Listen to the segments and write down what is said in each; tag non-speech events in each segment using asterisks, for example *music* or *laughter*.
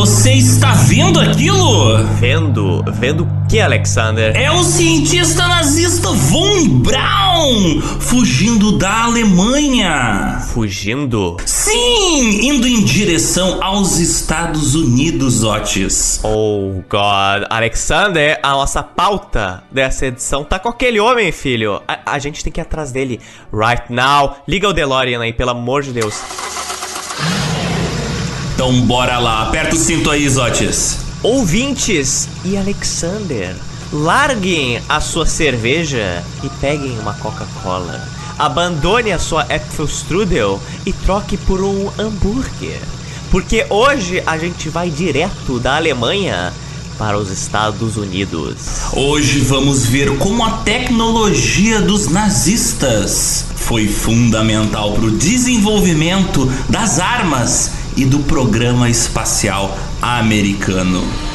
Você está vendo aquilo? Vendo? Vendo o que, Alexander? É o cientista nazista Von Braun fugindo da Alemanha. Fugindo? Sim, indo em direção aos Estados Unidos, Otis. Oh, God. Alexander, a nossa pauta dessa edição tá com aquele homem, filho. A, a gente tem que ir atrás dele right now. Liga o DeLorean aí, pelo amor de Deus. Então bora lá, aperta o cinto aí, Zotes. Ouvintes e Alexander, larguem a sua cerveja e peguem uma Coca-Cola. Abandone a sua Apfelstrudel e troque por um hambúrguer. Porque hoje a gente vai direto da Alemanha para os Estados Unidos. Hoje vamos ver como a tecnologia dos nazistas foi fundamental para o desenvolvimento das armas e do programa espacial americano.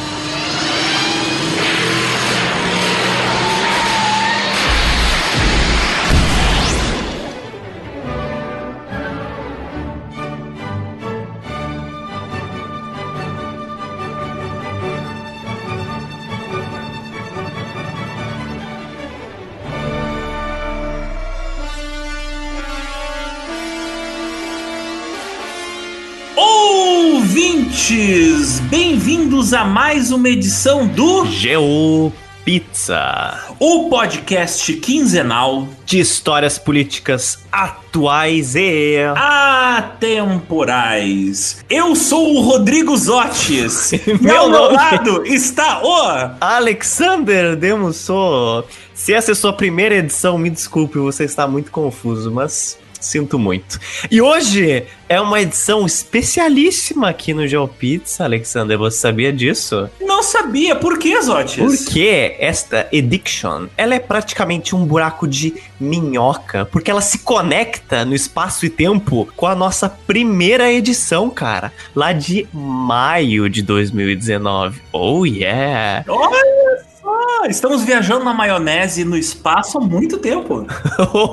Bem-vindos a mais uma edição do Geo Pizza, o podcast quinzenal de histórias políticas atuais e atemporais. Eu sou o Rodrigo Zotes. *laughs* Meu Ao meu lado está o Alexander Demusso. Se essa é a sua primeira edição, me desculpe, você está muito confuso, mas sinto muito. E hoje é uma edição especialíssima aqui no GeoPizza, Alexander, você sabia disso? Não sabia, por que, Zotes? Porque esta Ediction, ela é praticamente um buraco de minhoca, porque ela se conecta no espaço e tempo com a nossa primeira edição, cara, lá de maio de 2019. Oh yeah! Olha só, estamos viajando na maionese no espaço há muito tempo. *laughs*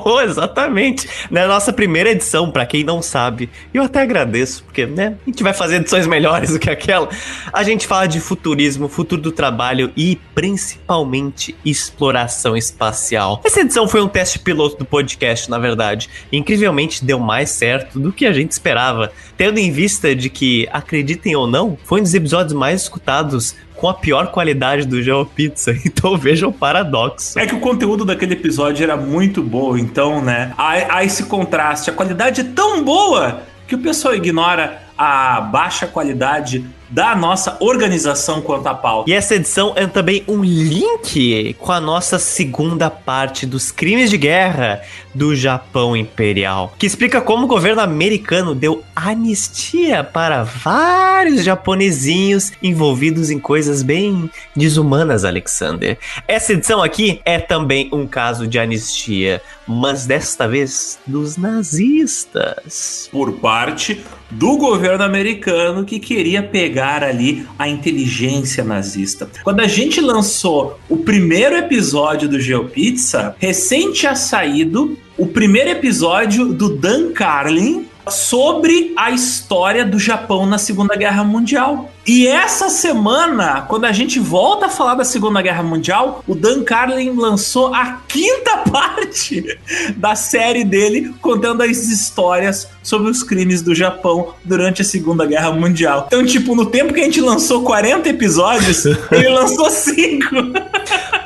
Oh, exatamente. Na nossa primeira edição, pra quem não sabe, eu até agradeço, porque, né, a gente vai fazer edições melhores do que aquela. A gente fala de futurismo, futuro do trabalho e principalmente exploração espacial. Essa edição foi um teste piloto do podcast, na verdade. Incrivelmente deu mais certo do que a gente esperava, tendo em vista de que, acreditem ou não, foi um dos episódios mais escutados com a pior qualidade do GeoPizza. *laughs* Então vejam o paradoxo. É que o conteúdo daquele episódio era muito bom, então, né? Há, há esse contraste. A qualidade é tão boa que o pessoal ignora a baixa qualidade da nossa organização quanto à pauta. E essa edição é também um link com a nossa segunda parte dos crimes de guerra do Japão Imperial, que explica como o governo americano deu anistia para vários japonesinhos envolvidos em coisas bem desumanas, Alexander. Essa edição aqui é também um caso de anistia, mas desta vez dos nazistas. Por parte do governo americano que queria pegar ali a inteligência nazista. Quando a gente lançou o primeiro episódio do GeoPizza, recente tinha saído o primeiro episódio do Dan Carlin sobre a história do Japão na Segunda Guerra Mundial. E essa semana, quando a gente volta a falar da Segunda Guerra Mundial, o Dan Carlin lançou a quinta *laughs* parte da série dele contando as histórias sobre os crimes do Japão durante a Segunda Guerra Mundial. Então, tipo, no tempo que a gente lançou 40 episódios, *laughs* ele lançou 5.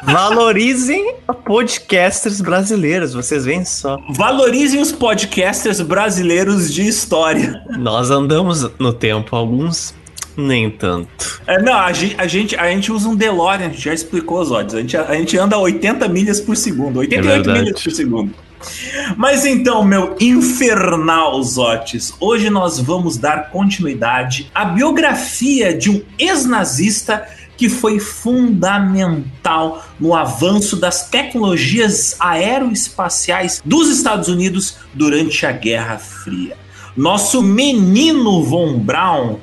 Valorizem podcasters brasileiros, vocês veem só. Valorizem os podcasters brasileiros de história. Nós andamos no tempo, alguns nem tanto. É, não, a gente, a, gente, a gente usa um DeLorean, a gente já explicou os odds. A gente, a gente anda a 80 milhas por segundo, 88 verdade. milhas por segundo. Mas então, meu infernal Zotes, hoje nós vamos dar continuidade à biografia de um ex-nazista que foi fundamental no avanço das tecnologias aeroespaciais dos Estados Unidos durante a Guerra Fria. Nosso menino Von Braun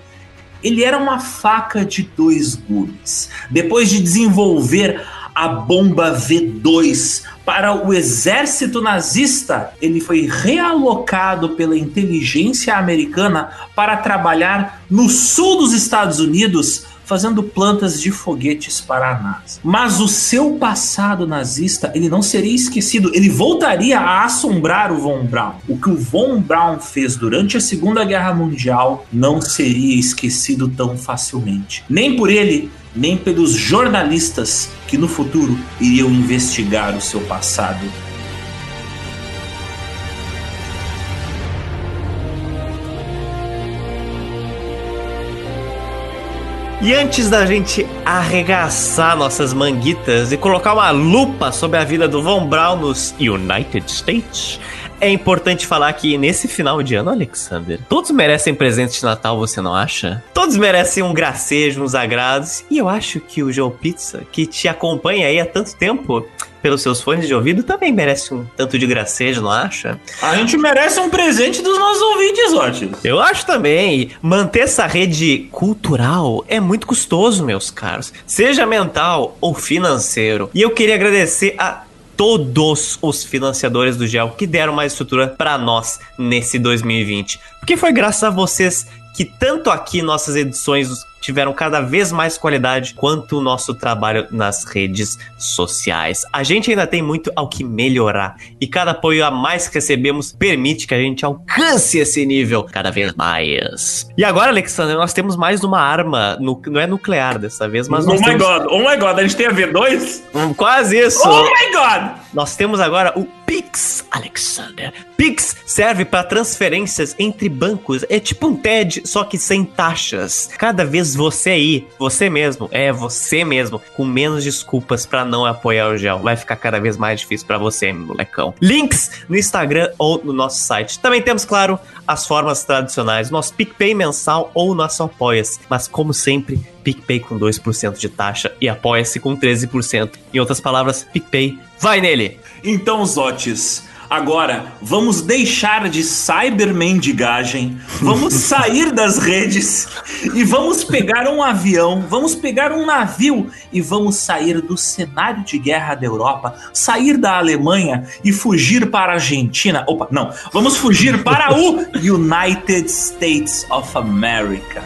ele era uma faca de dois gumes. Depois de desenvolver a bomba V2 para o exército nazista. Ele foi realocado pela inteligência americana para trabalhar no sul dos Estados Unidos fazendo plantas de foguetes para a NASA. Mas o seu passado nazista, ele não seria esquecido, ele voltaria a assombrar o Von Braun. O que o Von Braun fez durante a Segunda Guerra Mundial não seria esquecido tão facilmente. Nem por ele, nem pelos jornalistas que no futuro iriam investigar o seu passado E antes da gente arregaçar nossas manguitas e colocar uma lupa sobre a vida do Von Braun nos United States, é importante falar que nesse final de ano, Alexander, todos merecem presente de Natal, você não acha? Todos merecem um gracejo, uns agrados. E eu acho que o Joe Pizza, que te acompanha aí há tanto tempo, pelos seus fones de ouvido também merece um tanto de gracejo, não acha? A gente merece um presente dos nossos ouvintes, ótimos. Eu acho também. Manter essa rede cultural é muito custoso, meus caros. Seja mental ou financeiro. E eu queria agradecer a todos os financiadores do GEL que deram mais estrutura para nós nesse 2020. Porque foi graças a vocês que tanto aqui nossas edições tiveram cada vez mais qualidade quanto o nosso trabalho nas redes sociais. A gente ainda tem muito ao que melhorar e cada apoio a mais que recebemos permite que a gente alcance esse nível cada vez mais. E agora, Alexandre, nós temos mais uma arma, no, não é nuclear dessa vez, mas Oh nós my temos... god, oh my god, a gente tem a V2? Hum, Quase isso! Oh my god! Nós temos agora o Pix, Alexander. Pix serve para transferências entre bancos. É tipo um TED, só que sem taxas. Cada vez você aí, você mesmo, é você mesmo, com menos desculpas para não apoiar o gel, vai ficar cada vez mais difícil para você, molecão. Links no Instagram ou no nosso site. Também temos, claro, as formas tradicionais, nosso PicPay mensal ou nosso Apoia-se. Mas como sempre, PicPay com 2% de taxa e Apoia-se com 13%. Em outras palavras, PicPay, vai nele! Então, Zotes, agora vamos deixar de cybermendigagem, vamos *laughs* sair das redes e vamos pegar um avião, vamos pegar um navio e vamos sair do cenário de guerra da Europa, sair da Alemanha e fugir para a Argentina. Opa, não, vamos fugir para o *laughs* United States of America.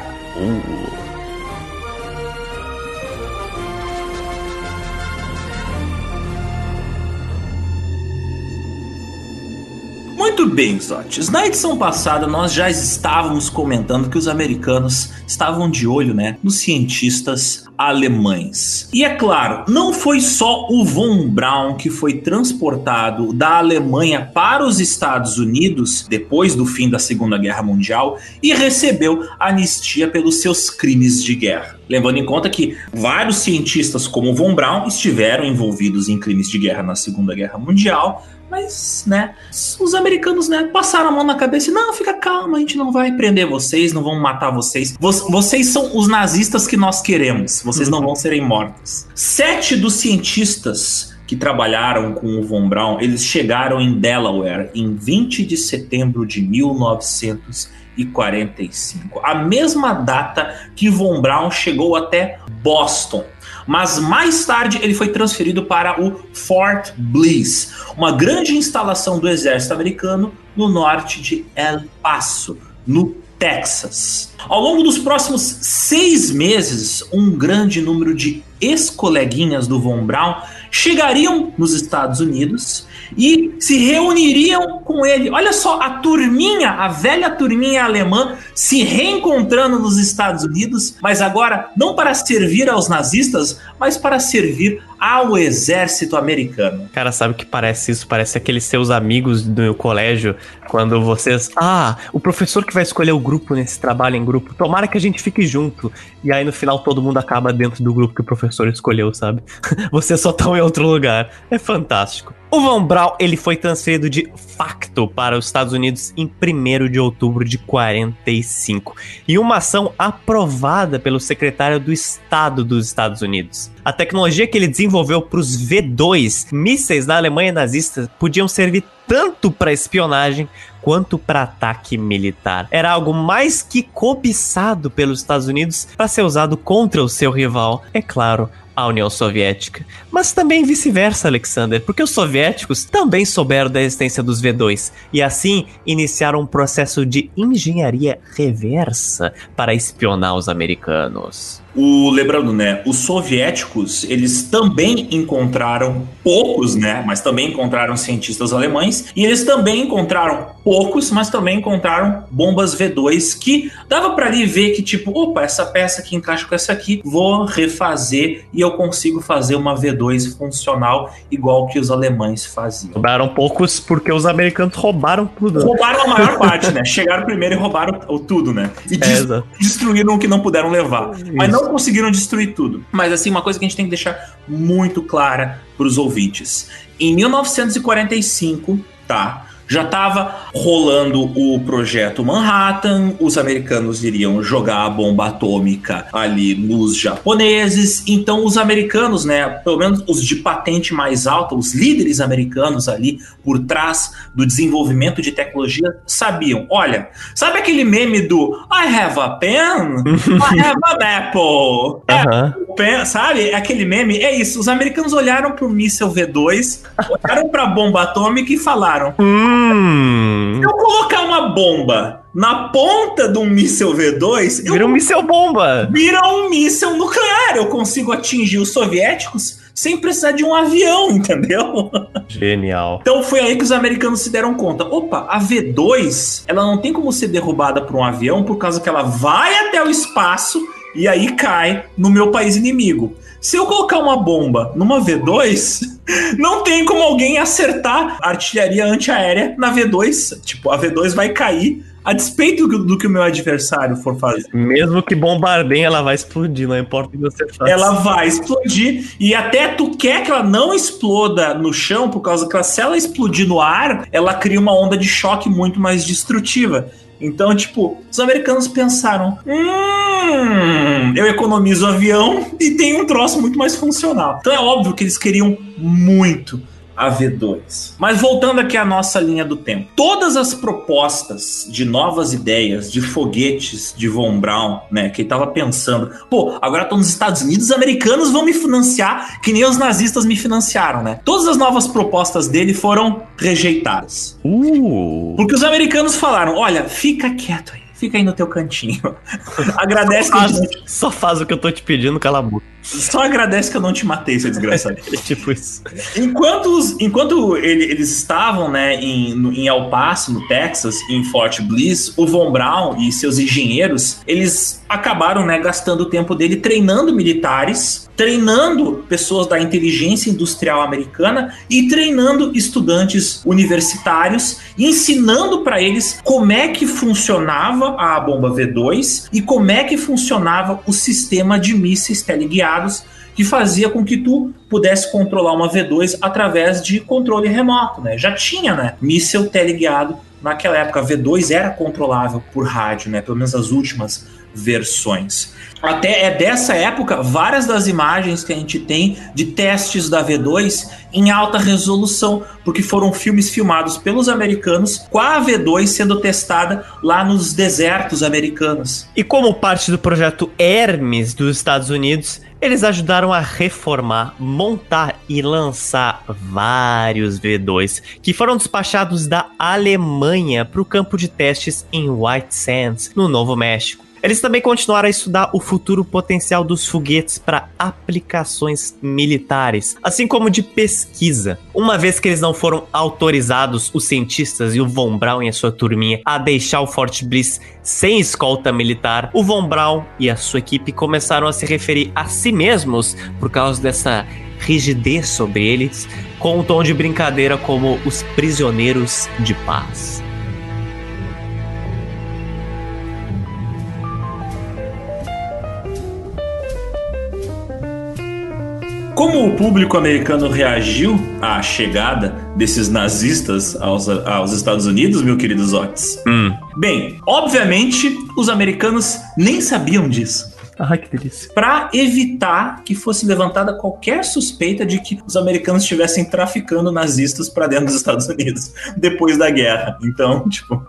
Muito bem, Zotes. Na edição passada, nós já estávamos comentando que os americanos estavam de olho, né, nos cientistas alemães. E é claro, não foi só o von Braun que foi transportado da Alemanha para os Estados Unidos depois do fim da Segunda Guerra Mundial e recebeu anistia pelos seus crimes de guerra. Levando em conta que vários cientistas como von Braun estiveram envolvidos em crimes de guerra na Segunda Guerra Mundial, mas, né, os americanos, né, passaram a mão na cabeça e não, fica calma, a gente não vai prender vocês, não vamos matar vocês. Vo vocês são os nazistas que nós queremos, vocês não vão serem mortos. Sete dos cientistas que trabalharam com o Von Braun, eles chegaram em Delaware em 20 de setembro de 1945. A mesma data que Von Braun chegou até Boston. Mas mais tarde ele foi transferido para o Fort Bliss, uma grande instalação do exército americano no norte de El Paso, no Texas. Ao longo dos próximos seis meses, um grande número de ex-coleguinhas do Von Braun chegariam nos Estados Unidos e se reuniriam com ele. Olha só, a turminha, a velha turminha alemã, se reencontrando nos Estados Unidos, mas agora não para servir aos nazistas, mas para servir ao exército americano. Cara, sabe o que parece isso? Parece aqueles seus amigos do colégio, quando vocês. Ah, o professor que vai escolher o grupo nesse trabalho em grupo, tomara que a gente fique junto. E aí no final todo mundo acaba dentro do grupo que o professor escolheu, sabe? *laughs* Vocês só estão em outro lugar. É fantástico. O Von Braun ele foi transferido de facto para os Estados Unidos em 1 de outubro de 45, em uma ação aprovada pelo secretário do Estado dos Estados Unidos. A tecnologia que ele desenvolveu para os V2, mísseis da Alemanha nazista, podiam servir tanto para espionagem quanto para ataque militar. Era algo mais que cobiçado pelos Estados Unidos para ser usado contra o seu rival, é claro, a União Soviética. Mas também vice-versa, Alexander, porque os soviéticos também souberam da existência dos V2 e assim iniciaram um processo de engenharia reversa para espionar os americanos. O, lembrando, né, os soviéticos, eles também encontraram poucos, né, mas também encontraram cientistas alemães, e eles também encontraram poucos, mas também encontraram bombas V2 que dava para ali ver que tipo, opa, essa peça aqui encaixa com essa aqui, vou refazer e eu consigo fazer uma V2 funcional igual que os alemães faziam. Sobraram poucos porque os americanos roubaram tudo. Roubaram a maior *laughs* parte, né? Chegaram primeiro e roubaram tudo, né? E é, destruíram o que não puderam levar. Isso. Mas não conseguiram destruir tudo. Mas assim, uma coisa que a gente tem que deixar muito clara para os ouvintes. Em 1945, tá? Já estava rolando o projeto Manhattan, os americanos iriam jogar a bomba atômica ali nos japoneses, então os americanos, né, pelo menos os de patente mais alta, os líderes americanos ali por trás do desenvolvimento de tecnologia, sabiam, olha, sabe aquele meme do I have a pen, I *laughs* have an apple, é, pen, sabe? Aquele meme, é isso, os americanos olharam para o míssil V2, olharam para a bomba atômica e falaram... Hum. Hum. Se eu colocar uma bomba na ponta de um míssil V2. Vira um míssil bomba! Vira um míssil nuclear. Eu consigo atingir os soviéticos sem precisar de um avião, *laughs* entendeu? Genial. Então foi aí que os americanos se deram conta. Opa, a V2, ela não tem como ser derrubada por um avião por causa que ela vai até o espaço e aí cai no meu país inimigo. Se eu colocar uma bomba numa V2, não tem como alguém acertar artilharia antiaérea na V2. Tipo, a V2 vai cair a despeito do, do, que o meu adversário for fazer. Mesmo que bombardeie, ela vai explodir, não importa o que você faça. Ela vai explodir e até tu quer que ela não exploda no chão, por causa que se ela explodir no ar, ela cria uma onda de choque muito mais destrutiva. Então, tipo, os americanos pensaram: hum, eu economizo avião e tenho um troço muito mais funcional. Então é óbvio que eles queriam muito a V2. Mas voltando aqui à nossa linha do tempo. Todas as propostas de novas ideias, de foguetes de Von Braun, né, que ele tava pensando, pô, agora tô nos Estados Unidos, os americanos vão me financiar que nem os nazistas me financiaram, né? Todas as novas propostas dele foram rejeitadas. Uh. Porque os americanos falaram, olha, fica quieto aí fica aí no teu cantinho. *laughs* Agradece só faz, que Só faz o que eu tô te pedindo, cala a boca. Só agradece que eu não te matei, seu desgraçado. *laughs* é tipo isso. Enquanto, os, enquanto ele, eles estavam né, em, no, em El Paso, no Texas, em Fort Bliss, o Von Braun e seus engenheiros, eles acabaram né, gastando o tempo dele treinando militares, treinando pessoas da inteligência industrial americana e treinando estudantes universitários, ensinando para eles como é que funcionava a bomba V2 e como é que funcionava o sistema de mísseis teleguiados que fazia com que tu pudesse controlar uma V2 através de controle remoto, né? Já tinha, né, míssel teleguiado naquela época. A V2 era controlável por rádio, né? Pelo menos as últimas versões. Até é dessa época várias das imagens que a gente tem de testes da V2 em alta resolução, porque foram filmes filmados pelos americanos com a V2 sendo testada lá nos desertos americanos. E como parte do projeto Hermes dos Estados Unidos, eles ajudaram a reformar, montar e lançar vários V2 que foram despachados da Alemanha para o campo de testes em White Sands, no Novo México. Eles também continuaram a estudar o futuro potencial dos foguetes para aplicações militares, assim como de pesquisa. Uma vez que eles não foram autorizados, os cientistas e o Von Braun e a sua turminha, a deixar o Fort Bliss sem escolta militar, o Von Braun e a sua equipe começaram a se referir a si mesmos por causa dessa rigidez sobre eles, com um tom de brincadeira como os prisioneiros de paz. Como o público americano reagiu à chegada desses nazistas aos, aos Estados Unidos, meu querido Otis? Hum. Bem, obviamente os americanos nem sabiam disso. Ai, que delícia. Para evitar que fosse levantada qualquer suspeita de que os americanos estivessem traficando nazistas para dentro dos Estados Unidos *laughs* depois da guerra. Então, *laughs* tipo.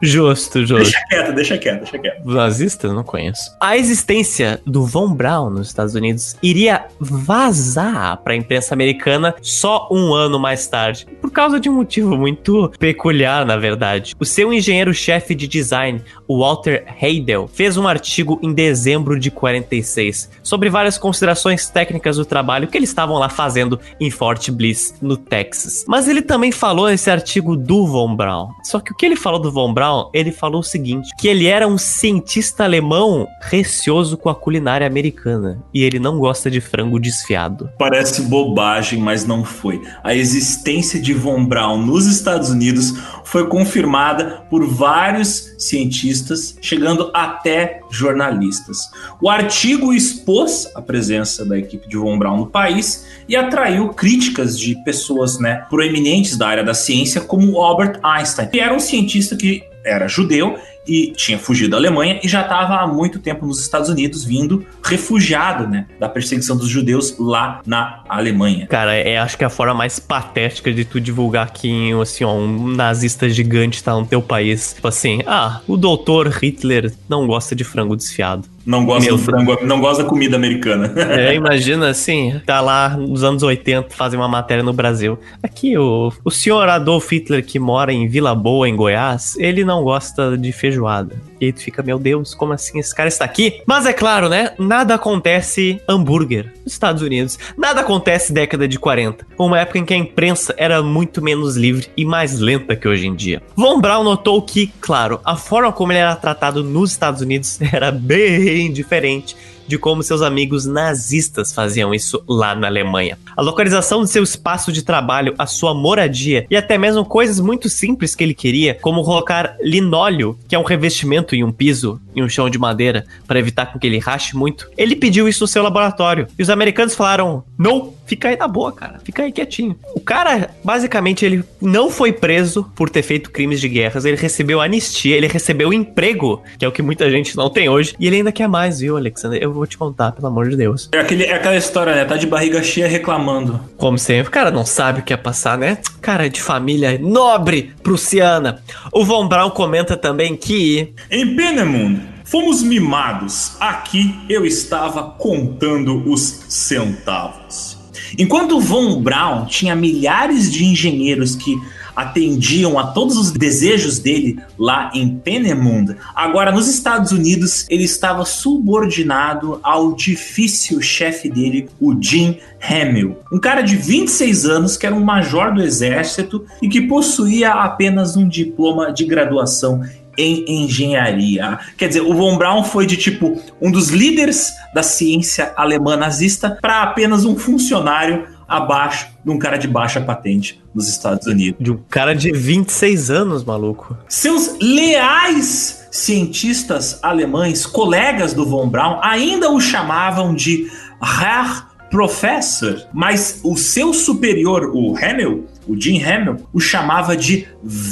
Justo, justo. Deixa quieto, deixa quieto, deixa quieto. Nazista? Não conheço. A existência do Von Braun nos Estados Unidos iria vazar para a imprensa americana só um ano mais tarde, por causa de um motivo muito peculiar, na verdade. O seu engenheiro-chefe de design, o Walter Heidel, fez um artigo em dezembro de 46 sobre várias considerações técnicas do trabalho que eles estavam lá fazendo em Fort Bliss, no Texas. Mas ele também falou nesse artigo do Von Braun. Só que o que ele falou do Von Braun, ele falou o seguinte, que ele era um cientista alemão receoso com a culinária americana e ele não gosta de frango desfiado. Parece bobagem, mas não foi. A existência de Von Braun nos Estados Unidos foi confirmada por vários cientistas, chegando até jornalistas. O artigo expôs a presença da equipe de Von Braun no país e atraiu críticas de pessoas né, proeminentes da área da ciência, como Albert Einstein, que era um cientista que era judeu e tinha fugido da Alemanha e já estava há muito tempo nos Estados Unidos, vindo refugiado, né, da perseguição dos judeus lá na Alemanha. Cara, é acho que é a forma mais patética de tu divulgar que assim, ó, um nazista gigante tá no teu país. Tipo assim, ah, o doutor Hitler não gosta de frango desfiado. Não gosta Meu do frango, não gosta da comida americana. *laughs* É, imagina assim, tá lá nos anos 80, fazer uma matéria no Brasil. Aqui, o, o senhor Adolf Hitler, que mora em Vila Boa, em Goiás, ele não gosta de feijoada. E aí tu fica, meu Deus, como assim esse cara está aqui? Mas é claro, né? Nada acontece hambúrguer nos Estados Unidos. Nada acontece década de 40. Uma época em que a imprensa era muito menos livre e mais lenta que hoje em dia. Von Braun notou que, claro, a forma como ele era tratado nos Estados Unidos *laughs* era bem diferente de como seus amigos nazistas faziam isso lá na Alemanha. A localização de seu espaço de trabalho, a sua moradia e até mesmo coisas muito simples que ele queria, como colocar linóleo, que é um revestimento em um piso, em um chão de madeira, para evitar com que ele rache muito. Ele pediu isso no seu laboratório. E os americanos falaram: "Não, fica aí na boa, cara. Fica aí quietinho". O cara, basicamente, ele não foi preso por ter feito crimes de guerras, ele recebeu anistia, ele recebeu emprego, que é o que muita gente não tem hoje, e ele ainda quer mais, viu, Alexander? Eu vou te contar, pelo amor de Deus. É, aquele, é aquela história, né? Tá de barriga cheia reclamando. Como sempre, o cara não sabe o que é passar, né? Cara é de família nobre prussiana. O Von Braun comenta também que. Em Penemund, fomos mimados. Aqui eu estava contando os centavos. Enquanto Von Braun tinha milhares de engenheiros que atendiam a todos os desejos dele lá em Penemund. Agora, nos Estados Unidos, ele estava subordinado ao difícil chefe dele, o Jim Hamill. Um cara de 26 anos que era um major do exército e que possuía apenas um diploma de graduação em engenharia. Quer dizer, o Von Braun foi de tipo um dos líderes da ciência alemã nazista para apenas um funcionário abaixo de um cara de baixa patente nos Estados Unidos. De um cara de 26 anos, maluco. Seus leais cientistas alemães, colegas do Von Braun, ainda o chamavam de Herr Professor, mas o seu superior, o Hemmel, o Jim Hemmel, o chamava de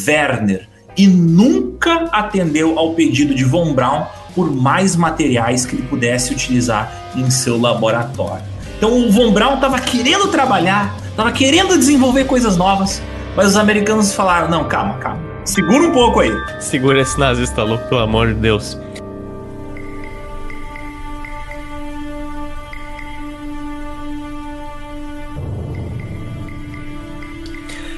Werner e nunca atendeu ao pedido de Von Braun por mais materiais que ele pudesse utilizar em seu laboratório. Então o Von Braun estava querendo trabalhar, estava querendo desenvolver coisas novas, mas os americanos falaram: não, calma, calma, segura um pouco aí. Segura esse nazista louco, pelo amor de Deus.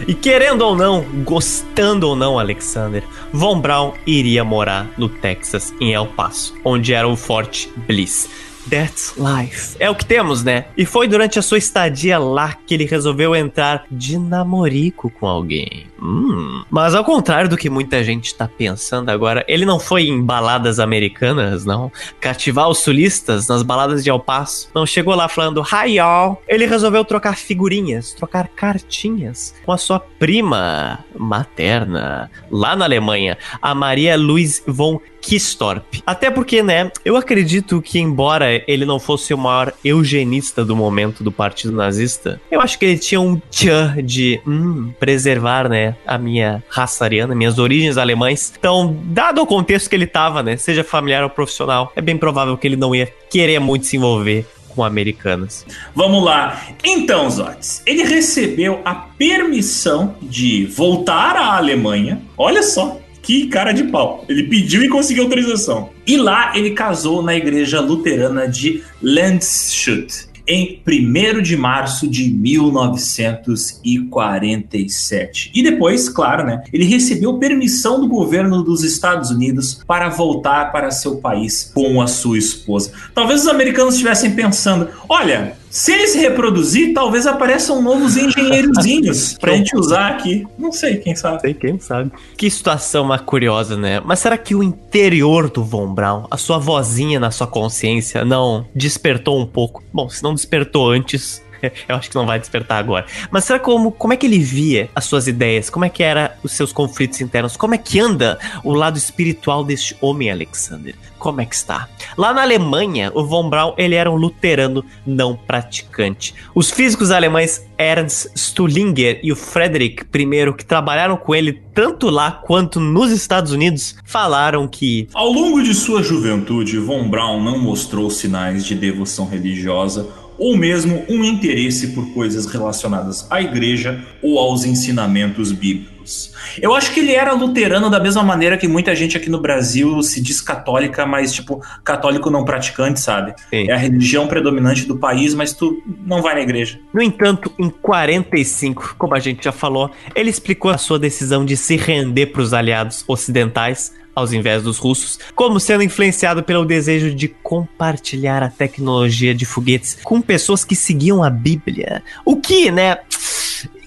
E querendo ou não, gostando ou não, Alexander, Von Braun iria morar no Texas, em El Paso, onde era o Forte Bliss. That's life. É o que temos, né? E foi durante a sua estadia lá que ele resolveu entrar de namorico com alguém. Hum. Mas ao contrário do que muita gente tá pensando agora, ele não foi em baladas americanas, não. Cativar os sulistas nas baladas de El Paso. Não chegou lá falando hi y'all. Ele resolveu trocar figurinhas, trocar cartinhas com a sua prima, materna, lá na Alemanha, a Maria Louise von Kistorp. Até porque, né, eu acredito que, embora ele não fosse o maior eugenista do momento do partido nazista, eu acho que ele tinha um tchan de hum, preservar, né, a minha raça ariana, minhas origens alemães. Então, dado o contexto que ele tava, né, seja familiar ou profissional, é bem provável que ele não ia querer muito se envolver com americanas. Vamos lá. Então, Zotes, ele recebeu a permissão de voltar à Alemanha. Olha só, que cara de pau. Ele pediu e conseguiu autorização. E lá ele casou na igreja luterana de Landshut em 1 de março de 1947. E depois, claro, né, ele recebeu permissão do governo dos Estados Unidos para voltar para seu país com a sua esposa. Talvez os americanos estivessem pensando: olha, se ele se reproduzir, talvez apareçam novos engenheirozinhos *laughs* pra gente usar aqui. Não sei, quem sabe. Sei, quem sabe. Que situação mais curiosa, né? Mas será que o interior do Von Braun, a sua vozinha na sua consciência, não despertou um pouco? Bom, se não despertou antes, *laughs* eu acho que não vai despertar agora. Mas será como, como é que ele via as suas ideias? Como é que era os seus conflitos internos? Como é que anda o lado espiritual deste homem, Alexander? Como é que está? Lá na Alemanha, o von Braun ele era um luterano não praticante. Os físicos alemães Ernst Stullinger e o Frederick I, que trabalharam com ele tanto lá quanto nos Estados Unidos, falaram que ao longo de sua juventude, von Braun não mostrou sinais de devoção religiosa ou mesmo um interesse por coisas relacionadas à igreja ou aos ensinamentos bíblicos. Eu acho que ele era luterano da mesma maneira que muita gente aqui no Brasil se diz católica, mas tipo, católico não praticante, sabe? Sim. É a religião predominante do país, mas tu não vai na igreja. No entanto, em 45, como a gente já falou, ele explicou a sua decisão de se render para os aliados ocidentais aos invés dos russos, como sendo influenciado pelo desejo de compartilhar a tecnologia de foguetes com pessoas que seguiam a Bíblia. O que, né?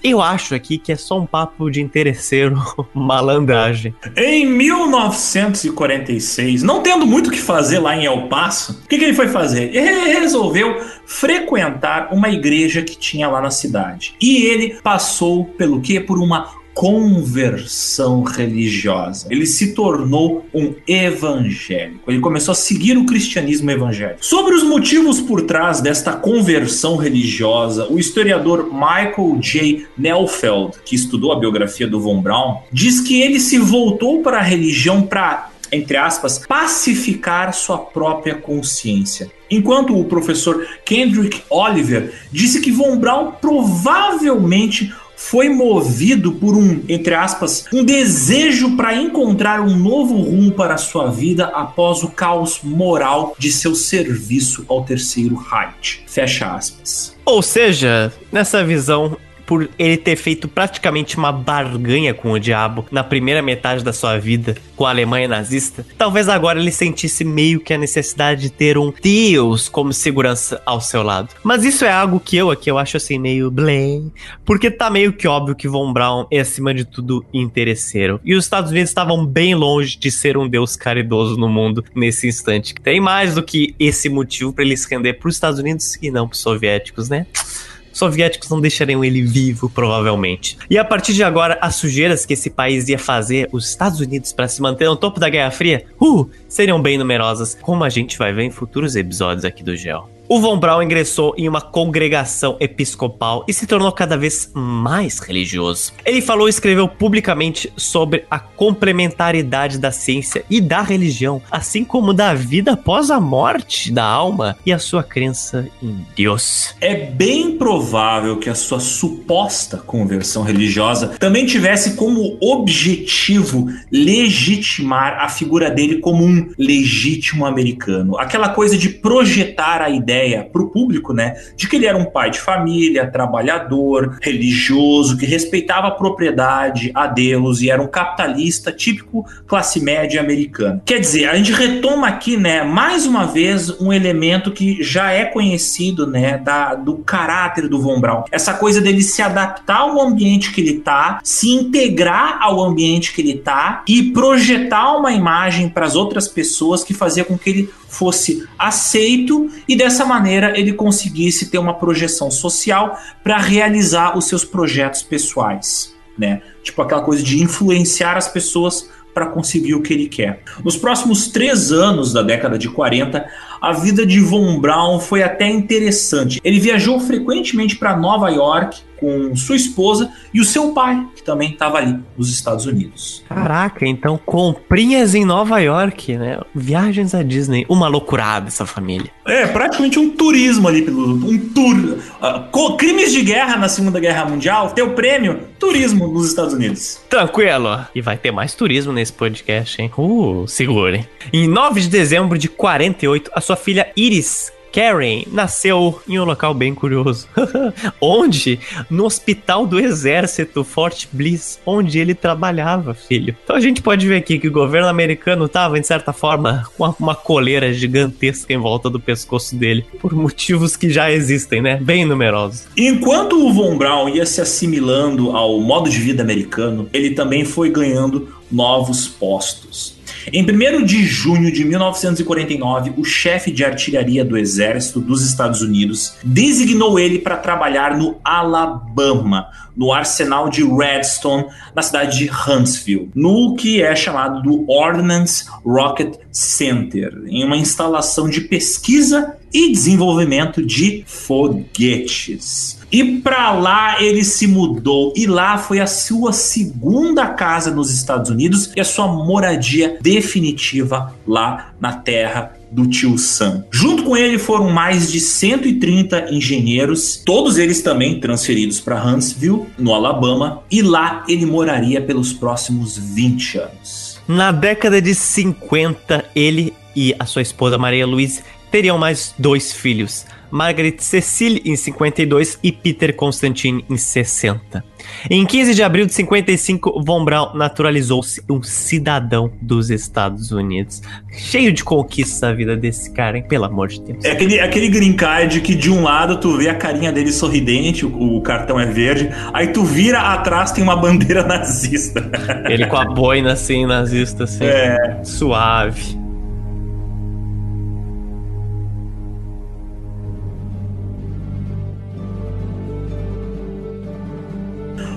Eu acho aqui que é só um papo de interesseiro, *laughs* malandragem. Em 1946, não tendo muito o que fazer lá em El Paso, o que, que ele foi fazer? Ele resolveu frequentar uma igreja que tinha lá na cidade. E ele passou pelo quê? Por uma conversão religiosa. Ele se tornou um evangélico. Ele começou a seguir o cristianismo evangélico. Sobre os motivos por trás desta conversão religiosa, o historiador Michael J. Nelfeld, que estudou a biografia do Von Braun, diz que ele se voltou para a religião para entre aspas, pacificar sua própria consciência. Enquanto o professor Kendrick Oliver disse que Von Braun provavelmente foi movido por um, entre aspas, um desejo para encontrar um novo rumo para sua vida após o caos moral de seu serviço ao terceiro Reich. Fecha aspas. Ou seja, nessa visão, por ele ter feito praticamente uma barganha com o diabo na primeira metade da sua vida com a Alemanha nazista, talvez agora ele sentisse meio que a necessidade de ter um Deus como segurança ao seu lado. Mas isso é algo que eu aqui eu acho assim meio blém, porque tá meio que óbvio que Von Braun é acima de tudo interesseiro. E os Estados Unidos estavam bem longe de ser um Deus caridoso no mundo nesse instante. Tem mais do que esse motivo para ele se render para os Estados Unidos e não para os soviéticos, né? Soviéticos não deixariam ele vivo, provavelmente. E a partir de agora, as sujeiras que esse país ia fazer, os Estados Unidos, para se manter no topo da Guerra Fria, uh, seriam bem numerosas, como a gente vai ver em futuros episódios aqui do Gel. O Von Braun ingressou em uma congregação episcopal e se tornou cada vez mais religioso. Ele falou e escreveu publicamente sobre a complementaridade da ciência e da religião, assim como da vida após a morte da alma e a sua crença em Deus. É bem provável que a sua suposta conversão religiosa também tivesse como objetivo legitimar a figura dele como um legítimo americano. Aquela coisa de projetar a ideia ideia para o público, né, de que ele era um pai de família, trabalhador, religioso, que respeitava a propriedade, a Deus e era um capitalista típico classe média americana. Quer dizer, a gente retoma aqui, né, mais uma vez um elemento que já é conhecido, né, da, do caráter do Von Braun. Essa coisa dele se adaptar ao ambiente que ele tá, se integrar ao ambiente que ele tá e projetar uma imagem para as outras pessoas que fazia com que ele fosse aceito e dessa maneira ele conseguisse ter uma projeção social para realizar os seus projetos pessoais. né? Tipo aquela coisa de influenciar as pessoas para conseguir o que ele quer. Nos próximos três anos da década de 40, a vida de Von Braun foi até interessante. Ele viajou frequentemente para Nova York com sua esposa e o seu pai, que também estava ali nos Estados Unidos. Caraca, então comprinhas em Nova York, né? Viagens à Disney, uma loucurada essa família. É, praticamente um turismo ali pelo um tour. Uh, crimes de guerra na Segunda Guerra Mundial, teu prêmio, turismo nos Estados Unidos. Tranquilo. E vai ter mais turismo nesse podcast, hein? Uh, segurem. Em 9 de dezembro de 48, a sua filha Iris Karen nasceu em um local bem curioso. *laughs* onde? No hospital do exército, Fort Bliss, onde ele trabalhava, filho. Então a gente pode ver aqui que o governo americano estava, de certa forma, com uma, coleira gigantesca em volta do pescoço dele, por motivos que já existem, né? Bem numerosos. Enquanto o Von Braun ia se assimilando ao modo de vida americano, ele também foi ganhando novos postos. Em 1 de junho de 1949, o chefe de artilharia do Exército dos Estados Unidos designou ele para trabalhar no Alabama, no arsenal de Redstone, na cidade de Huntsville, no que é chamado do Ordnance Rocket Center, em uma instalação de pesquisa e desenvolvimento de foguetes. E para lá ele se mudou e lá foi a sua segunda casa nos Estados Unidos e a sua moradia definitiva lá na terra do tio Sam. Junto com ele foram mais de 130 engenheiros, todos eles também transferidos para Huntsville, no Alabama, e lá ele moraria pelos próximos 20 anos. Na década de 50, ele e a sua esposa Maria Luiz teriam mais dois filhos, Margaret Cecile em 52 e Peter Constantine em 60. Em 15 de abril de 55, Von Braun naturalizou-se um cidadão dos Estados Unidos. Cheio de conquistas a vida desse cara, hein? Pelo amor de Deus. É aquele, aquele green card que de um lado tu vê a carinha dele sorridente, o, o cartão é verde, aí tu vira atrás tem uma bandeira *laughs* nazista. Ele com a boina assim, nazista, assim. É. Suave.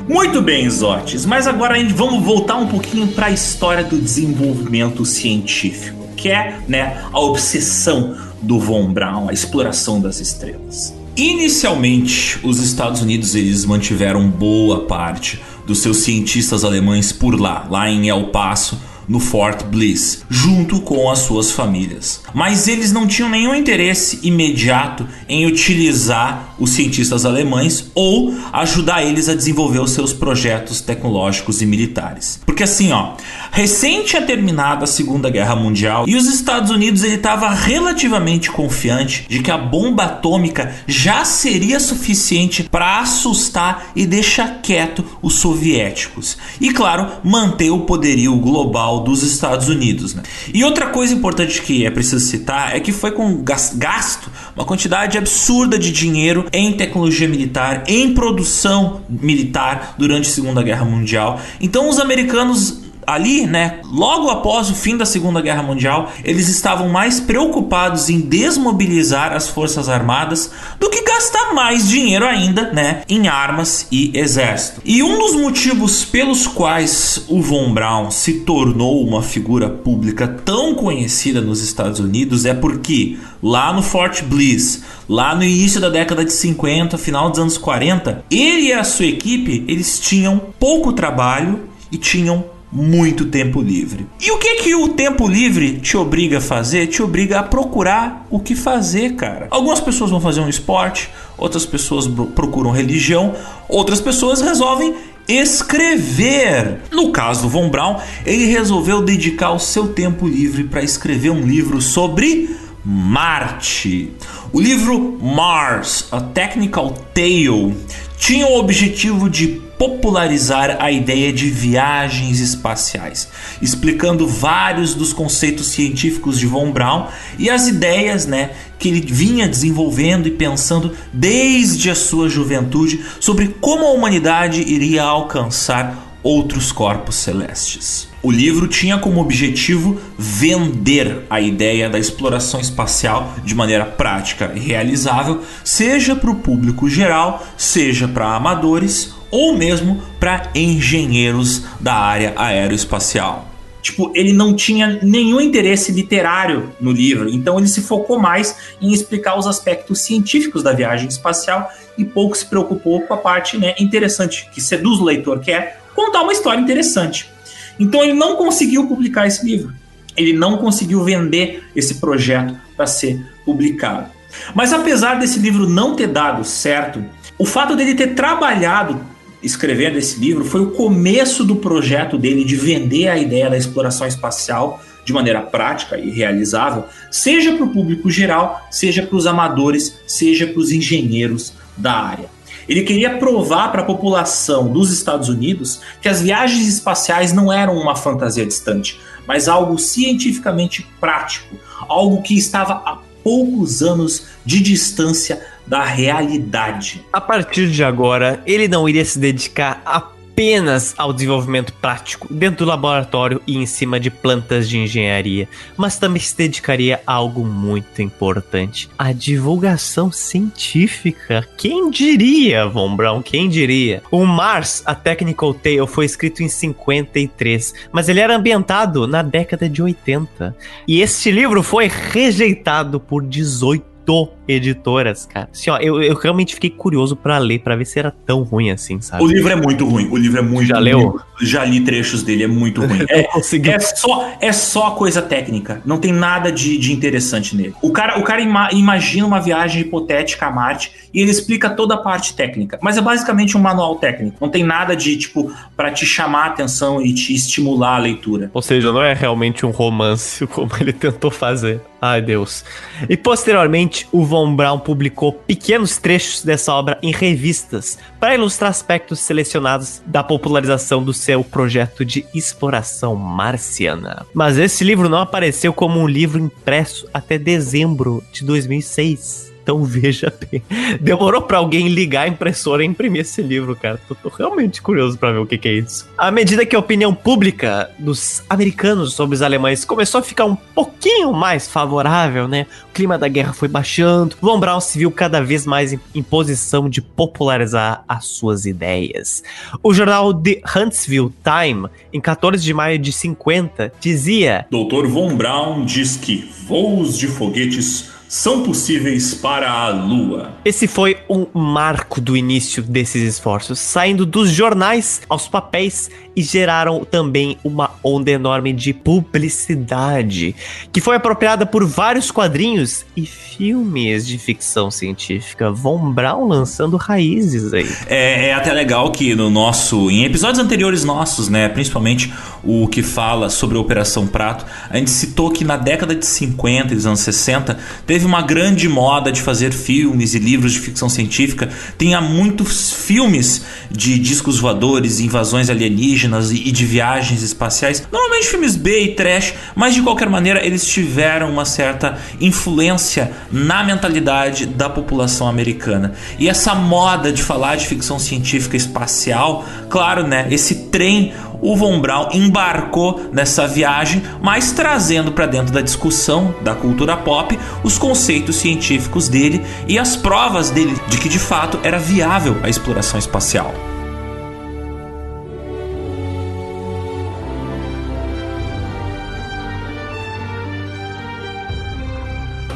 Muito bem, Zotes, mas agora a gente vamos voltar um pouquinho para a história do desenvolvimento científico, que é né, a obsessão do Von Braun, a exploração das estrelas. Inicialmente, os Estados Unidos eles mantiveram boa parte dos seus cientistas alemães por lá, lá em El Paso, no Fort Bliss, junto com as suas famílias. Mas eles não tinham nenhum interesse imediato em utilizar os cientistas alemães ou ajudar eles a desenvolver os seus projetos tecnológicos e militares. Porque assim, ó, recente tinha terminado a Segunda Guerra Mundial e os Estados Unidos ele estava relativamente confiante de que a bomba atômica já seria suficiente para assustar e deixar quieto os soviéticos. E claro, manter o poderio global dos Estados Unidos. Né? E outra coisa importante que é preciso citar é que foi com gasto uma quantidade absurda de dinheiro em tecnologia militar, em produção militar durante a Segunda Guerra Mundial. Então os americanos ali, né, logo após o fim da Segunda Guerra Mundial, eles estavam mais preocupados em desmobilizar as forças armadas do que gastar mais dinheiro ainda, né, em armas e exército. E um dos motivos pelos quais o Von Braun se tornou uma figura pública tão conhecida nos Estados Unidos é porque lá no Fort Bliss, lá no início da década de 50, final dos anos 40, ele e a sua equipe, eles tinham pouco trabalho e tinham muito tempo livre. E o que que o tempo livre te obriga a fazer? Te obriga a procurar o que fazer, cara. Algumas pessoas vão fazer um esporte, outras pessoas procuram religião, outras pessoas resolvem escrever. No caso do Von Braun, ele resolveu dedicar o seu tempo livre para escrever um livro sobre Marte. O livro Mars, A Technical Tale, tinha o objetivo de popularizar a ideia de viagens espaciais, explicando vários dos conceitos científicos de Von Braun e as ideias, né, que ele vinha desenvolvendo e pensando desde a sua juventude sobre como a humanidade iria alcançar outros corpos celestes. O livro tinha como objetivo vender a ideia da exploração espacial de maneira prática e realizável, seja para o público geral, seja para amadores ou mesmo para engenheiros da área aeroespacial. Tipo, ele não tinha nenhum interesse literário no livro, então ele se focou mais em explicar os aspectos científicos da viagem espacial e pouco se preocupou com a parte né, interessante, que seduz o leitor, que é contar uma história interessante. Então ele não conseguiu publicar esse livro. Ele não conseguiu vender esse projeto para ser publicado. Mas apesar desse livro não ter dado certo, o fato dele ter trabalhado escrevendo esse livro foi o começo do projeto dele de vender a ideia da exploração espacial de maneira prática e realizável, seja para o público geral, seja para os amadores, seja para os engenheiros da área. Ele queria provar para a população dos Estados Unidos que as viagens espaciais não eram uma fantasia distante, mas algo cientificamente prático, algo que estava a poucos anos de distância da realidade. A partir de agora, ele não iria se dedicar a apenas ao desenvolvimento prático dentro do laboratório e em cima de plantas de engenharia, mas também se dedicaria a algo muito importante: a divulgação científica. Quem diria, Von Braun? Quem diria? O Mars, a Technical Tale, foi escrito em 53, mas ele era ambientado na década de 80. E este livro foi rejeitado por 18 editoras, cara. Assim, ó, eu, eu realmente fiquei curioso para ler, para ver se era tão ruim assim, sabe? O livro é muito ruim. O livro é muito Já ruim. leu? Já li trechos dele, é muito ruim. *laughs* É, é, só, é só coisa técnica. Não tem nada de, de interessante nele. O cara, o cara ima, imagina uma viagem hipotética a Marte e ele explica toda a parte técnica. Mas é basicamente um manual técnico. Não tem nada de, tipo, para te chamar a atenção e te estimular a leitura. Ou seja, não é realmente um romance como ele tentou fazer. Ai, Deus. E posteriormente, o Von Braun publicou pequenos trechos dessa obra em revistas para ilustrar aspectos selecionados da popularização do seu projeto de exploração marciana. Mas esse livro não apareceu como um livro impresso até dezembro de 2006. Então *laughs* veja bem. Demorou para alguém ligar a impressora e imprimir esse livro, cara. Tô, tô realmente curioso para ver o que, que, é isso. À medida que a opinião pública dos americanos sobre os alemães começou a ficar um pouquinho mais favorável, né? O clima da guerra foi baixando. Von Braun se viu cada vez mais em, em posição de popularizar as suas ideias. O jornal The Huntsville Time, em 14 de maio de 50, dizia: Dr. Von Braun diz que voos de foguetes são possíveis para a Lua. Esse foi um marco do início desses esforços, saindo dos jornais aos papéis e geraram também uma onda enorme de publicidade, que foi apropriada por vários quadrinhos e filmes de ficção científica. Von Braun lançando raízes aí. É, é até legal que no nosso, em episódios anteriores nossos, né, principalmente o que fala sobre a Operação Prato, a gente citou que na década de 50 e dos anos 60 teve uma grande moda de fazer filmes e livros de ficção científica. Tinha muitos filmes de discos voadores, invasões alienígenas e de viagens espaciais. Normalmente filmes B e trash, mas de qualquer maneira eles tiveram uma certa influência na mentalidade da população americana. E essa moda de falar de ficção científica espacial, claro, né? Esse trem o Von Braun embarcou nessa viagem, mas trazendo para dentro da discussão da cultura pop os conceitos científicos dele e as provas dele de que de fato era viável a exploração espacial.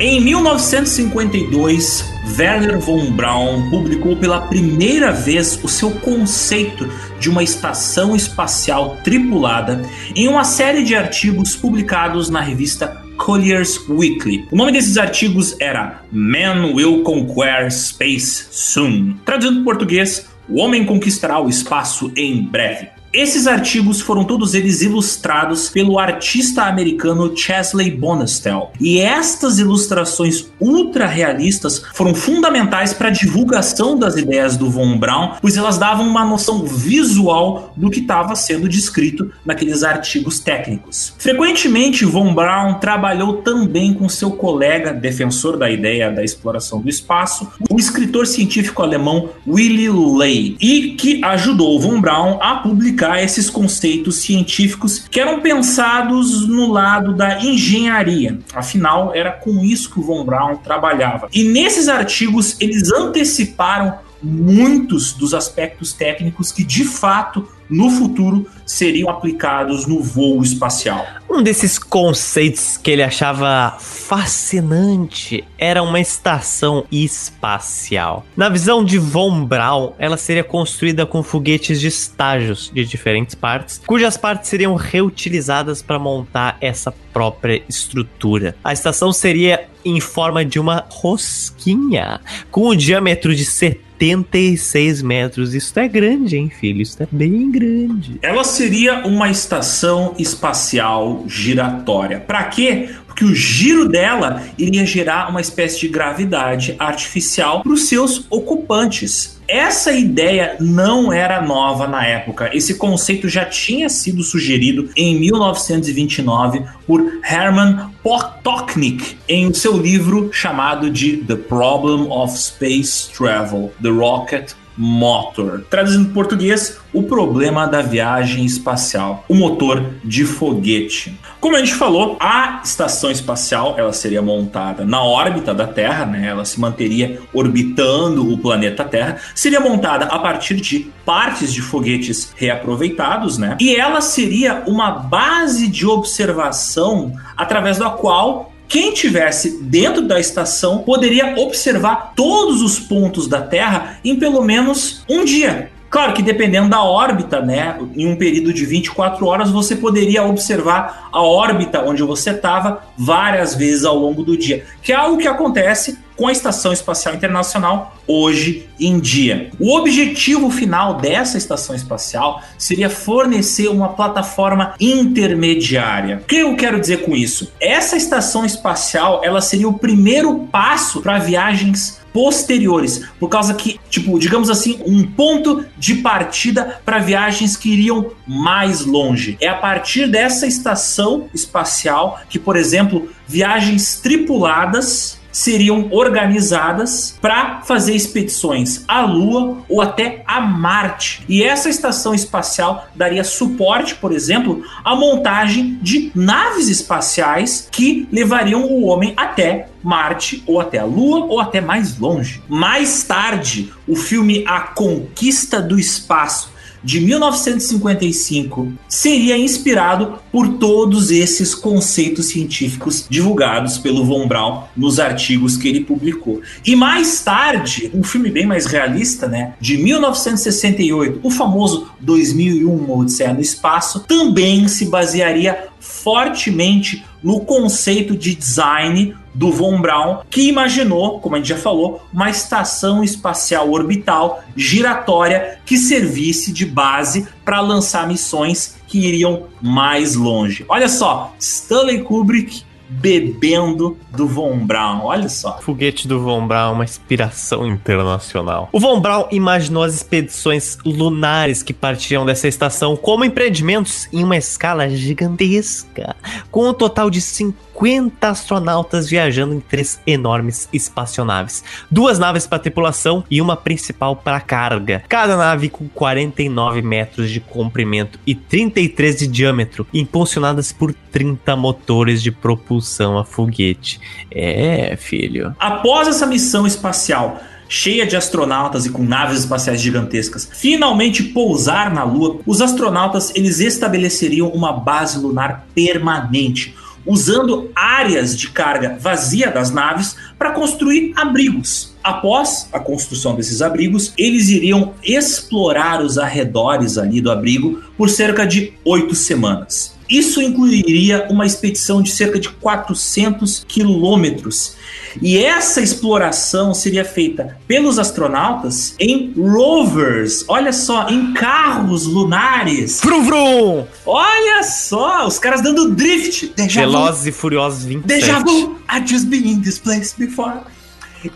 Em 1952, Werner von Braun publicou pela primeira vez o seu conceito de uma estação espacial tripulada em uma série de artigos publicados na revista Collier's Weekly. O nome desses artigos era Man Will Conquer Space Soon. Traduzindo para português, o homem conquistará o espaço em breve. Esses artigos foram todos eles ilustrados pelo artista americano Chesley Bonestell. E estas ilustrações ultra realistas foram fundamentais para a divulgação das ideias do Von Braun, pois elas davam uma noção visual do que estava sendo descrito naqueles artigos técnicos. Frequentemente, Von Braun trabalhou também com seu colega, defensor da ideia da exploração do espaço, o escritor científico alemão Willy Ley, e que ajudou Von Braun a publicar aplicar esses conceitos científicos que eram pensados no lado da engenharia. Afinal, era com isso que o Von Braun trabalhava. E nesses artigos, eles anteciparam muitos dos aspectos técnicos que de fato no futuro seriam aplicados no voo espacial. Um desses conceitos que ele achava fascinante era uma estação espacial. Na visão de Von Braun, ela seria construída com foguetes de estágios de diferentes partes, cujas partes seriam reutilizadas para montar essa própria estrutura. A estação seria em forma de uma rosquinha, com um diâmetro de 76 metros. Isso é grande, hein, filho? Isso é bem grande. Ela seria uma estação espacial giratória. Para quê? Porque o giro dela iria gerar uma espécie de gravidade artificial para os seus ocupantes. Essa ideia não era nova na época. Esse conceito já tinha sido sugerido em 1929 por Hermann Potocnik em seu livro chamado de The Problem of Space Travel: The Rocket Motor. Traduzindo em português, o problema da viagem espacial, o motor de foguete. Como a gente falou, a estação espacial ela seria montada na órbita da Terra, né? Ela se manteria orbitando o planeta Terra, seria montada a partir de partes de foguetes reaproveitados, né? E ela seria uma base de observação através da qual quem tivesse dentro da estação poderia observar todos os pontos da Terra em pelo menos um dia. Claro que dependendo da órbita, né, em um período de 24 horas você poderia observar a órbita onde você estava várias vezes ao longo do dia, que é algo que acontece com a Estação Espacial Internacional hoje em dia. O objetivo final dessa estação espacial seria fornecer uma plataforma intermediária. O que eu quero dizer com isso? Essa estação espacial, ela seria o primeiro passo para viagens posteriores, por causa que, tipo, digamos assim, um ponto de partida para viagens que iriam mais longe. É a partir dessa estação espacial que, por exemplo, viagens tripuladas seriam organizadas para fazer expedições à Lua ou até a Marte. E essa estação espacial daria suporte, por exemplo, à montagem de naves espaciais que levariam o homem até Marte ou até a Lua ou até mais longe. Mais tarde, o filme A Conquista do Espaço de 1955 seria inspirado por todos esses conceitos científicos divulgados pelo Von Braun nos artigos que ele publicou. E mais tarde, um filme bem mais realista, né, de 1968, o famoso 2001 Odisseia no Espaço, também se basearia fortemente no conceito de design do Von Braun, que imaginou, como a gente já falou, uma estação espacial orbital giratória que servisse de base para lançar missões que iriam mais longe. Olha só, Stanley Kubrick bebendo do Von Braun. Olha só. Foguete do Von Braun, uma inspiração internacional. O Von Braun imaginou as expedições lunares que partiam dessa estação como empreendimentos em uma escala gigantesca, com um total de 50 astronautas viajando em três enormes espaçonaves. Duas naves para tripulação e uma principal para carga. Cada nave com 49 metros de comprimento e 33 de diâmetro, impulsionadas por 30 motores de propulsão a foguete. É, filho. Após essa missão espacial cheia de astronautas e com naves espaciais gigantescas, finalmente pousar na Lua, os astronautas eles estabeleceriam uma base lunar permanente, usando áreas de carga vazia das naves para construir abrigos. Após a construção desses abrigos, eles iriam explorar os arredores ali do abrigo por cerca de oito semanas. Isso incluiria uma expedição de cerca de 400 quilômetros. E essa exploração seria feita pelos astronautas em rovers, olha só, em carros lunares. Vrum, vrum. Olha só, os caras dando drift. Velozes e Furiosos 27. Deja vu, I just been in this place before.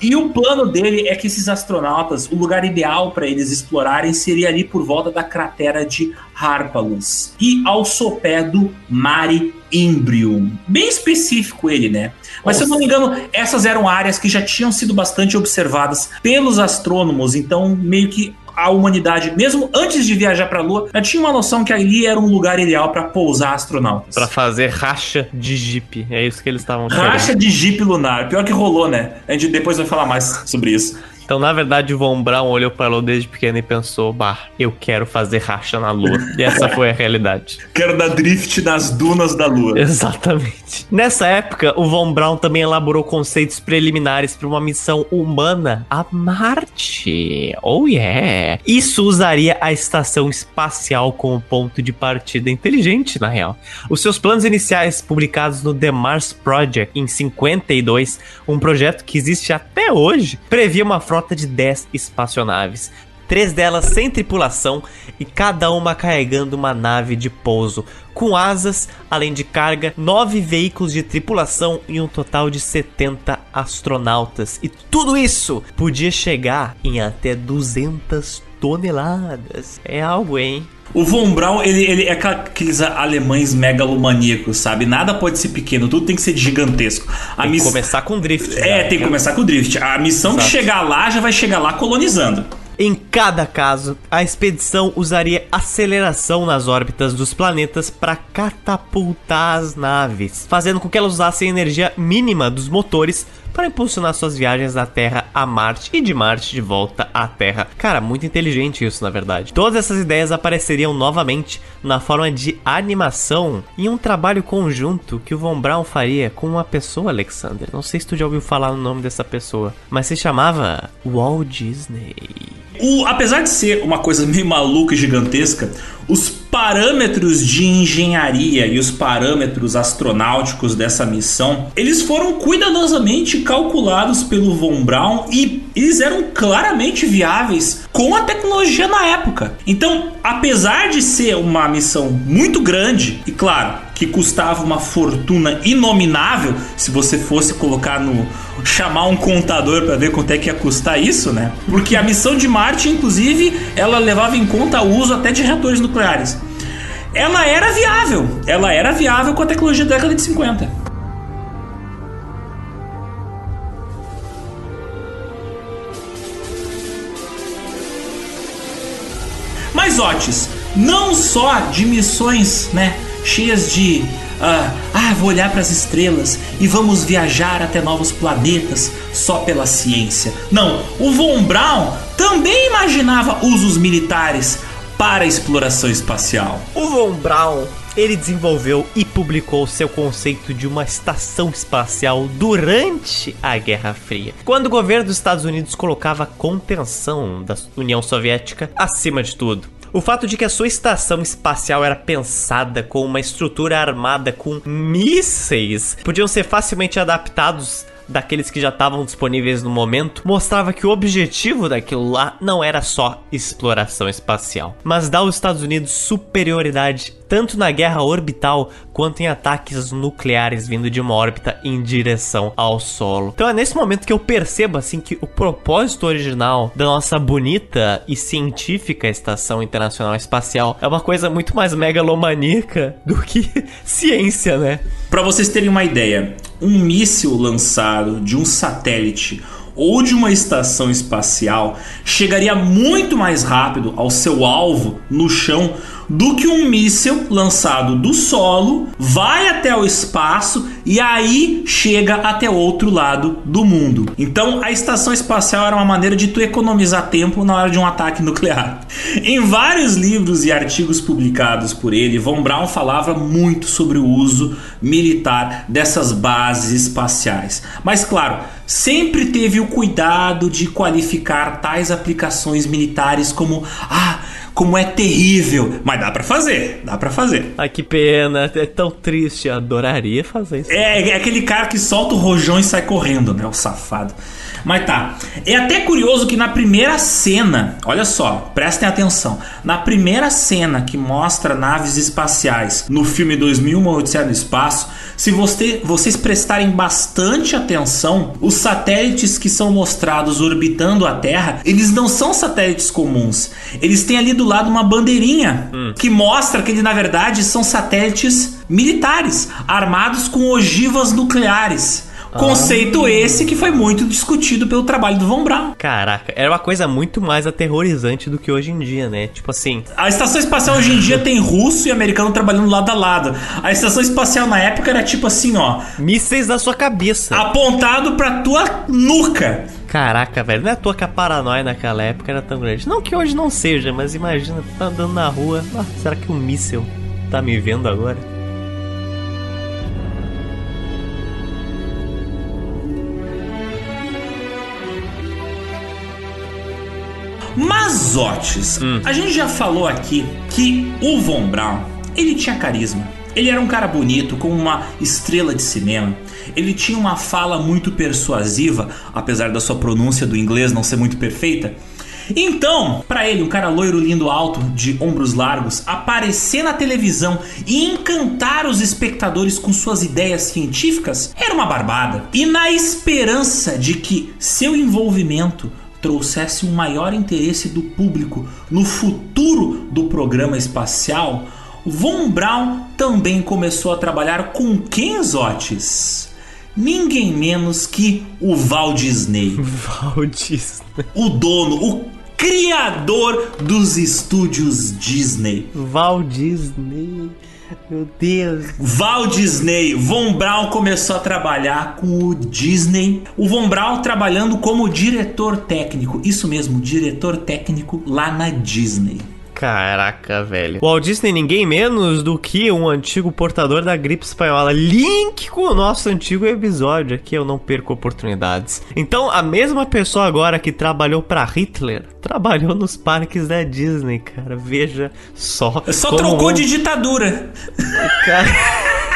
E o plano dele é que esses astronautas, o lugar ideal para eles explorarem seria ali por volta da cratera de Harpalus e ao sopé do Mare Imbrium. Bem específico ele, né? Mas se eu não me engano, essas eram áreas que já tinham sido bastante observadas pelos astrônomos, então meio que a humanidade, mesmo antes de viajar pra Lua, já tinha uma noção que ali era um lugar ideal para pousar astronautas. Pra fazer racha de Jeep. É isso que eles estavam Racha de Jeep lunar. Pior que rolou, né? A gente depois vai falar mais sobre isso. Então, na verdade, o Von Braun olhou para a Lua desde pequeno e pensou: bah, eu quero fazer racha na Lua. E essa foi a realidade. *laughs* Quero dar drift nas dunas da Lua. Exatamente. Nessa época, o Von Braun também elaborou conceitos preliminares para uma missão humana a Marte. Oh yeah! Isso usaria a estação espacial como ponto de partida inteligente, na real. Os seus planos iniciais, publicados no The Mars Project em 52, um projeto que existe até hoje, previa uma frota de 10 espaçonaves, três delas sem tripulação e cada uma carregando uma nave de pouso, com asas, além de carga, nove veículos de tripulação e um total de 70 astronautas. E tudo isso podia chegar em até 200 toneladas. É algo, hein? O Von Braun, ele, ele é aqueles alemães megalomaníacos, sabe? Nada pode ser pequeno, tudo tem que ser gigantesco. A tem miss... que começar com drift. É, tem que começar com drift. A missão Exato. de chegar lá já vai chegar lá colonizando. Em cada caso, a expedição usaria aceleração nas órbitas dos planetas para catapultar as naves, fazendo com que elas usassem a energia mínima dos motores para impulsionar suas viagens da Terra a Marte e de Marte de volta à Terra. Cara, muito inteligente isso, na verdade. Todas essas ideias apareceriam novamente na forma de animação em um trabalho conjunto que o Von Braun faria com uma pessoa, Alexander. Não sei se tu já ouviu falar no nome dessa pessoa, mas se chamava Walt Disney. O, apesar de ser uma coisa meio maluca e gigantesca, os parâmetros de engenharia e os parâmetros astronáuticos dessa missão, eles foram cuidadosamente calculados pelo Von Braun e eles eram claramente viáveis com a tecnologia na época. Então, apesar de ser uma missão muito grande e claro, que custava uma fortuna inominável, se você fosse colocar no chamar um contador para ver quanto é que ia custar isso, né? Porque a missão de Marte, inclusive, ela levava em conta o uso até de reatores nucleares. Ela era viável, ela era viável com a tecnologia da década de 50. Mas Otis, não só de missões, né, cheias de ah, ah, vou olhar para as estrelas e vamos viajar até novos planetas só pela ciência. Não, o Von Braun também imaginava usos militares para a exploração espacial. O Von Braun ele desenvolveu e publicou seu conceito de uma estação espacial durante a Guerra Fria, quando o governo dos Estados Unidos colocava a contenção da União Soviética acima de tudo. O fato de que a sua estação espacial era pensada com uma estrutura armada com mísseis podiam ser facilmente adaptados daqueles que já estavam disponíveis no momento, mostrava que o objetivo daquilo lá não era só exploração espacial, mas dar aos Estados Unidos superioridade tanto na guerra orbital quanto em ataques nucleares vindo de uma órbita em direção ao solo. Então é nesse momento que eu percebo assim que o propósito original da nossa bonita e científica estação internacional espacial é uma coisa muito mais megalomaníaca do que *laughs* ciência, né? Para vocês terem uma ideia, um míssil lançado de um satélite ou de uma estação espacial chegaria muito mais rápido ao seu alvo no chão do que um míssil lançado do solo, vai até o espaço e aí chega até outro lado do mundo. Então a estação espacial era uma maneira de tu economizar tempo na hora de um ataque nuclear. *laughs* Em vários livros e artigos publicados por ele, Von Braun falava muito sobre o uso militar dessas bases espaciais. Mas claro, sempre teve o cuidado de qualificar tais aplicações militares como ah, como é terrível. Mas dá para fazer, dá para fazer. Ai, que pena, é tão triste. Eu adoraria fazer isso. É, é aquele cara que solta o rojão e sai correndo, né? O safado. Mas tá. É até curioso que na primeira cena, olha só, prestem atenção. Na primeira cena que mostra naves espaciais no filme 2001 Odisseia no Espaço, se você, vocês prestarem bastante atenção, os satélites que são mostrados orbitando a Terra, eles não são satélites comuns. Eles têm ali do lado uma bandeirinha hum. que mostra que eles na verdade são satélites militares, armados com ogivas nucleares. Conceito esse que foi muito discutido pelo trabalho do Von Braun. Caraca, era uma coisa muito mais aterrorizante do que hoje em dia, né? Tipo assim. A estação espacial hoje em dia tem russo e americano trabalhando lado a lado. A estação espacial na época era tipo assim, ó. Mísseis na sua cabeça. Apontado pra tua nuca. Caraca, velho, não é à toa que a paranoia naquela época era tão grande. Não que hoje não seja, mas imagina, tá andando na rua. Ah, será que um míssil tá me vendo agora? Mazotes. Hum. A gente já falou aqui que o Von Braun, ele tinha carisma. Ele era um cara bonito, com uma estrela de cinema. Ele tinha uma fala muito persuasiva, apesar da sua pronúncia do inglês não ser muito perfeita. Então, para ele, um cara loiro, lindo, alto, de ombros largos, aparecer na televisão e encantar os espectadores com suas ideias científicas era uma barbada. E na esperança de que seu envolvimento trouxesse um maior interesse do público no futuro do programa espacial, Von Braun também começou a trabalhar com quem, Zotes? Ninguém menos que o Walt Disney. *laughs* Walt Disney. O dono, o criador dos estúdios Disney. Walt Disney. Meu Deus. Walt Disney. Von Braun começou a trabalhar com o Disney. O Von Braun trabalhando como diretor técnico. Isso mesmo, diretor técnico lá na Disney. Caraca, velho. O Walt Disney ninguém menos do que um antigo portador da gripe espanhola. Link com o nosso antigo episódio aqui, eu não perco oportunidades. Então, a mesma pessoa agora que trabalhou para Hitler, trabalhou nos parques da Disney, cara. Veja só. Só trocou de ditadura. Cara... *laughs*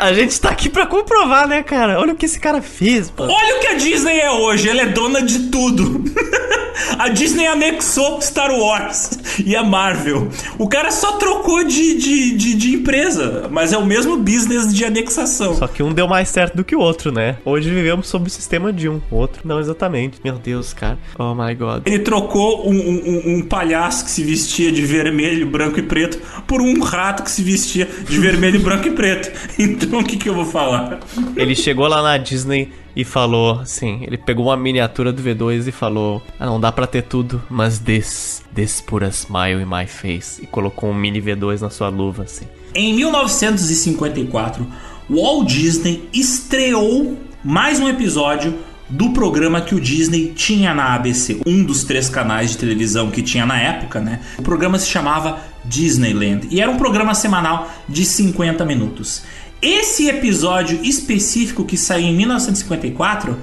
A gente tá aqui pra comprovar, né, cara? Olha o que esse cara fez, pô. Olha o que a Disney é hoje. Ela é dona de tudo. *laughs* a Disney anexou Star Wars e a Marvel. O cara só trocou de, de, de, de, empresa, mas é o mesmo business de anexação. Só que um deu mais certo do que o outro, né? Hoje vivemos sob o sistema de um, o outro não exatamente. Meu Deus, cara. Oh my god. Ele trocou um, um, um palhaço que se vestia de vermelho, branco e preto por um rato que se vestia de vermelho, *laughs* branco e preto. Então o que, que eu vou falar? Ele chegou lá na Disney e falou assim: ele pegou uma miniatura do V2 e falou: ah, não dá pra ter tudo, mas this, this put a smile in my face. E colocou um mini V2 na sua luva, assim. Em 1954, Walt Disney estreou mais um episódio do programa que o Disney tinha na ABC, um dos três canais de televisão que tinha na época, né? O programa se chamava Disneyland e era um programa semanal de 50 minutos. Esse episódio específico que saiu em 1954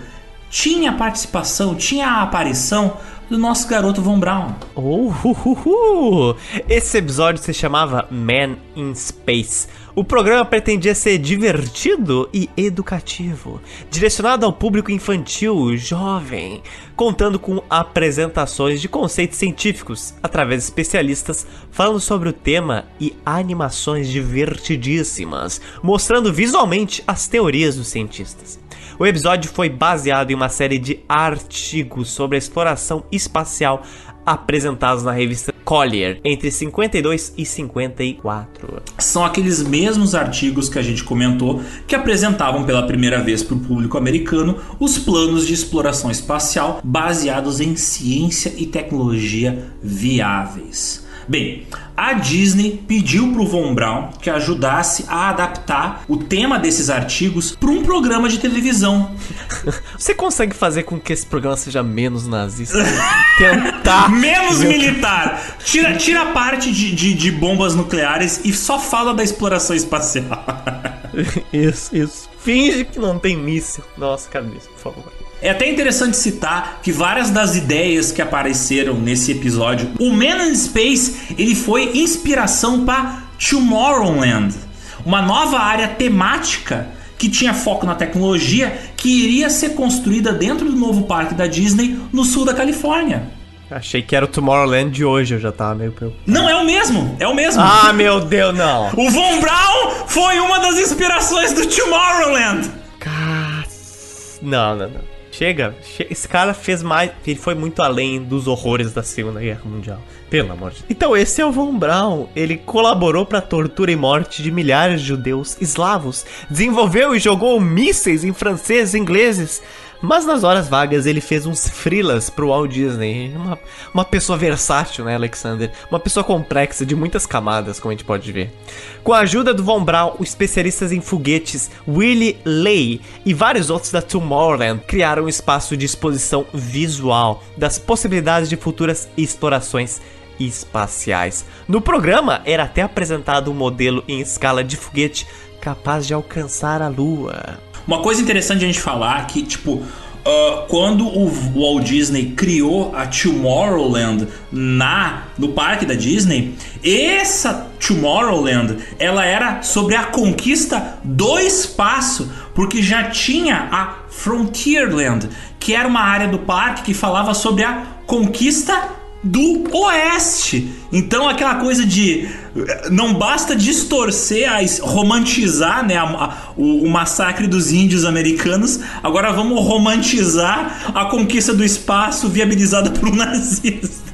tinha participação, tinha a aparição do nosso garoto Von Braun. Oh, uh, uh, uh. Esse episódio se chamava Man in Space. O programa pretendia ser divertido e educativo, direcionado ao público infantil jovem, contando com apresentações de conceitos científicos através de especialistas falando sobre o tema e animações divertidíssimas, mostrando visualmente as teorias dos cientistas. O episódio foi baseado em uma série de artigos sobre a exploração espacial apresentados na revista Collier entre 52 e 54. São aqueles mesmos artigos que a gente comentou que apresentavam pela primeira vez para o público americano os planos de exploração espacial baseados em ciência e tecnologia viáveis. Bem, a Disney pediu para o Von Braun que ajudasse a adaptar o tema desses artigos para um programa de televisão. *laughs* Você consegue fazer com que esse programa seja menos nazista? *laughs* Tentar. menos militar. Tira, tira a parte de, de, de bombas nucleares e só fala da exploração espacial. *laughs* isso, isso. Finge que não tem míssil. Nossa, cabeça, por favor. É até interessante citar que várias das ideias que apareceram nesse episódio, o Man in Space, ele foi inspiração para Tomorrowland, uma nova área temática que tinha foco na tecnologia que iria ser construída dentro do novo parque da Disney no sul da Califórnia. Achei que era o Tomorrowland de hoje, eu já tava meio preocupado. Não, é o mesmo, é o mesmo. Ah, meu Deus, não. O Von Braun foi uma das inspirações do Tomorrowland. Cara, não, não, não. Chega, esse cara fez mais. Ele foi muito além dos horrores da Segunda Guerra Mundial. Pelo amor de Deus. Então, esse é o Von Braun. Ele colaborou para a tortura e morte de milhares de judeus eslavos. Desenvolveu e jogou mísseis em franceses e ingleses mas nas horas vagas ele fez uns frilas pro Walt Disney. Uma, uma pessoa versátil, né, Alexander? Uma pessoa complexa, de muitas camadas, como a gente pode ver. Com a ajuda do Von Braun, os especialistas em foguetes Willie Lay e vários outros da Tomorrowland criaram um espaço de exposição visual das possibilidades de futuras explorações espaciais. No programa era até apresentado um modelo em escala de foguete capaz de alcançar a Lua. Uma coisa interessante a gente falar que, tipo, uh, quando o Walt Disney criou a Tomorrowland na no parque da Disney, essa Tomorrowland ela era sobre a conquista do espaço, porque já tinha a Frontierland, que era uma área do parque que falava sobre a conquista do Oeste. Então aquela coisa de não basta distorcer, romantizar né, a, a, o, o, massacre dos índios americanos, agora vamos romantizar a conquista do espaço viabilizada por um *laughs* nazista.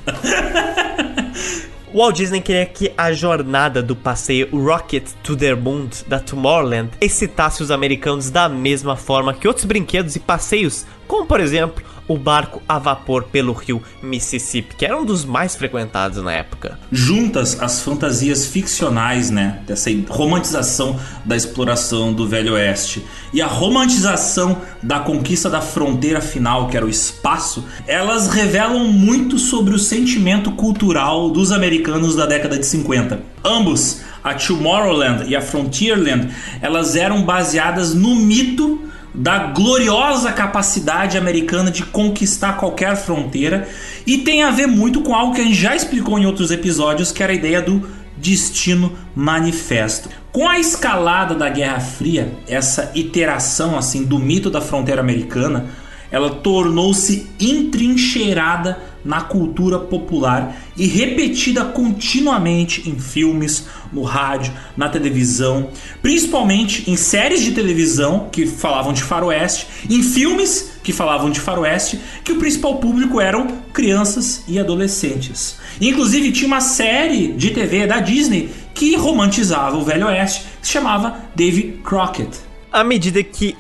Walt Disney queria que a jornada do passeio Rocket to the Moon da Tomorrowland excitasse os americanos da mesma forma que outros brinquedos e passeios, como por exemplo o barco a vapor pelo rio Mississippi, que era um dos mais frequentados na época. Juntas as fantasias ficcionais, né, dessa romantização da exploração do Velho Oeste e a romantização da conquista da fronteira final, que era o espaço, elas revelam muito sobre o sentimento cultural dos americanos da década de 50. Ambos, a Tomorrowland e a Frontierland, elas eram baseadas no mito da gloriosa capacidade americana de conquistar qualquer fronteira e tem a ver muito com algo que a gente já explicou em outros episódios, que era a ideia do destino manifesto. Com a escalada da Guerra Fria, essa iteração assim do mito da fronteira americana, ela tornou-se entrincheirada na cultura popular e repetida continuamente em filmes, no rádio, na televisão, principalmente em séries de televisão que falavam de faroeste, em filmes que falavam de faroeste, que o principal público eram crianças e adolescentes. Inclusive tinha uma série de TV da Disney que romantizava o Velho Oeste, que se chamava Dave Crockett. À medida que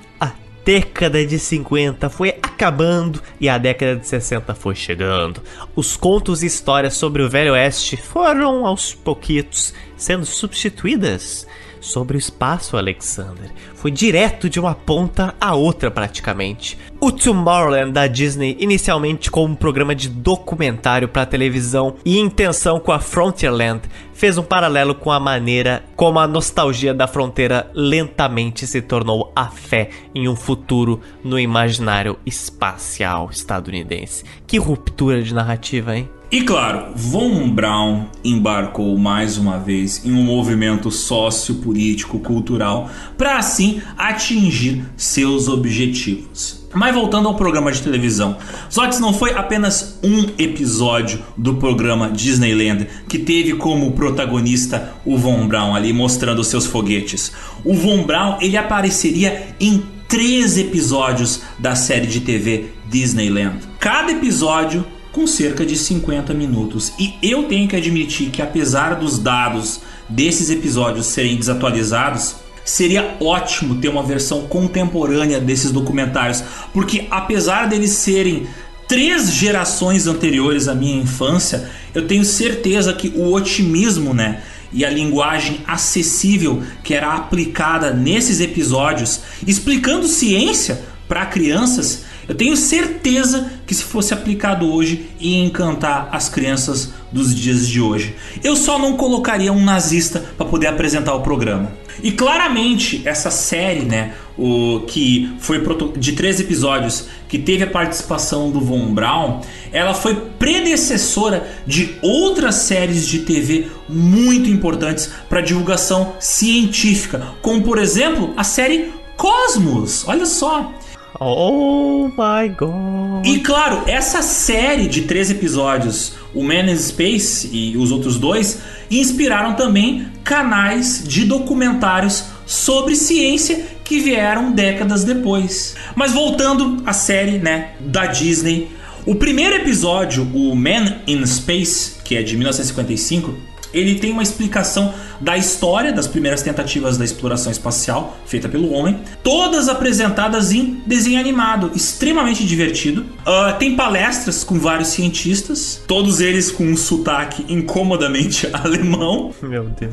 década de 50 foi acabando e a década de 60 foi chegando. Os contos e histórias sobre o Velho Oeste foram aos pouquitos sendo substituídas sobre o espaço, Alexander. Foi direto de uma ponta a outra, praticamente. O Tomorrowland da Disney, inicialmente como um programa de documentário para televisão e intenção com a Frontierland, fez um paralelo com a maneira como a nostalgia da fronteira lentamente se tornou a fé em um futuro no imaginário espacial estadunidense. Que ruptura de narrativa, hein? E claro, Von Braun embarcou mais uma vez em um movimento sociopolítico cultural para assim atingir seus objetivos. Mas voltando ao programa de televisão, Zox não foi apenas um episódio do programa Disneyland que teve como protagonista o Von Braun ali mostrando seus foguetes. O Von Braun ele apareceria em três episódios da série de TV Disneyland. Cada episódio com cerca de 50 minutos. E eu tenho que admitir que, apesar dos dados desses episódios serem desatualizados, seria ótimo ter uma versão contemporânea desses documentários, porque apesar deles serem três gerações anteriores à minha infância, eu tenho certeza que o otimismo, né? E a linguagem acessível que era aplicada nesses episódios, explicando ciência para crianças, eu tenho certeza que se fosse aplicado hoje ia encantar as crianças dos dias de hoje. Eu só não colocaria um nazista para poder apresentar o programa. E claramente essa série, né, o que foi de três episódios, que teve a participação do Von Braun, ela foi predecessora de outras séries de TV muito importantes para divulgação científica, como por exemplo a série Cosmos. Olha só, Oh my god. E claro, essa série de três episódios, o Man in Space e os outros dois, inspiraram também canais de documentários sobre ciência que vieram décadas depois. Mas voltando à série, né, da Disney, o primeiro episódio, o Man in Space, que é de 1955, ele tem uma explicação da história das primeiras tentativas da exploração espacial feita pelo homem, todas apresentadas em desenho animado, extremamente divertido. Uh, tem palestras com vários cientistas, todos eles com um sotaque incomodamente *laughs* alemão,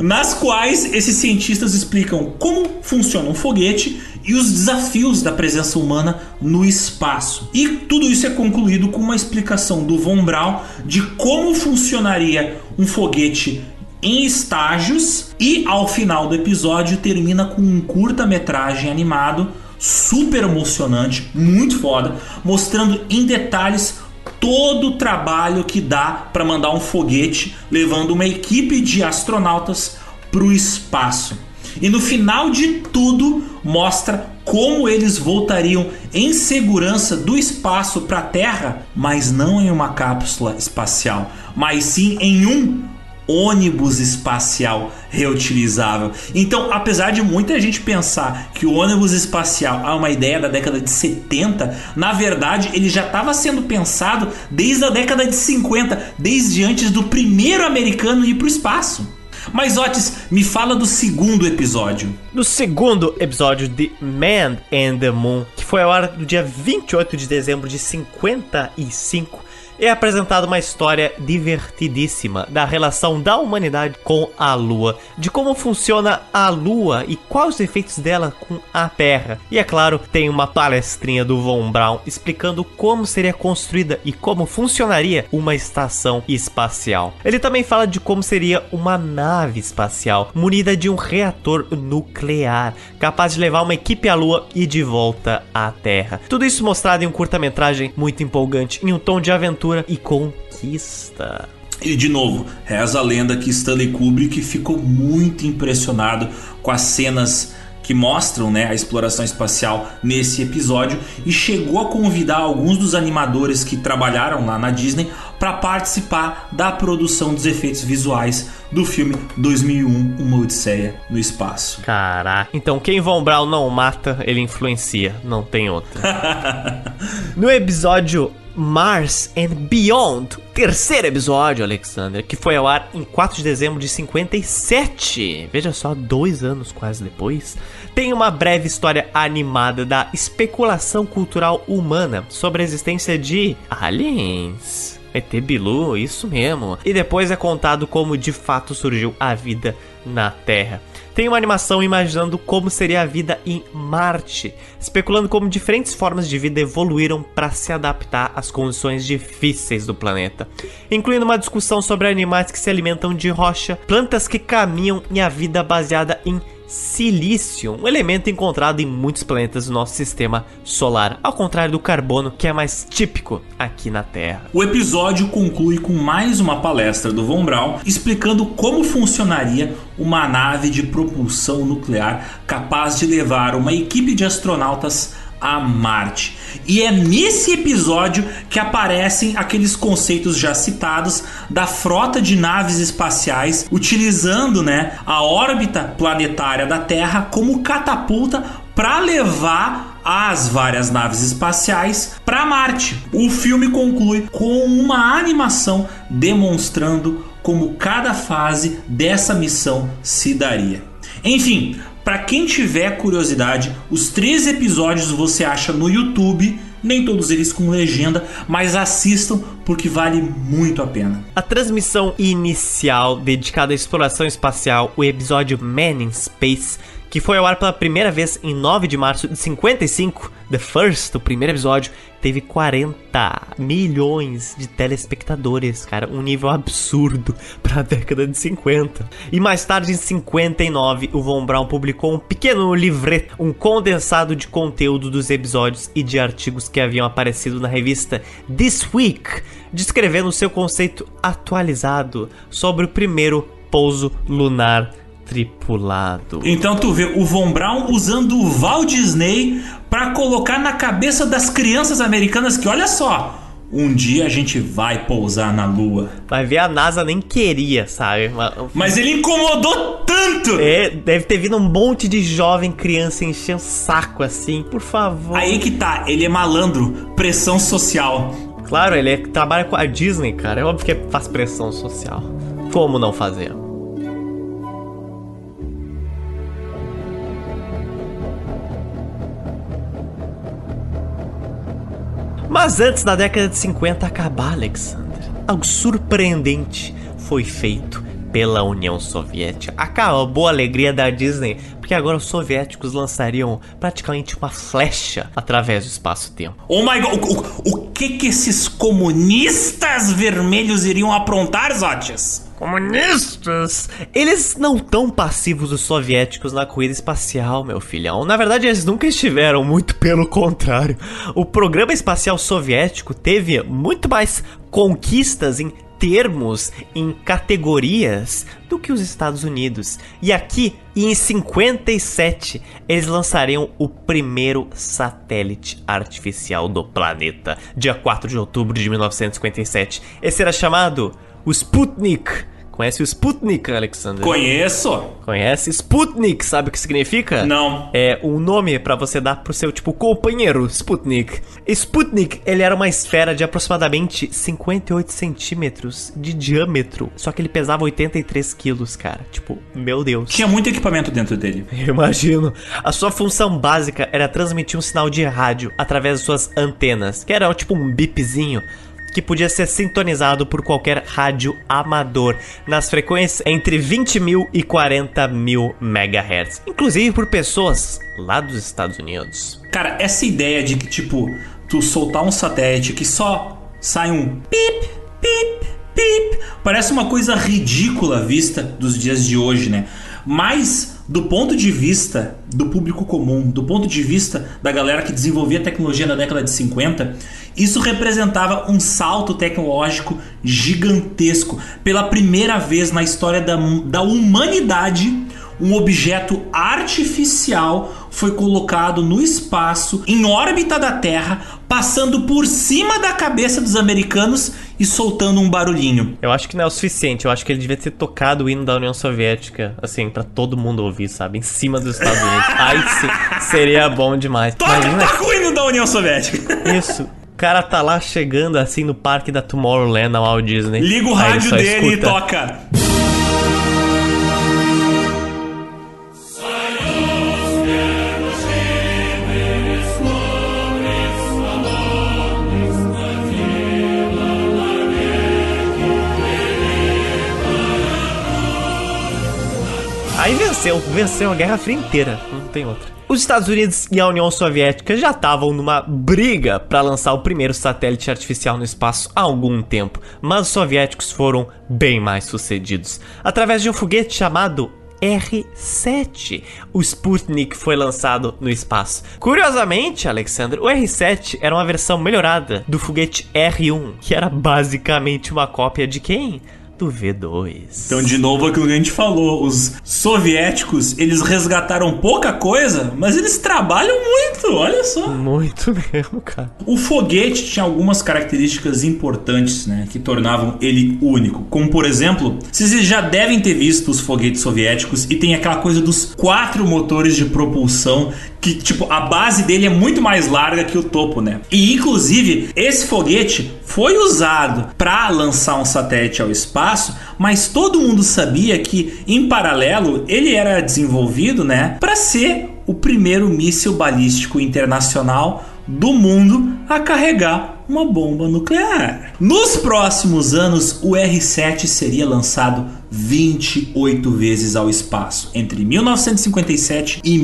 nas quais esses cientistas explicam como funciona um foguete e os desafios da presença humana no espaço. E tudo isso é concluído com uma explicação do Von Braun de como funcionaria um foguete em estágios e ao final do episódio termina com um curta-metragem animado super emocionante, muito foda, mostrando em detalhes todo o trabalho que dá para mandar um foguete levando uma equipe de astronautas para o espaço. E no final de tudo mostra como eles voltariam em segurança do espaço para a Terra, mas não em uma cápsula espacial, mas sim em um ônibus espacial reutilizável. Então, apesar de muita gente pensar que o ônibus espacial é uma ideia da década de 70, na verdade ele já estava sendo pensado desde a década de 50, desde antes do primeiro americano ir para o espaço. Mas Otis, me fala do segundo episódio. Do segundo episódio de Man and the Moon, que foi ao ar no dia 28 de dezembro de 55 é apresentada uma história divertidíssima da relação da humanidade com a Lua, de como funciona a Lua e quais os efeitos dela com a Terra. E é claro, tem uma palestrinha do Von Braun explicando como seria construída e como funcionaria uma estação espacial. Ele também fala de como seria uma nave espacial munida de um reator nuclear, capaz de levar uma equipe à Lua e de volta à Terra. Tudo isso mostrado em um curta-metragem muito empolgante, em um tom de aventura aventura e conquista. E de novo, reza a lenda que Stanley Kubrick ficou muito impressionado com as cenas que mostram né, a exploração espacial nesse episódio e chegou a convidar alguns dos animadores que trabalharam lá na Disney para participar da produção dos efeitos visuais do filme 2001 Uma Odisseia no Espaço. Caraca, então quem Von Braun não mata, ele influencia, não tem outra. *laughs* no episódio Mars and Beyond, terceiro episódio, Alexander, que foi ao ar em 4 de dezembro de 57. Veja só, dois anos quase depois. Tem uma breve história animada da especulação cultural humana sobre a existência de aliens. ET Bilu, isso mesmo. E depois é contado como de fato surgiu a vida na Terra. Tem uma animação imaginando como seria a vida em Marte, especulando como diferentes formas de vida evoluíram para se adaptar às condições difíceis do planeta, incluindo uma discussão sobre animais que se alimentam de rocha, plantas que caminham e a vida baseada em silício, um elemento encontrado em muitos planetas do nosso sistema solar, ao contrário do carbono, que é mais típico aqui na Terra. O episódio conclui com mais uma palestra do Von Braun explicando como funcionaria uma nave de propulsão nuclear capaz de levar uma equipe de astronautas a Marte. E é nesse episódio que aparecem aqueles conceitos já citados da frota de naves espaciais utilizando, né, a órbita planetária da Terra como catapulta para levar as várias naves espaciais para Marte. O filme conclui com uma animação demonstrando como cada fase dessa missão se daria. Enfim, para quem tiver curiosidade, os três episódios você acha no YouTube, nem todos eles com legenda, mas assistam porque vale muito a pena. A transmissão inicial dedicada à exploração espacial, o episódio Man in Space, que foi ao ar pela primeira vez em 9 de março de 55, The First, o primeiro episódio, teve 40 milhões de telespectadores, cara, um nível absurdo para a década de 50. E mais tarde, em 59, o Von Braun publicou um pequeno livreto, um condensado de conteúdo dos episódios e de artigos que haviam aparecido na revista This Week, descrevendo seu conceito atualizado sobre o primeiro pouso lunar tripulado. Então tu vê o Von Braun usando o Walt Disney para colocar na cabeça das crianças americanas que olha só, Um dia a gente vai pousar na lua. Vai ver, a NASA nem queria, sabe? Mas ele incomodou tanto! É, deve ter vindo um monte de jovem criança encher o saco assim, por favor. Aí que tá, ele é malandro, pressão social. Claro, ele é, trabalha com a Disney, cara. É óbvio que faz pressão social. Como não fazer? Mas antes da década de 50 acabar, Alexander, algo surpreendente foi feito pela União Soviética. Acabou a alegria da Disney, porque agora os soviéticos lançariam praticamente uma flecha através do espaço-tempo. Oh my god, o, o, o, que que esses comunistas vermelhos iriam aprontar, Zotias? Comunistas! Eles não tão passivos os soviéticos na corrida espacial, meu filhão. Na verdade, eles nunca estiveram, muito pelo contrário. O programa espacial soviético teve muito mais conquistas em termos, em categorias do que os Estados Unidos. E aqui, em 57, eles lançariam o primeiro satélite artificial do planeta, dia 4 de outubro de 1957. Esse era chamado o Sputnik. Conhece o Sputnik, Alexander? Conheço. Conhece? Sputnik, sabe o que significa? Não. É um nome para você dar pro seu, tipo, companheiro, Sputnik. Sputnik, ele era uma esfera de aproximadamente 58 centímetros de diâmetro. Só que ele pesava 83 quilos, cara. Tipo, meu Deus. Tinha muito equipamento dentro dele. Eu *laughs* imagino. A sua função básica era transmitir um sinal de rádio através de suas antenas, que era tipo um bipzinho que podia ser sintonizado por qualquer rádio amador nas frequências entre 20 mil e 40 mil megahertz, inclusive por pessoas lá dos Estados Unidos. Cara, essa ideia de que tipo tu soltar um satélite que só sai um pip, pip, pip, parece uma coisa ridícula vista dos dias de hoje, né? Mas do ponto de vista do público comum, do ponto de vista da galera que desenvolvia tecnologia na década de 50, isso representava um salto tecnológico gigantesco. Pela primeira vez na história da, da humanidade, um objeto artificial foi colocado no espaço, em órbita da Terra, passando por cima da cabeça dos americanos e soltando um barulhinho. Eu acho que não é o suficiente, eu acho que ele devia ter tocado o hino da União Soviética, assim, para todo mundo ouvir, sabe? Em cima dos Estados Unidos. *laughs* Aí sim, seria bom demais. Toca, Imagina... toca o hino da União Soviética. *laughs* Isso cara tá lá chegando assim no parque da Tomorrowland na Walt Disney. Liga o rádio dele escuta. e toca. Aí venceu, venceu a Guerra Fria inteira, não tem outra. Os Estados Unidos e a União Soviética já estavam numa briga para lançar o primeiro satélite artificial no espaço há algum tempo, mas os soviéticos foram bem mais sucedidos. Através de um foguete chamado R7. O Sputnik foi lançado no espaço. Curiosamente, Alexander, o R7 era uma versão melhorada do foguete R1, que era basicamente uma cópia de quem? Do V2. Então, de novo, aquilo que a gente falou: os soviéticos eles resgataram pouca coisa, mas eles trabalham muito, olha só. Muito *laughs* mesmo, cara. O foguete tinha algumas características importantes, né, que tornavam ele único. Como, por exemplo, vocês já devem ter visto os foguetes soviéticos e tem aquela coisa dos quatro motores de propulsão que, tipo, a base dele é muito mais larga que o topo, né? E, inclusive, esse foguete foi usado para lançar um satélite ao espaço, mas todo mundo sabia que, em paralelo, ele era desenvolvido, né, para ser o primeiro míssil balístico internacional do mundo a carregar uma bomba nuclear. Nos próximos anos, o R7 seria lançado 28 vezes ao espaço entre 1957 e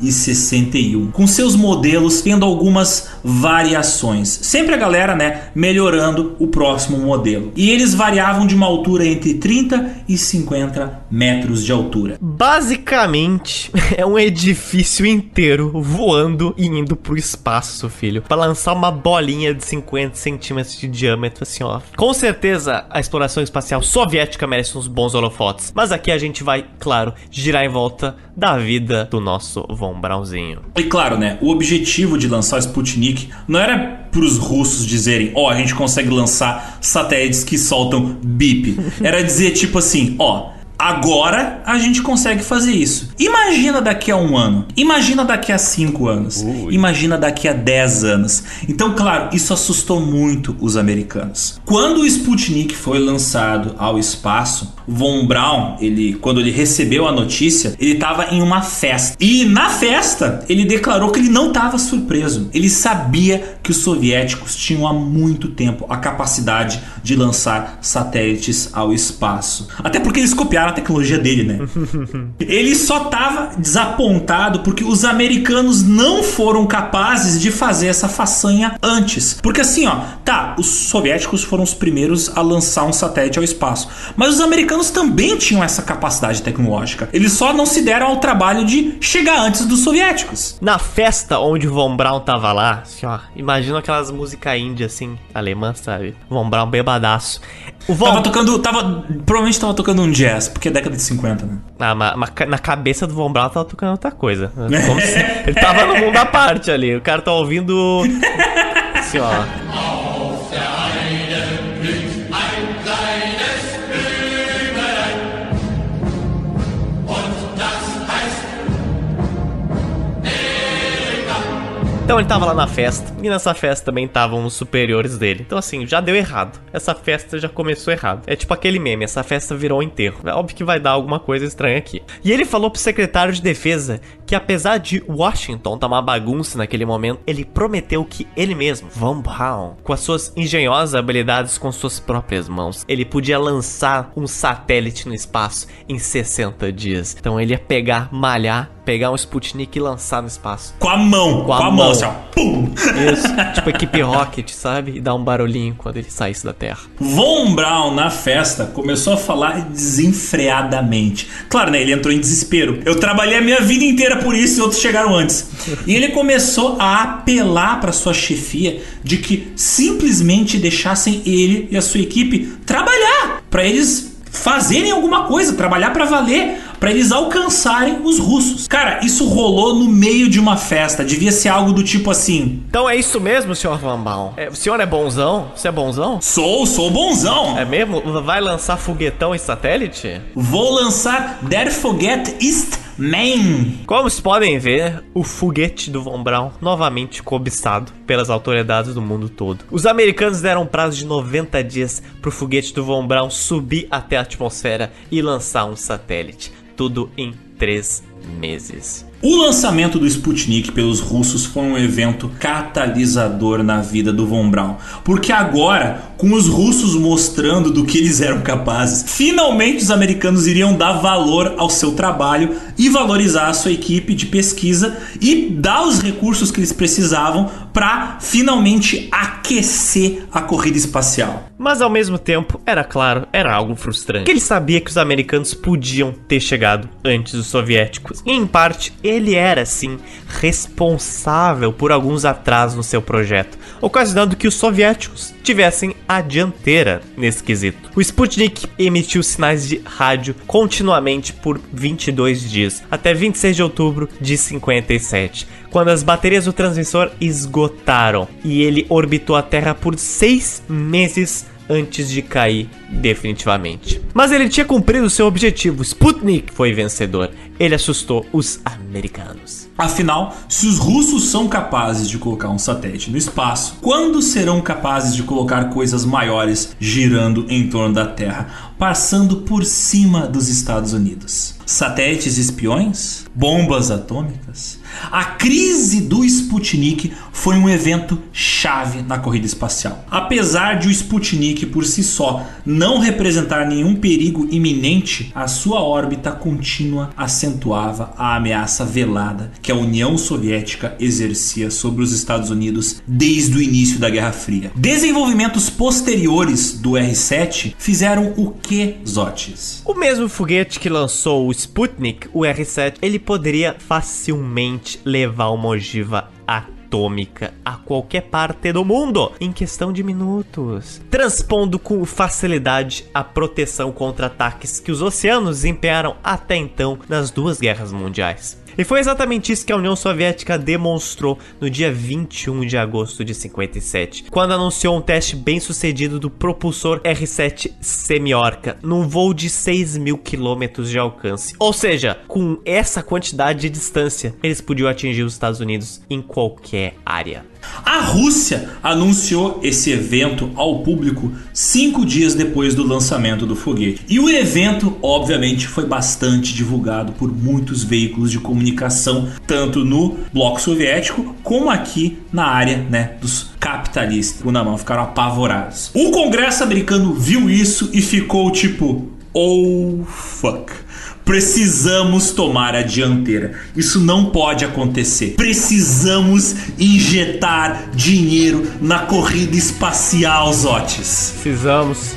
1961, com seus modelos tendo algumas variações. Sempre a galera, né, melhorando o próximo modelo. E eles variavam de uma altura entre 30 e 50 metros de altura. Basicamente, *laughs* é um edifício inteiro voando e indo pro espaço, filho, para lançar uma bolinha de 50 centímetros de diâmetro assim, ó. Com certeza, a exploração espacial soviética Soviética merece uns bons holofotes. Mas aqui a gente vai, claro, girar em volta da vida do nosso Von Von Braunzinho. E claro, né? O objetivo de lançar o Sputnik não era para os russos dizerem, ó, oh, a gente consegue lançar satélites que soltam bip. Era dizer tipo assim, ó, oh, Agora a gente consegue fazer isso. Imagina daqui a um ano. Imagina daqui a cinco anos. Ui. Imagina daqui a dez anos. Então, claro, isso assustou muito os americanos. Quando o Sputnik foi lançado ao espaço, Von Braun, ele, quando ele recebeu a notícia, ele estava em uma festa. E na festa, ele declarou que ele não estava surpreso. Ele sabia que os soviéticos tinham há muito tempo a capacidade de lançar satélites ao espaço. Até porque eles copiaram a tecnologia dele, né? *laughs* Ele só tava desapontado porque os americanos não foram capazes de fazer essa façanha antes. Porque assim, ó, tá, os soviéticos foram os primeiros a lançar um satélite ao espaço, mas os americanos também tinham essa capacidade tecnológica. Eles só não se deram ao trabalho de chegar antes dos soviéticos. Na festa onde o Von Braun tava lá, assim, ó, imagina aquelas músicas índias assim, alemã, sabe? Von Braun bebadaço. O Von... Tava tocando, tava, provavelmente tava tocando um jazz, porque é década de 50, né? Ah, mas, mas na cabeça do Von Braun tava tocando outra coisa. *laughs* ele tava no mundo à parte ali. O cara tá ouvindo. *laughs* Assim, ó. Então ele tava lá na festa, e nessa festa também estavam os superiores dele. Então assim, já deu errado. Essa festa já começou errado. É tipo aquele meme, essa festa virou um enterro. É óbvio que vai dar alguma coisa estranha aqui. E ele falou pro secretário de defesa que apesar de Washington tá uma bagunça naquele momento, ele prometeu que ele mesmo, Von Braun, com as suas engenhosas habilidades com suas próprias mãos, ele podia lançar um satélite no espaço em 60 dias. Então ele ia pegar, malhar pegar um Sputnik e lançar no espaço. Com a mão, com, a, com a mão, assim, ó. Pum! Isso, *laughs* tipo equipe Rocket, sabe? E dá um barulhinho quando ele saísse da Terra. Von Braun, na festa, começou a falar desenfreadamente. Claro, né? Ele entrou em desespero. Eu trabalhei a minha vida inteira por isso e outros chegaram antes. E ele começou a apelar para sua chefia de que simplesmente deixassem ele e a sua equipe trabalhar. para eles fazerem alguma coisa, trabalhar para valer para eles alcançarem os russos. Cara, isso rolou no meio de uma festa. Devia ser algo do tipo assim. Então é isso mesmo, senhor Van Baal? É, o senhor é bonzão? Você é bonzão? Sou, sou bonzão. É mesmo? Vai lançar foguetão e satélite? Vou lançar Der Foguet ist Man. Como vocês podem ver, o foguete do Von Braun novamente cobiçado pelas autoridades do mundo todo. Os americanos deram um prazo de 90 dias para o foguete do Von Braun subir até a atmosfera e lançar um satélite tudo em três meses. O lançamento do Sputnik pelos russos foi um evento catalisador na vida do Von Braun, porque agora, com os russos mostrando do que eles eram capazes, finalmente os americanos iriam dar valor ao seu trabalho e valorizar a sua equipe de pesquisa e dar os recursos que eles precisavam para finalmente aquecer a corrida espacial. Mas ao mesmo tempo, era claro, era algo frustrante. Que ele sabia que os americanos podiam ter chegado antes dos soviéticos. E em parte, ele era sim responsável por alguns atrasos no seu projeto, ocasionando que os soviéticos tivessem a dianteira nesse quesito. O Sputnik emitiu sinais de rádio continuamente por 22 dias, até 26 de outubro de 57, quando as baterias do transmissor esgotaram e ele orbitou a Terra por seis meses antes de cair definitivamente. Mas ele tinha cumprido seu objetivo. Sputnik foi vencedor. Ele assustou os americanos. Afinal, se os russos são capazes de colocar um satélite no espaço, quando serão capazes de colocar coisas maiores girando em torno da Terra, passando por cima dos Estados Unidos? Satélites espiões? Bombas atômicas? A crise do Sputnik foi um evento chave na corrida espacial. Apesar de o Sputnik por si só não representar nenhum perigo iminente, a sua órbita contínua acentuava a ameaça velada que a União Soviética exercia sobre os Estados Unidos desde o início da Guerra Fria. Desenvolvimentos posteriores do R-7 fizeram o que, Zotes? O mesmo foguete que lançou o Sputnik, o R-7, ele poderia facilmente levar uma ogiva atômica a qualquer parte do mundo em questão de minutos, transpondo com facilidade a proteção contra ataques que os oceanos desempenharam até então nas duas guerras mundiais. E foi exatamente isso que a União Soviética demonstrou no dia 21 de agosto de 57, quando anunciou um teste bem sucedido do propulsor R-7 Semiorca num voo de 6 mil quilômetros de alcance. Ou seja, com essa quantidade de distância, eles podiam atingir os Estados Unidos em qualquer área. A Rússia anunciou esse evento ao público cinco dias depois do lançamento do foguete. E o evento, obviamente, foi bastante divulgado por muitos veículos de comunicação, tanto no bloco soviético como aqui na área né, dos capitalistas. O na mão ficaram apavorados. O Congresso americano viu isso e ficou tipo, oh fuck. Precisamos tomar a dianteira. Isso não pode acontecer. Precisamos injetar dinheiro na corrida espacial, Zotes. Precisamos.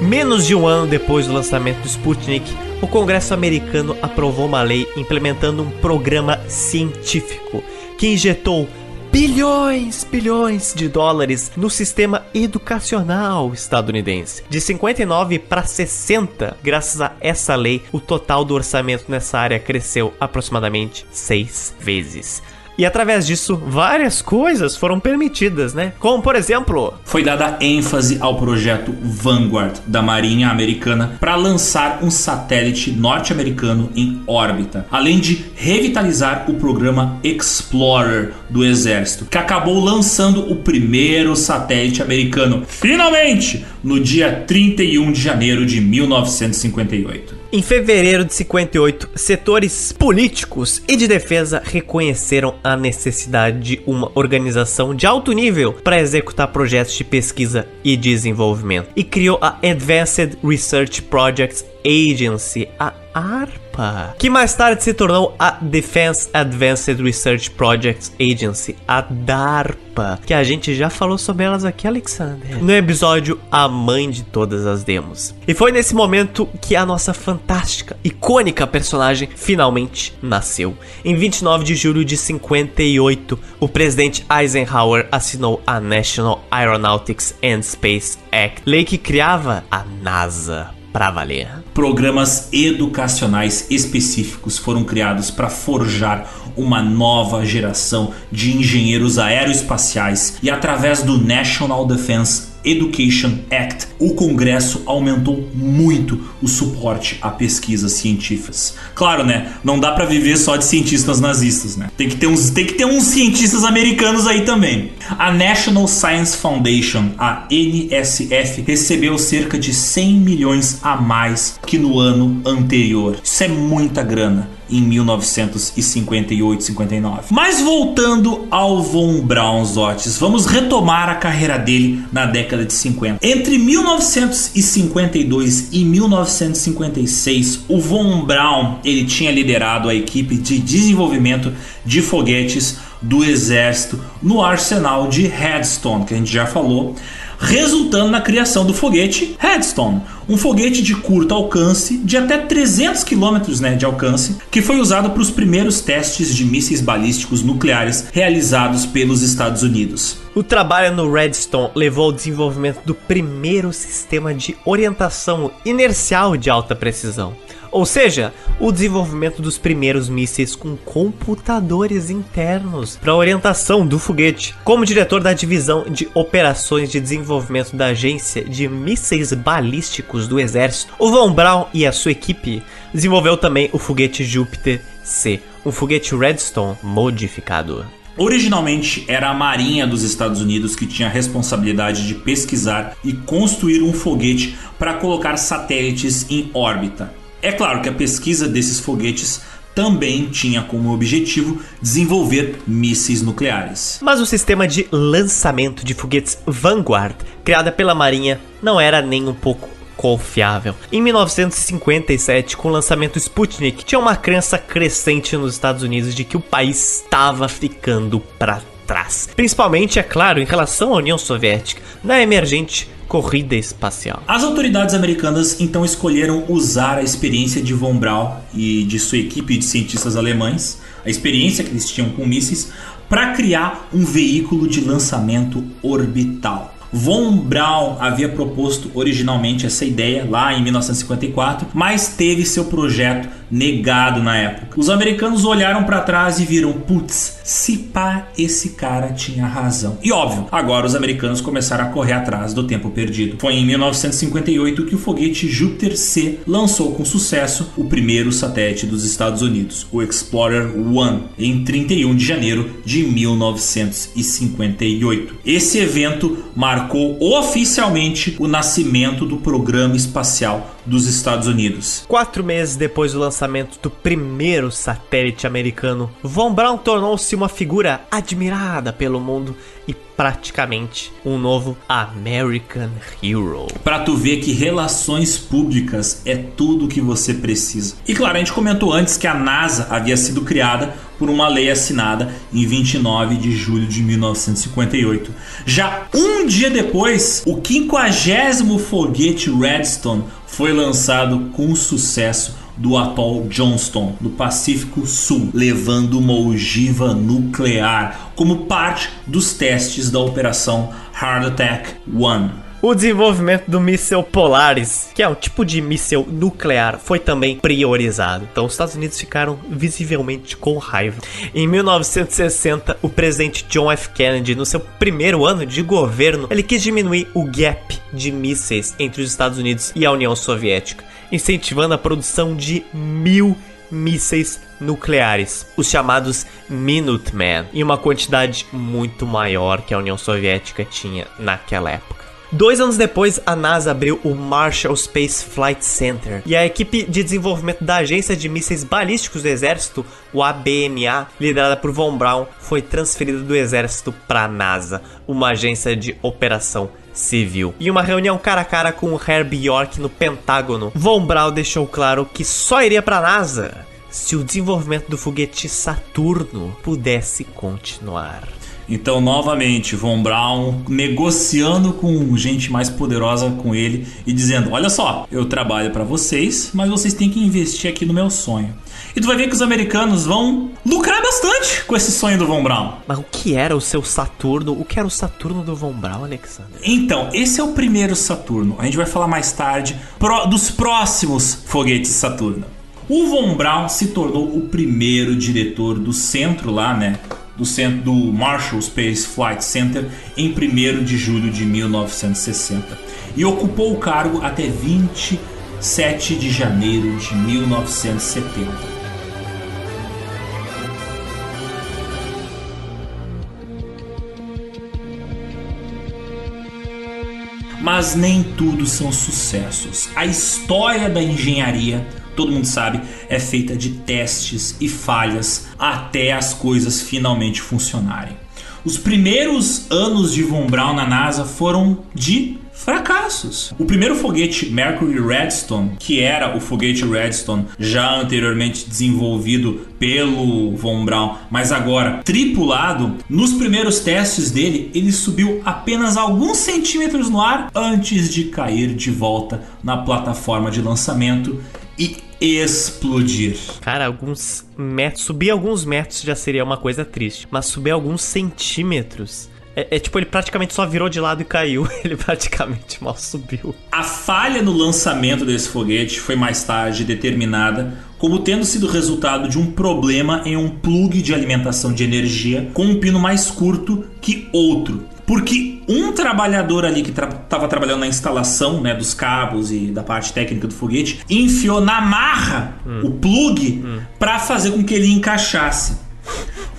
Menos de um ano depois do lançamento do Sputnik, o Congresso americano aprovou uma lei implementando um programa científico que injetou bilhões, bilhões de dólares no sistema educacional estadunidense. De 59 para 60, graças a essa lei, o total do orçamento nessa área cresceu aproximadamente seis vezes. E através disso, várias coisas foram permitidas, né? Como, por exemplo, foi dada ênfase ao projeto Vanguard da Marinha Americana para lançar um satélite norte-americano em órbita, além de revitalizar o programa Explorer do Exército, que acabou lançando o primeiro satélite americano, finalmente, no dia 31 de janeiro de 1958. Em fevereiro de 58, setores políticos e de defesa reconheceram a necessidade de uma organização de alto nível para executar projetos de pesquisa e desenvolvimento. E criou a Advanced Research Projects Agency, a ARPA, que mais tarde se tornou a Defense Advanced Research Projects Agency, a DARPA, que a gente já falou sobre elas aqui, Alexander, no episódio A Mãe de Todas as Demos. E foi nesse momento que a nossa fantástica, icônica personagem finalmente nasceu. Em 29 de julho de 58, o presidente Eisenhower assinou a National Aeronautics and Space Act, lei que criava a NASA para valer. Programas educacionais específicos foram criados para forjar uma nova geração de engenheiros aeroespaciais e através do National Defense Education Act, o Congresso aumentou muito o suporte a pesquisas científicas. Claro, né? Não dá para viver só de cientistas nazistas, né? Tem que ter uns, tem que ter uns cientistas americanos aí também. A National Science Foundation, a NSF, recebeu cerca de 100 milhões a mais que no ano anterior. Isso é muita grana em 1958-59. Mas voltando ao Von Braun Zotes, vamos retomar a carreira dele na década de 50. Entre 1952 e 1956, o Von Braun ele tinha liderado a equipe de desenvolvimento de foguetes do exército no arsenal de Redstone, que a gente já falou resultando na criação do foguete Redstone, um foguete de curto alcance, de até 300 km né, de alcance, que foi usado para os primeiros testes de mísseis balísticos nucleares realizados pelos Estados Unidos. O trabalho no Redstone levou ao desenvolvimento do primeiro sistema de orientação inercial de alta precisão ou seja, o desenvolvimento dos primeiros mísseis com computadores internos para orientação do foguete. Como diretor da divisão de operações de desenvolvimento da agência de mísseis balísticos do exército, o Von Braun e a sua equipe desenvolveu também o foguete Júpiter C, um foguete Redstone modificado. Originalmente era a Marinha dos Estados Unidos que tinha a responsabilidade de pesquisar e construir um foguete para colocar satélites em órbita. É claro que a pesquisa desses foguetes também tinha como objetivo desenvolver mísseis nucleares. Mas o sistema de lançamento de foguetes Vanguard, criada pela Marinha, não era nem um pouco confiável. Em 1957, com o lançamento Sputnik, tinha uma crença crescente nos Estados Unidos de que o país estava ficando para trás. Principalmente, é claro, em relação à União Soviética, na emergente corrida espacial. As autoridades americanas então escolheram usar a experiência de Von Braun e de sua equipe de cientistas alemães, a experiência que eles tinham com mísseis, para criar um veículo de lançamento orbital. Von Braun havia proposto originalmente essa ideia lá em 1954, mas teve seu projeto negado na época. Os americanos olharam para trás e viram, putz, se pá, esse cara tinha razão. E óbvio, agora os americanos começaram a correr atrás do tempo perdido. Foi em 1958 que o foguete Júpiter C lançou com sucesso o primeiro satélite dos Estados Unidos, o Explorer 1, em 31 de janeiro de 1958. Esse evento marcou oficialmente o nascimento do programa espacial dos Estados Unidos. Quatro meses depois do lançamento do primeiro satélite americano, Von Braun tornou-se uma figura admirada pelo mundo e praticamente um novo American Hero. Para tu ver que relações públicas é tudo que você precisa. E claro, a gente comentou antes que a NASA havia sido criada por uma lei assinada em 29 de julho de 1958. Já um dia depois, o 50 foguete Redstone foi lançado com sucesso do atol Johnston, no Pacífico Sul, levando uma ogiva nuclear como parte dos testes da Operação Hard Attack 1. O desenvolvimento do míssil Polaris, que é um tipo de míssil nuclear, foi também priorizado. Então os Estados Unidos ficaram visivelmente com raiva. Em 1960, o presidente John F. Kennedy, no seu primeiro ano de governo, ele quis diminuir o gap de mísseis entre os Estados Unidos e a União Soviética, incentivando a produção de mil mísseis nucleares, os chamados Minuteman, em uma quantidade muito maior que a União Soviética tinha naquela época. Dois anos depois, a NASA abriu o Marshall Space Flight Center e a equipe de desenvolvimento da Agência de Mísseis Balísticos do Exército, o ABMA, liderada por Von Braun, foi transferida do Exército para a NASA, uma agência de operação civil. Em uma reunião cara a cara com o Herbie York no Pentágono, Von Braun deixou claro que só iria para a NASA se o desenvolvimento do foguete Saturno pudesse continuar. Então, novamente, Von Braun negociando com gente mais poderosa com ele e dizendo: Olha só, eu trabalho para vocês, mas vocês têm que investir aqui no meu sonho. E tu vai ver que os americanos vão lucrar bastante com esse sonho do Von Braun. Mas o que era o seu Saturno? O que era o Saturno do Von Braun, Alexander? Então, esse é o primeiro Saturno. A gente vai falar mais tarde pro, dos próximos foguetes Saturno. O Von Braun se tornou o primeiro diretor do centro lá, né? Do centro do Marshall Space Flight Center em 1 de julho de 1960 e ocupou o cargo até 27 de janeiro de 1970. Mas nem tudo são sucessos. A história da engenharia todo mundo sabe, é feita de testes e falhas até as coisas finalmente funcionarem. Os primeiros anos de Von Braun na NASA foram de fracassos. O primeiro foguete Mercury Redstone, que era o foguete Redstone já anteriormente desenvolvido pelo Von Braun, mas agora tripulado, nos primeiros testes dele, ele subiu apenas alguns centímetros no ar antes de cair de volta na plataforma de lançamento e explodir. Cara, alguns metros, subir alguns metros já seria uma coisa triste, mas subir alguns centímetros é, é, tipo, ele praticamente só virou de lado e caiu. *laughs* Ele praticamente mal subiu. A falha no lançamento desse foguete foi mais tarde determinada como tendo sido resultado de um problema em um plug de alimentação de energia com um pino mais curto que outro. Porque um trabalhador ali que estava tra trabalhando na instalação né, dos cabos e da parte técnica do foguete enfiou na marra hum. o plug hum. para fazer com que ele encaixasse.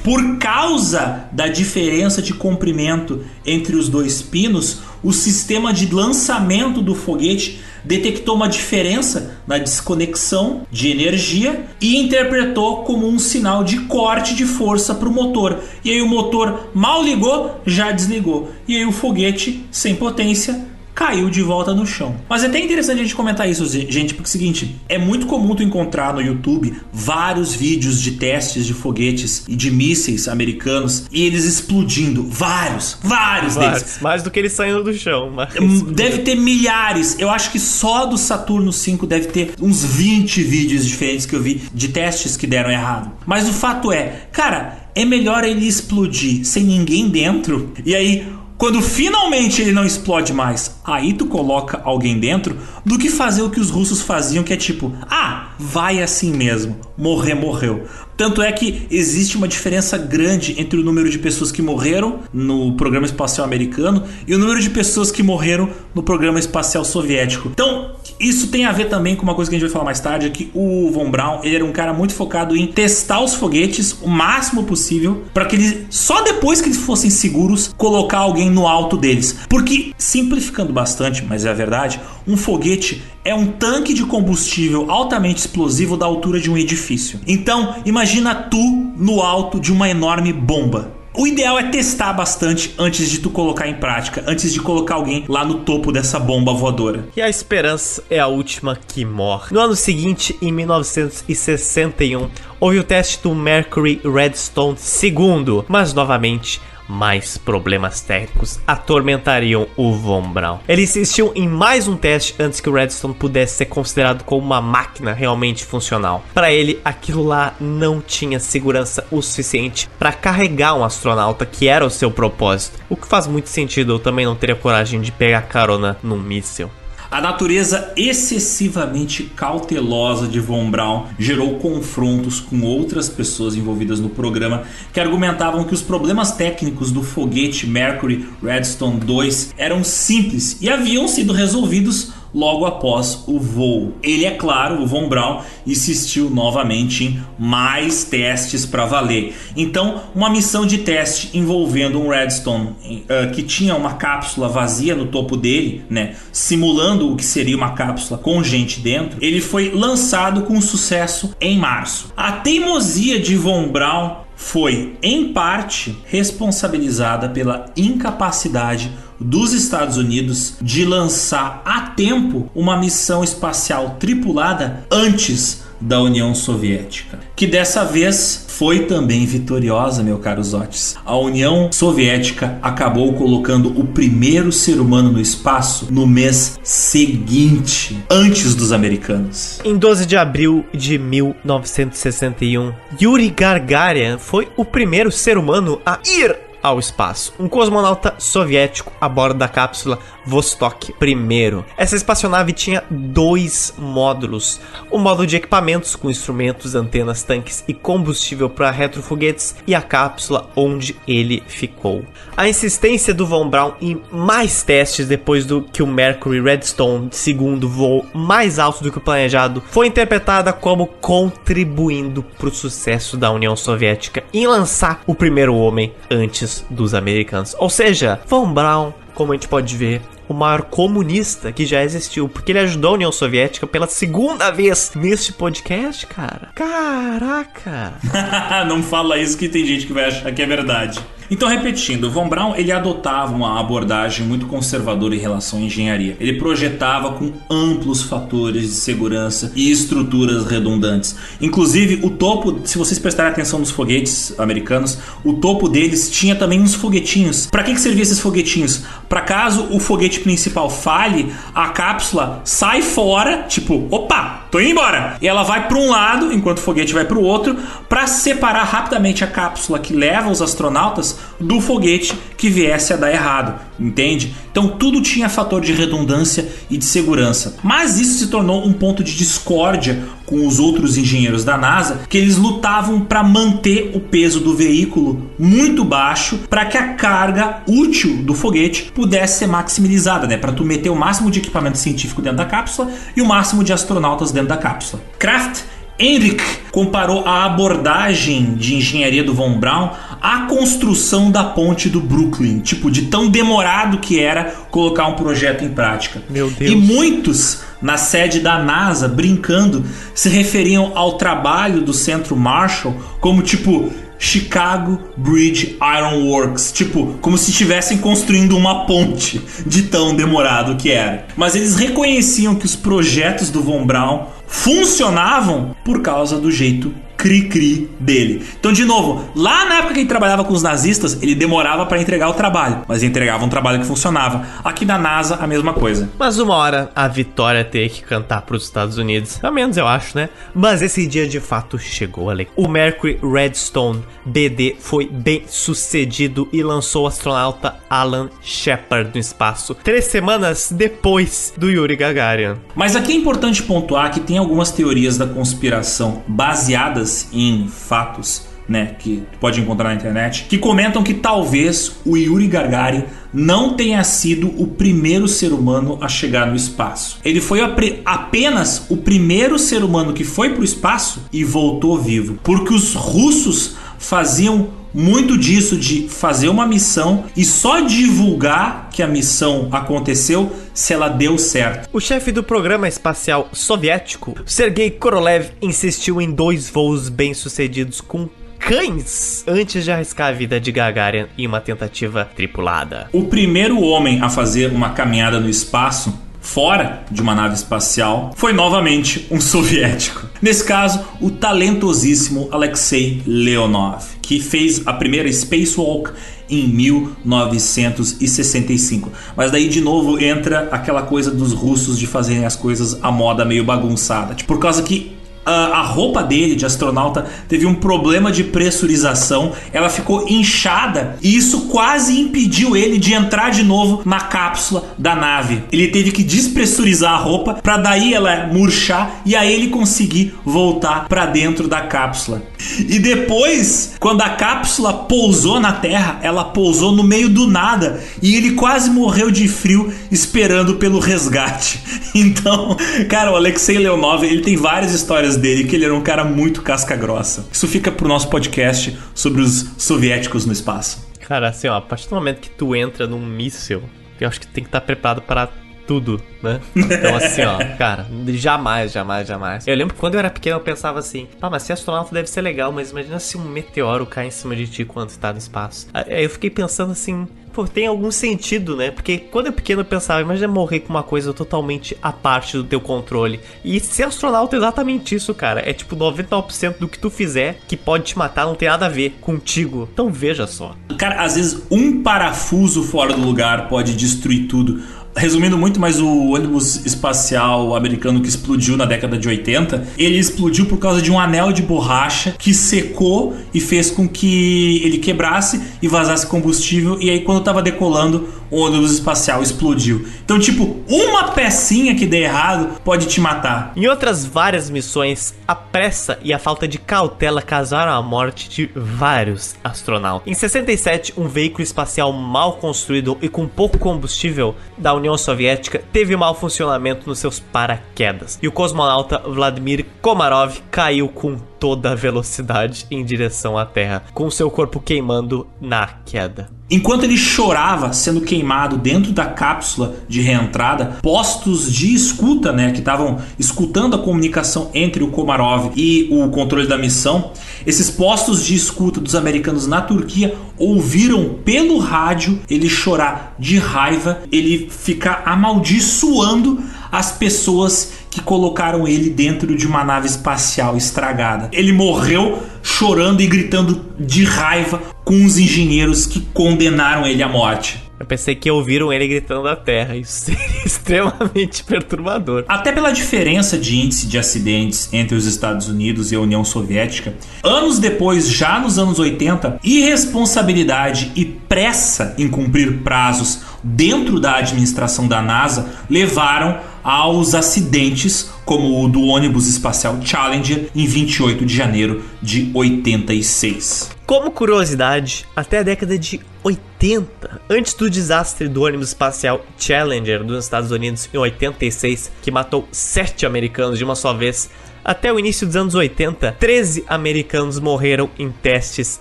Por causa da diferença de comprimento entre os dois pinos, o sistema de lançamento do foguete detectou uma diferença na desconexão de energia e interpretou como um sinal de corte de força para o motor. E aí o motor mal ligou, já desligou. E aí o foguete sem potência caiu de volta no chão. Mas é até interessante a gente comentar isso, gente, porque é o seguinte, é muito comum tu encontrar no YouTube vários vídeos de testes de foguetes e de mísseis americanos e eles explodindo, vários, vários, vários deles. Mais do que eles saindo do chão. Mas... Deve ter milhares. Eu acho que só do Saturno 5 deve ter uns 20 vídeos diferentes que eu vi de testes que deram errado. Mas o fato é, cara, é melhor ele explodir sem ninguém dentro e aí Quando finalmente ele não explode mais, aí tu coloca alguém dentro, do que fazer o que os russos faziam, que é tipo, ah, vai assim mesmo, morrer, morreu. Tanto é que existe uma diferença grande entre o número de pessoas que morreram no programa espacial americano e o número de pessoas que morreram no programa espacial soviético. Então, isso tem a ver também com uma coisa que a gente vai falar mais tarde, é que o Von Braun ele era um cara muito focado em testar os foguetes o máximo possível para que eles só depois que eles fossem seguros colocar alguém no alto deles. Porque simplificando bastante, mas é a verdade, um foguete é um tanque de combustível altamente explosivo da altura de um edifício. Então, imagina tu no alto de uma enorme bomba. O ideal é testar bastante antes de tu colocar em prática, antes de colocar alguém lá no topo dessa bomba voadora. E a esperança é a última que morre. No ano seguinte, em 1961, houve o teste do Mercury Redstone II, mas novamente mais problemas técnicos atormentariam o Von Braun. Ele insistiu em mais um teste antes que o Redstone pudesse ser considerado como uma máquina realmente funcional. Para ele, aquilo lá não tinha segurança o suficiente para carregar um astronauta, que era o seu propósito. O que faz muito sentido, eu também não teria coragem de pegar carona num míssil. A natureza excessivamente cautelosa de Von Braun gerou confrontos com outras pessoas envolvidas no programa que argumentavam que os problemas técnicos do foguete Mercury Redstone 2 eram simples e haviam sido resolvidos logo após o voo. Ele, é claro, o Von Braun, insistiu novamente em mais testes para valer. Então, uma missão de teste envolvendo um Redstone uh, que tinha uma cápsula vazia no topo dele, né, simulando o que seria uma cápsula com gente dentro, ele foi lançado com sucesso em março. A teimosia de Von Braun foi, em parte, responsabilizada pela incapacidade dos Estados Unidos de lançar a tempo uma missão espacial tripulada antes da União Soviética, que dessa vez foi também vitoriosa, meu caro Zotes. A União Soviética acabou colocando o primeiro ser humano no espaço no mês seguinte, antes dos americanos. Em 12 de abril de 1961, Yuri Gagarin foi o primeiro ser humano a ir ao espaço. Um cosmonauta soviético a bordo da cápsula Vostok I. Essa espaçonave tinha dois módulos: o módulo de equipamentos com instrumentos, antenas, tanques e combustível para retrofoguetes e a cápsula onde ele ficou. A insistência do Von Braun em mais testes depois do que o Mercury Redstone segundo voou mais alto do que o planejado foi interpretada como contribuindo para o sucesso da União Soviética em lançar o primeiro homem antes dos americanos. Ou seja, Von Braun como a gente pode ver, o maior comunista que já existiu, porque ele ajudou a União Soviética pela segunda vez neste podcast, cara. Caraca! *laughs* Não fala isso que tem gente que vai achar que é verdade. Então, repetindo, Von Braun ele adotava uma abordagem muito conservadora em relação à engenharia. Ele projetava com amplos fatores de segurança e estruturas redundantes. Inclusive, o topo, se vocês prestarem atenção nos foguetes americanos, o topo deles tinha também uns foguetinhos. Para que, que servia esses foguetinhos? Para caso o foguete principal falhe, a cápsula sai fora, tipo, opa, tô indo embora. E ela vai para um lado, enquanto o foguete vai para o outro, para separar rapidamente a cápsula que leva os astronautas do foguete que viesse a dar errado, entende? Então tudo tinha fator de redundância e de segurança. Mas isso se tornou um ponto de discórdia com os outros engenheiros da NASA, que eles lutavam para manter o peso do veículo muito baixo para que a carga útil do foguete pudesse ser maximizada, né? Para tu meter o máximo de equipamento científico dentro da cápsula e o máximo de astronautas dentro da cápsula. Kraft Henrik comparou a abordagem de engenharia do Von Braun à construção da ponte do Brooklyn, tipo de tão demorado que era colocar um projeto em prática. Meu Deus. E muitos na sede da NASA, brincando, se referiam ao trabalho do Centro Marshall como tipo Chicago Bridge Iron Works, tipo, como se estivessem construindo uma ponte de tão demorado que era. Mas eles reconheciam que os projetos do Von Braun funcionavam por causa do jeito cri-cri dele. Então, de novo, lá na época que ele trabalhava com os nazistas, ele demorava para entregar o trabalho, mas entregava um trabalho que funcionava. Aqui na NASA, a mesma coisa. Mas uma hora a Vitória ter que cantar para os Estados Unidos, pelo menos eu acho, né? Mas esse dia de fato chegou, ali. O Mercury Redstone BD foi bem sucedido e lançou o astronauta Alan Shepard no espaço, três semanas depois do Yuri Gagarin. Mas aqui é importante pontuar que tem algumas teorias da conspiração baseadas em fatos né, que pode encontrar na internet, que comentam que talvez o Yuri Gagarin não tenha sido o primeiro ser humano a chegar no espaço. Ele foi apenas o primeiro ser humano que foi para o espaço e voltou vivo, porque os russos faziam muito disso de fazer uma missão e só divulgar que a missão aconteceu se ela deu certo. O chefe do programa espacial soviético, Sergei Korolev, insistiu em dois voos bem-sucedidos com cães antes de arriscar a vida de Gagarin em uma tentativa tripulada. O primeiro homem a fazer uma caminhada no espaço fora de uma nave espacial foi novamente um *laughs* soviético. Nesse caso, o talentosíssimo Alexei Leonov, que fez a primeira spacewalk em 1965. Mas daí de novo entra aquela coisa dos russos de fazerem as coisas à moda meio bagunçada. Tipo, por causa que a roupa dele de astronauta teve um problema de pressurização, ela ficou inchada e isso quase impediu ele de entrar de novo na cápsula da nave. Ele teve que despressurizar a roupa para daí ela murchar e aí ele conseguir voltar para dentro da cápsula. E depois, quando a cápsula pousou na Terra, ela pousou no meio do nada e ele quase morreu de frio esperando pelo resgate. *laughs* Então, cara, o Alexei Leonov, ele tem várias histórias dele que ele era um cara muito casca grossa. Isso fica pro nosso podcast sobre os soviéticos no espaço. Cara, assim, ó, a partir do momento que tu entra num míssil, eu acho que tem que estar preparado para tudo, né? Então, assim, ó, *laughs* cara, jamais, jamais, jamais. Eu lembro que quando eu era pequeno eu pensava assim, ah, mas ser astronauta deve ser legal, mas imagina se um meteoro cai em cima de ti quando está no espaço. Aí eu fiquei pensando assim, pô, tem algum sentido, né? Porque quando eu pequeno eu pensava, imagina morrer com uma coisa totalmente à parte do teu controle. E ser astronauta é exatamente isso, cara. É tipo 99% do que tu fizer que pode te matar não tem nada a ver contigo. Então veja só. Cara, às vezes um parafuso fora do lugar pode destruir tudo resumindo muito mais o ônibus espacial americano que explodiu na década de 80, ele explodiu por causa de um anel de borracha que secou e fez com que ele quebrasse e vazasse combustível e aí quando estava decolando o ônibus espacial explodiu. Então, tipo, uma pecinha que der errado pode te matar. Em outras várias missões, a pressa e a falta de cautela causaram a morte de vários astronautas. Em 67, um veículo espacial mal construído e com pouco combustível da União Soviética teve mau funcionamento nos seus paraquedas. E o cosmonauta Vladimir Komarov caiu com toda a velocidade em direção à Terra, com seu corpo queimando na queda. Enquanto ele chorava sendo queimado dentro da cápsula de reentrada, postos de escuta, né, que estavam escutando a comunicação entre o Komarov e o controle da missão, esses postos de escuta dos americanos na Turquia ouviram pelo rádio ele chorar de raiva, ele ficar amaldiçoando as pessoas que colocaram ele dentro de uma nave espacial estragada. Ele morreu chorando e gritando de raiva com os engenheiros que condenaram ele à morte. Eu pensei que ouviram ele gritando da Terra. Isso *laughs* seria extremamente perturbador. Até pela diferença de índice de acidentes entre os Estados Unidos e a União Soviética, anos depois, já nos anos 80, irresponsabilidade e pressa em cumprir prazos dentro da administração da NASA levaram aos acidentes como o do ônibus espacial Challenger em 28 de janeiro de 86. Como curiosidade, até a década de 80, antes do desastre do ônibus espacial Challenger dos Estados Unidos em 86, que matou sete americanos de uma só vez, até o início dos anos 80, 13 americanos morreram em testes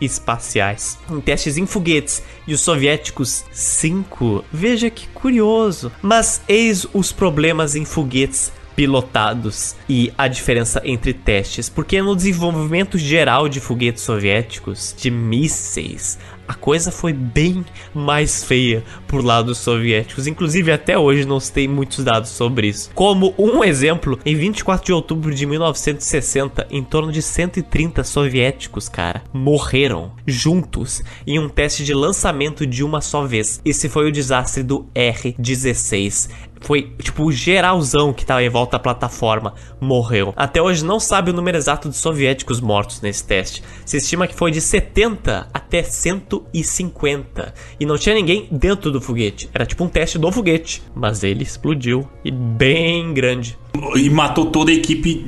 espaciais, em testes em foguetes, e os soviéticos 5. Veja que curioso. Mas eis os problemas em foguetes pilotados e a diferença entre testes, porque no desenvolvimento geral de foguetes soviéticos, de mísseis, a coisa foi bem mais feia por lado dos soviéticos. Inclusive, até hoje não se tem muitos dados sobre isso. Como um exemplo, em 24 de outubro de 1960, em torno de 130 soviéticos, cara, morreram juntos em um teste de lançamento de uma só vez. Esse foi o desastre do R-16 foi tipo o geralzão que tava em volta da plataforma morreu. Até hoje não sabe o número exato de soviéticos mortos nesse teste. Se estima que foi de 70 até 150 e não tinha ninguém dentro do foguete. Era tipo um teste do foguete, mas ele explodiu e bem grande e matou toda a equipe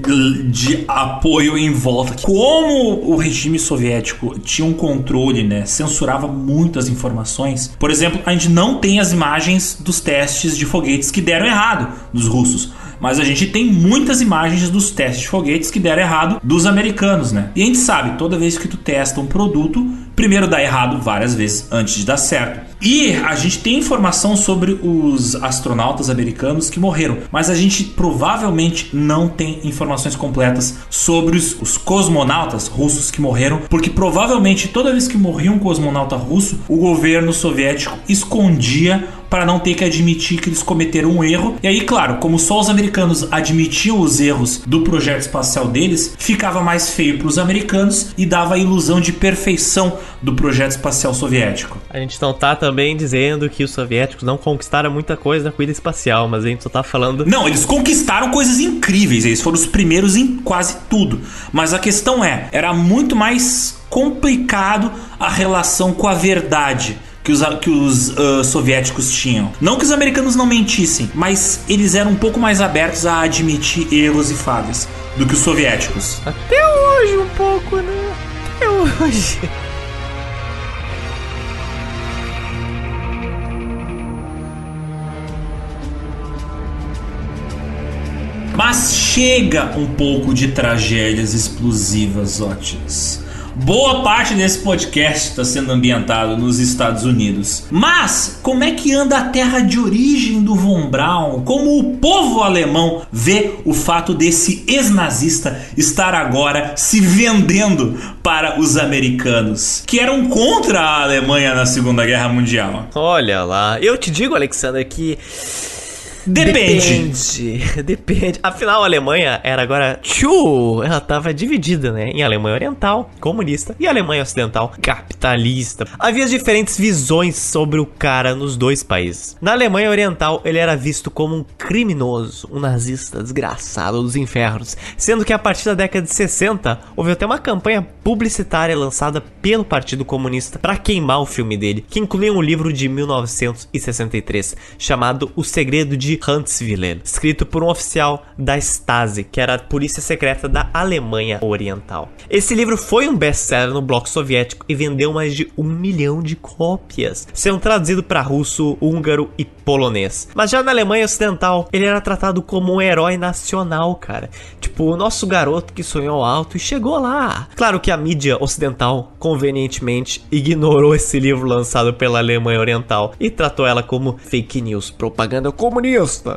de apoio em volta. Como o regime soviético tinha um controle, né, censurava muitas informações. Por exemplo, a gente não tem as imagens dos testes de foguetes que deram errado dos russos. Mas a gente tem muitas imagens dos testes de foguetes que deram errado dos americanos, né? E a gente sabe, toda vez que tu testa um produto, primeiro dá errado várias vezes antes de dar certo. E a gente tem informação sobre os astronautas americanos que morreram, mas a gente provavelmente não tem informações completas sobre os, os cosmonautas russos que morreram, porque provavelmente toda vez que morria um cosmonauta russo, o governo soviético escondia para não ter que admitir que eles cometeram um erro. E aí, claro, como só os americanos admitiam os erros do projeto espacial deles, ficava mais feio para os americanos e dava a ilusão de perfeição do projeto espacial soviético. A gente não tá também dizendo que os soviéticos não conquistaram muita coisa na corrida espacial, mas a gente só tá falando. Não, eles conquistaram coisas incríveis, eles foram os primeiros em quase tudo. Mas a questão é, era muito mais complicado a relação com a verdade que os, que os uh, soviéticos tinham. Não que os americanos não mentissem, mas eles eram um pouco mais abertos a admitir erros e falhas do que os soviéticos. Até hoje um pouco, né? Até hoje. Mas chega um pouco de tragédias explosivas, Otis. Boa parte desse podcast está sendo ambientado nos Estados Unidos. Mas como é que anda a terra de origem do Von Braun? Como o povo alemão vê o fato desse ex-nazista estar agora se vendendo para os americanos, que eram contra a Alemanha na Segunda Guerra Mundial? Olha lá, eu te digo, Alexander, que Depende. Depende. *laughs* Depende. Afinal, a Alemanha era agora. Tchu! Ela tava dividida, né? Em Alemanha Oriental, comunista, e Alemanha Ocidental, capitalista. Havia diferentes visões sobre o cara nos dois países. Na Alemanha Oriental, ele era visto como um criminoso, um nazista desgraçado dos infernos. Sendo que a partir da década de 60, houve até uma campanha publicitária lançada pelo Partido Comunista para queimar o filme dele, que incluía um livro de 1963 chamado O Segredo de Huntsville, escrito por um oficial da Stasi, que era a polícia secreta da Alemanha Oriental. Esse livro foi um best-seller no bloco soviético e vendeu mais de um milhão de cópias, sendo traduzido para russo, húngaro e polonês. Mas já na Alemanha Ocidental, ele era tratado como um herói nacional, cara. Tipo, o nosso garoto que sonhou alto e chegou lá. Claro que a mídia ocidental, convenientemente, ignorou esse livro lançado pela Alemanha Oriental e tratou ela como fake news, propaganda comunista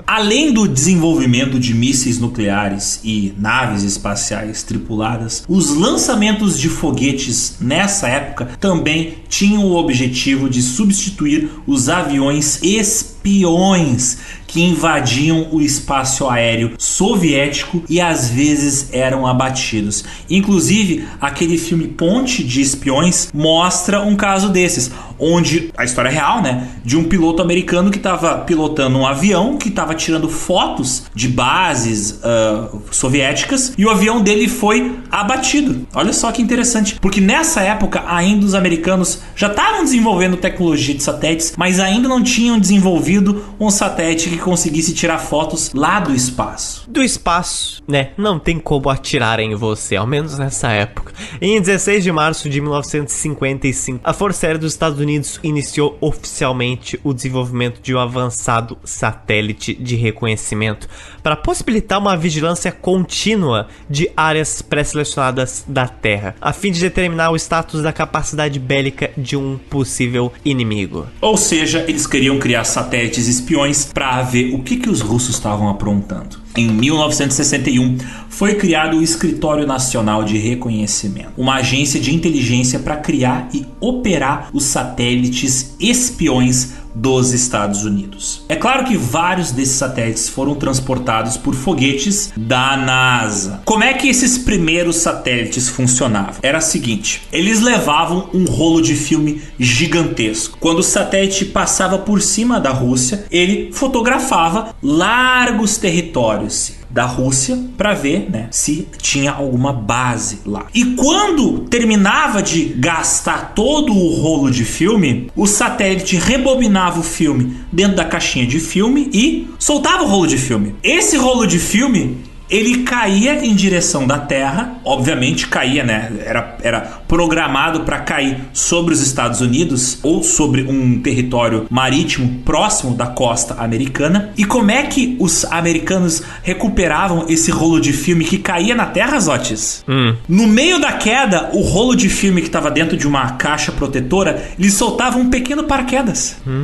Além do desenvolvimento de mísseis nucleares e naves espaciais tripuladas, os lançamentos de foguetes nessa época também tinham o objetivo de substituir os aviões espiões que invadiam o espaço aéreo soviético e às vezes eram abatidos. Inclusive, aquele filme Ponte de Espiões mostra um caso desses, onde a história é real, né, de um piloto americano que estava pilotando um avião que estava tirando fotos de bases uh, soviéticas e o avião dele foi abatido. Olha só que interessante, porque nessa época ainda os americanos já estavam desenvolvendo tecnologia de satélites, mas ainda não tinham desenvolvido um satélite que conseguisse tirar fotos lá do espaço. Do espaço, né? Não tem como atirar em você, ao menos nessa época. Em 16 de março de 1955, a Força Aérea dos Estados Unidos iniciou oficialmente o desenvolvimento de um avançado satélite de reconhecimento para possibilitar uma vigilância contínua de áreas pré-selecionadas da Terra, a fim de determinar o status da capacidade bélica de um possível inimigo. Ou seja, eles queriam criar satélites espiões para ver o que, que os russos estavam aprontando. Em 1961, foi criado o Escritório Nacional de Reconhecimento, uma agência de inteligência para criar e operar os satélites espiões dos Estados Unidos. É claro que vários desses satélites foram transportados por foguetes da NASA. Como é que esses primeiros satélites funcionavam? Era o seguinte: eles levavam um rolo de filme gigantesco. Quando o satélite passava por cima da Rússia, ele fotografava largos territórios da Rússia para ver né, se tinha alguma base lá. E quando terminava de gastar todo o rolo de filme, o satélite rebobinava o filme dentro da caixinha de filme e soltava o rolo de filme. Esse rolo de filme ele caía em direção da Terra, obviamente caía, né? Era, era programado para cair sobre os Estados Unidos ou sobre um território marítimo próximo da costa americana. E como é que os americanos recuperavam esse rolo de filme que caía na Terra, Zotes? Hum. No meio da queda, o rolo de filme que estava dentro de uma caixa protetora, ele soltava um pequeno paraquedas. Hum.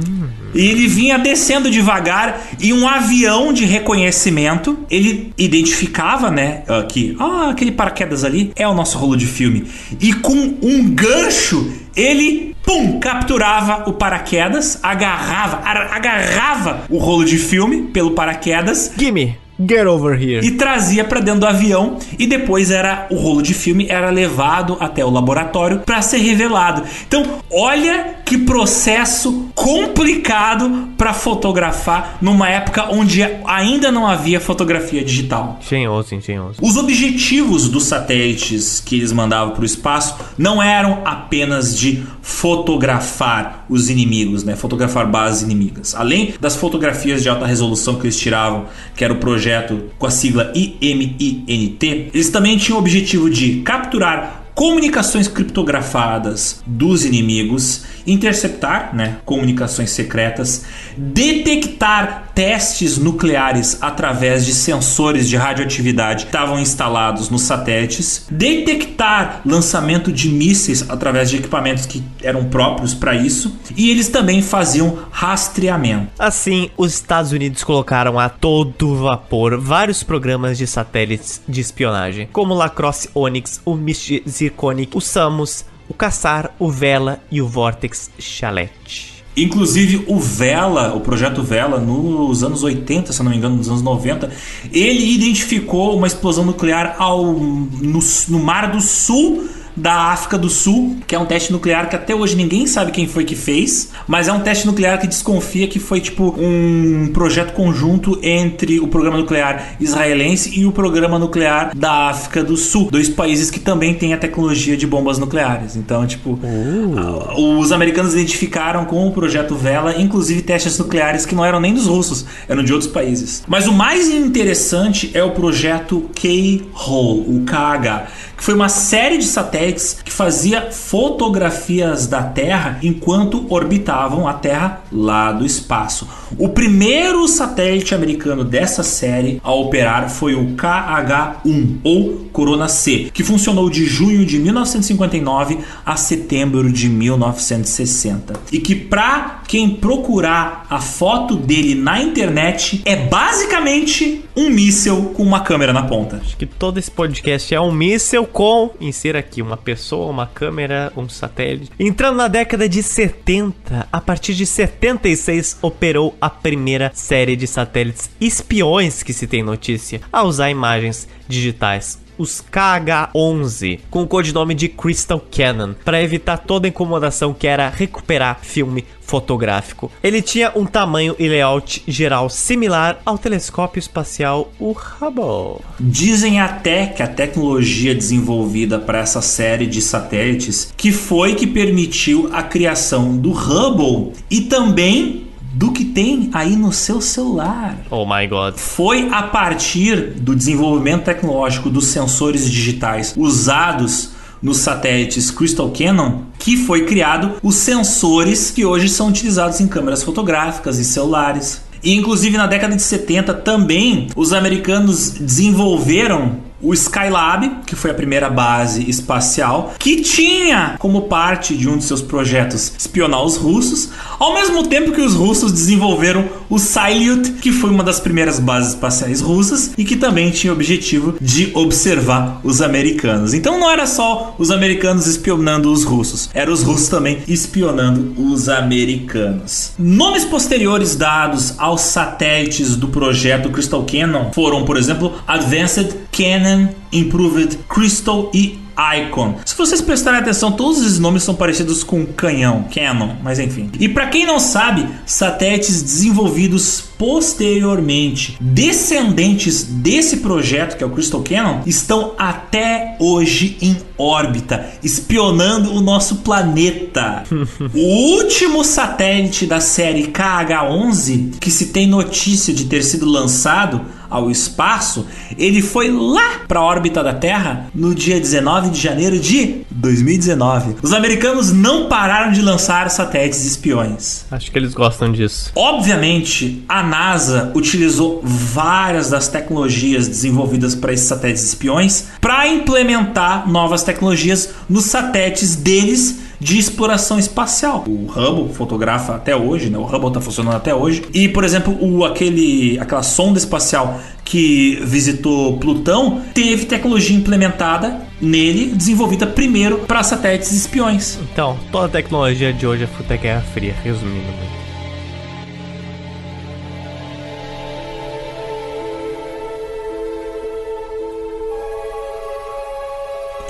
E ele vinha descendo devagar e um avião de reconhecimento, ele identificava, né, que ah, aquele paraquedas ali é o nosso rolo de filme. E com um gancho, ele pum, capturava o paraquedas, agarrava, agarrava o rolo de filme pelo paraquedas. Gimme. Get over here. E trazia para dentro do avião e depois era o rolo de filme era levado até o laboratório para ser revelado. Então, olha que processo complicado para fotografar numa época onde ainda não havia fotografia digital. Engenhoso, engenhoso. Os objetivos dos satélites que eles mandavam para o espaço não eram apenas de fotografar os inimigos, né? Fotografar bases inimigas. Além das fotografias de alta resolução que eles tiravam, que era o projeto com a sigla IMINT, eles também tinham o objetivo de capturar comunicações criptografadas dos inimigos, interceptar né, comunicações secretas, detectar testes nucleares através de sensores de radioatividade que estavam instalados nos satélites, detectar lançamento de mísseis através de equipamentos que eram próprios para isso, e eles também faziam rastreamento. Assim, os Estados Unidos colocaram a todo vapor vários programas de satélites de espionagem, como Lacrosse Onyx, o Misty Zirconic, o Samus, o Caçar, o Vela e o Vortex Chalette. Inclusive o Vela, o projeto Vela, nos anos 80, se não me engano, nos anos 90, ele identificou uma explosão nuclear ao, no, no Mar do Sul da África do Sul, que é um teste nuclear que até hoje ninguém sabe quem foi que fez, mas é um teste nuclear que desconfia que foi tipo um projeto conjunto entre o programa nuclear israelense e o programa nuclear da África do Sul, dois países que também têm a tecnologia de bombas nucleares. Então, tipo, uh. os americanos identificaram com o projeto Vela, inclusive testes nucleares que não eram nem dos russos, eram de outros países. Mas o mais interessante é o projeto K-Hole, o KH, que foi uma série de satélites que fazia fotografias da Terra enquanto orbitavam a Terra lá do espaço. O primeiro satélite americano dessa série a operar foi o KH-1 ou Corona C, que funcionou de junho de 1959 a setembro de 1960. E que para quem procurar a foto dele na internet é basicamente um míssel com uma câmera na ponta. Acho que todo esse podcast é um míssel com, insira aqui, uma pessoa, uma câmera, um satélite. Entrando na década de 70, a partir de 76 operou a primeira série de satélites espiões que se tem notícia a usar imagens digitais os KH-11, com o codinome de Crystal Cannon, para evitar toda a incomodação que era recuperar filme fotográfico. Ele tinha um tamanho e layout geral similar ao telescópio espacial o Hubble. Dizem até que a tecnologia desenvolvida para essa série de satélites que foi que permitiu a criação do Hubble e também do que tem aí no seu celular. Oh my god. Foi a partir do desenvolvimento tecnológico dos sensores digitais usados nos satélites Crystal Cannon que foi criado os sensores que hoje são utilizados em câmeras fotográficas e celulares. E inclusive na década de 70 também os americanos desenvolveram o Skylab, que foi a primeira base espacial, que tinha como parte de um de seus projetos espionar os russos, ao mesmo tempo que os russos desenvolveram o Salyut, que foi uma das primeiras bases espaciais russas e que também tinha o objetivo de observar os americanos. Então não era só os americanos espionando os russos, eram os russos também espionando os americanos. Nomes posteriores dados aos satélites do projeto Crystal Cannon foram, por exemplo, Advanced Cannon Improved Crystal e Icon. Se vocês prestarem atenção, todos esses nomes são parecidos com canhão, Canon, mas enfim. E para quem não sabe, satélites desenvolvidos posteriormente, descendentes desse projeto que é o Crystal Cannon, estão até hoje em órbita, espionando o nosso planeta. *laughs* o último satélite da série KH-11 que se tem notícia de ter sido lançado ao espaço, ele foi lá para a órbita da Terra no dia 19 de janeiro de 2019. Os americanos não pararam de lançar satélites espiões. Acho que eles gostam disso. Obviamente, a NASA utilizou várias das tecnologias desenvolvidas para esses satélites espiões para implementar novas tecnologias nos satélites deles de exploração espacial. O Hubble fotografa até hoje, né? O Hubble está funcionando até hoje. E, por exemplo, o, aquele, aquela sonda espacial que visitou Plutão teve tecnologia implementada nele, desenvolvida primeiro para satélites espiões. Então, toda a tecnologia de hoje é fruta Guerra Fria, resumindo.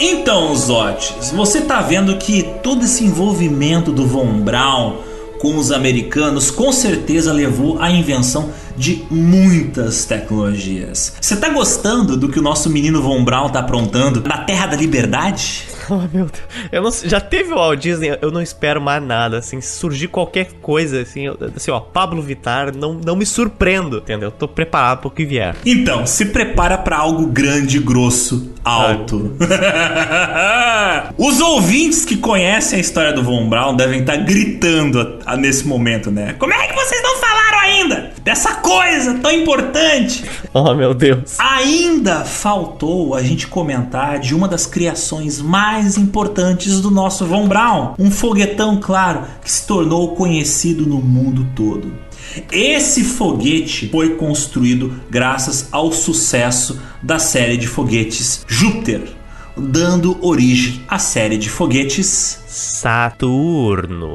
Então, Zotes, você tá vendo que todo esse envolvimento do Von Braun com os americanos com certeza levou à invenção de muitas tecnologias. Você tá gostando do que o nosso menino Von Braun tá aprontando na Terra da Liberdade? *laughs* Oh, meu Deus. Eu não, já teve o Walt Disney, eu não espero mais nada, assim, surgir qualquer coisa, assim, eu, assim, ó, Pablo Vittar, não, não me surpreendo, entendeu? Tô preparado pro que vier. Então, se prepara para algo grande, grosso, alto. *laughs* Os ouvintes que conhecem a história do Von Braun devem estar tá gritando a, a, nesse momento, né? Como é que vocês não ainda dessa coisa tão importante? Oh, meu Deus. Ainda faltou a gente comentar de uma das criações mais importantes do nosso Von Braun, um foguetão, claro, que se tornou conhecido no mundo todo. Esse foguete foi construído graças ao sucesso da série de foguetes Júpiter, dando origem à série de foguetes Saturno.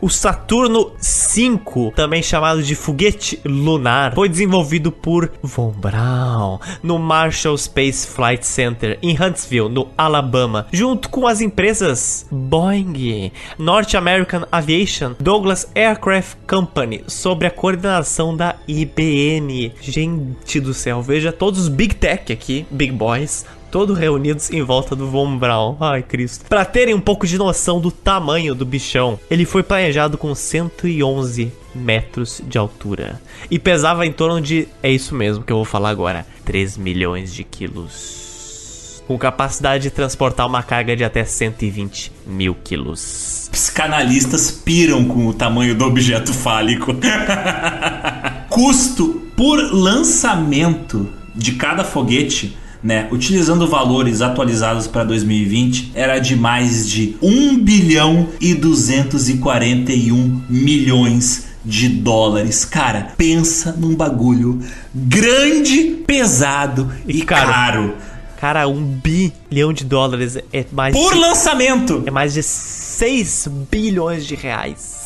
O Saturno 5, também chamado de foguete lunar, foi desenvolvido por Von Braun no Marshall Space Flight Center em Huntsville, no Alabama, junto com as empresas Boeing, North American Aviation, Douglas Aircraft Company, sob a coordenação da IBM. Gente do céu, veja todos os Big Tech aqui, Big Boys, todos reunidos em volta do Von Braun. Ai, Cristo. Para terem um pouco de noção do tamanho do bichão, ele foi planejado com 111 metros de altura e pesava em torno de, é isso mesmo que eu vou falar agora, 3 milhões de quilos. Com capacidade de transportar uma carga de até 120 mil quilos. Psicanalistas piram com o tamanho do objeto fálico. *laughs* Custo por lançamento de cada foguete né, utilizando valores atualizados para 2020, era de mais de 1 bilhão e 241 milhões de dólares. Cara, pensa num bagulho grande, pesado e, e caro. caro. Cara, um bilhão de dólares é mais. Por de, lançamento! É mais de 6 bilhões de reais.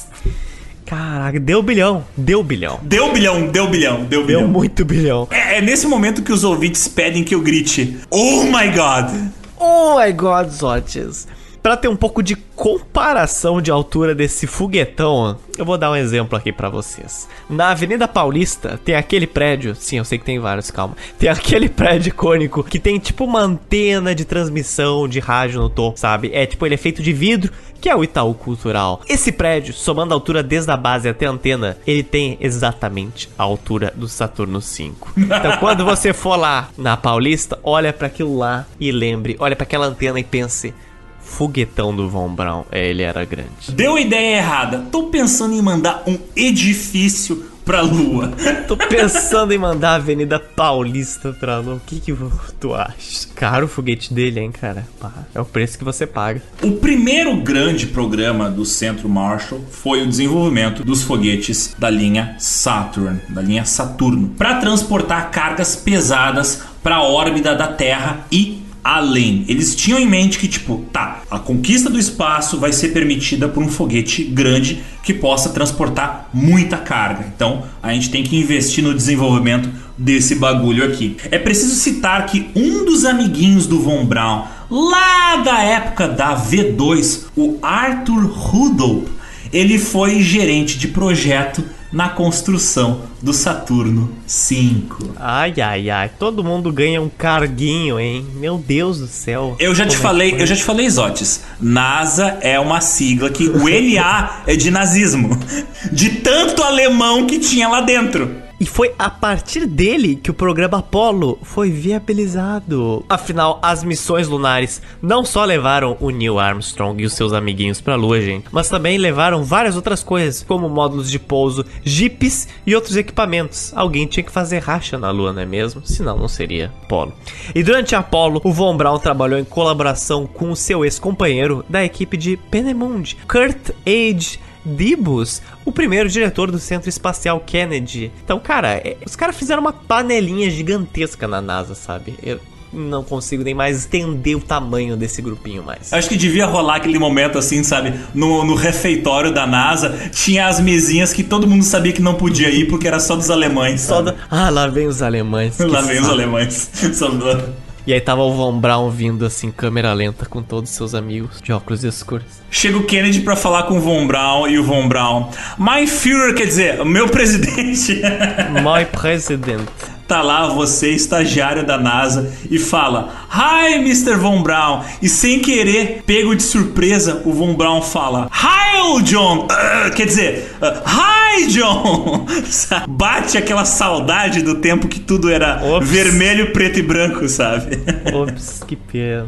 Caraca, deu bilhão. Deu bilhão. Deu bilhão, deu bilhão, deu bilhão. Deu muito bilhão. É, é nesse momento que os ouvintes pedem que eu grite: Oh my god! Oh my god, Zotes. Pra ter um pouco de comparação de altura desse foguetão, eu vou dar um exemplo aqui para vocês. Na Avenida Paulista tem aquele prédio, sim, eu sei que tem vários, calma. Tem *laughs* aquele prédio icônico que tem tipo uma antena de transmissão de rádio no topo, sabe? É tipo, ele é feito de vidro, que é o Itaú Cultural. Esse prédio, somando a altura desde a base até a antena, ele tem exatamente a altura do Saturno 5. Então, *laughs* quando você for lá na Paulista, olha para aquilo lá e lembre, olha para aquela antena e pense: foguetão do Von Braun. É, ele era grande. Deu ideia errada. Tô pensando em mandar um edifício pra Lua. *laughs* Tô pensando em mandar a Avenida Paulista pra Lua. O que que tu acha? Caro o foguete dele, hein, cara? É o preço que você paga. O primeiro grande programa do Centro Marshall foi o desenvolvimento dos foguetes da linha Saturn, da linha Saturno, para transportar cargas pesadas para a órbita da Terra e além. Eles tinham em mente que, tipo, tá, a conquista do espaço vai ser permitida por um foguete grande que possa transportar muita carga. Então, a gente tem que investir no desenvolvimento desse bagulho aqui. É preciso citar que um dos amiguinhos do Von Braun, lá da época da V2, o Arthur Rudolph, ele foi gerente de projeto na construção do Saturno 5. Ai, ai, ai. Todo mundo ganha um carguinho, hein? Meu Deus do céu. Eu já te é falei, eu já te falei, Zotes. NASA é uma sigla que o LA é de nazismo. *laughs* De tanto alemão que tinha lá dentro. E foi a partir dele que o programa Apollo foi viabilizado. Afinal, as missões lunares não só levaram o Neil Armstrong e os seus amiguinhos para a Lua, gente, mas também levaram várias outras coisas, como módulos de pouso, jipes e outros equipamentos. Alguém tinha que fazer racha na Lua, não é mesmo? Senão não seria Apollo. E durante Apollo, o Von Braun trabalhou em colaboração com o seu ex-companheiro da equipe de Penemundi, Kurt Age Dibus, o primeiro diretor do Centro Espacial Kennedy. Então, cara, é, os caras fizeram uma panelinha gigantesca na NASA, sabe? Eu não consigo nem mais estender o tamanho desse grupinho mais. Acho que devia rolar aquele momento assim, sabe? No, no refeitório da NASA, tinha as mesinhas que todo mundo sabia que não podia ir porque era só dos alemães. Só do... Ah, lá vem os alemães. lá vem os alemães. *laughs* E aí tava o Von Braun vindo assim, câmera lenta, com todos os seus amigos de óculos escuros. Chega o Kennedy para falar com o Von Braun e o Von Braun. My Führer, quer dizer, meu presidente. *laughs* My President tá lá você, estagiário da NASA, e fala: Hi, Mr. Von Braun. E sem querer, pego de surpresa, o Von Braun fala: Hi, John. Uh, quer dizer, uh, Hi, John. *laughs* Bate aquela saudade do tempo que tudo era Ops. vermelho, preto e branco, sabe? Ops, que pena.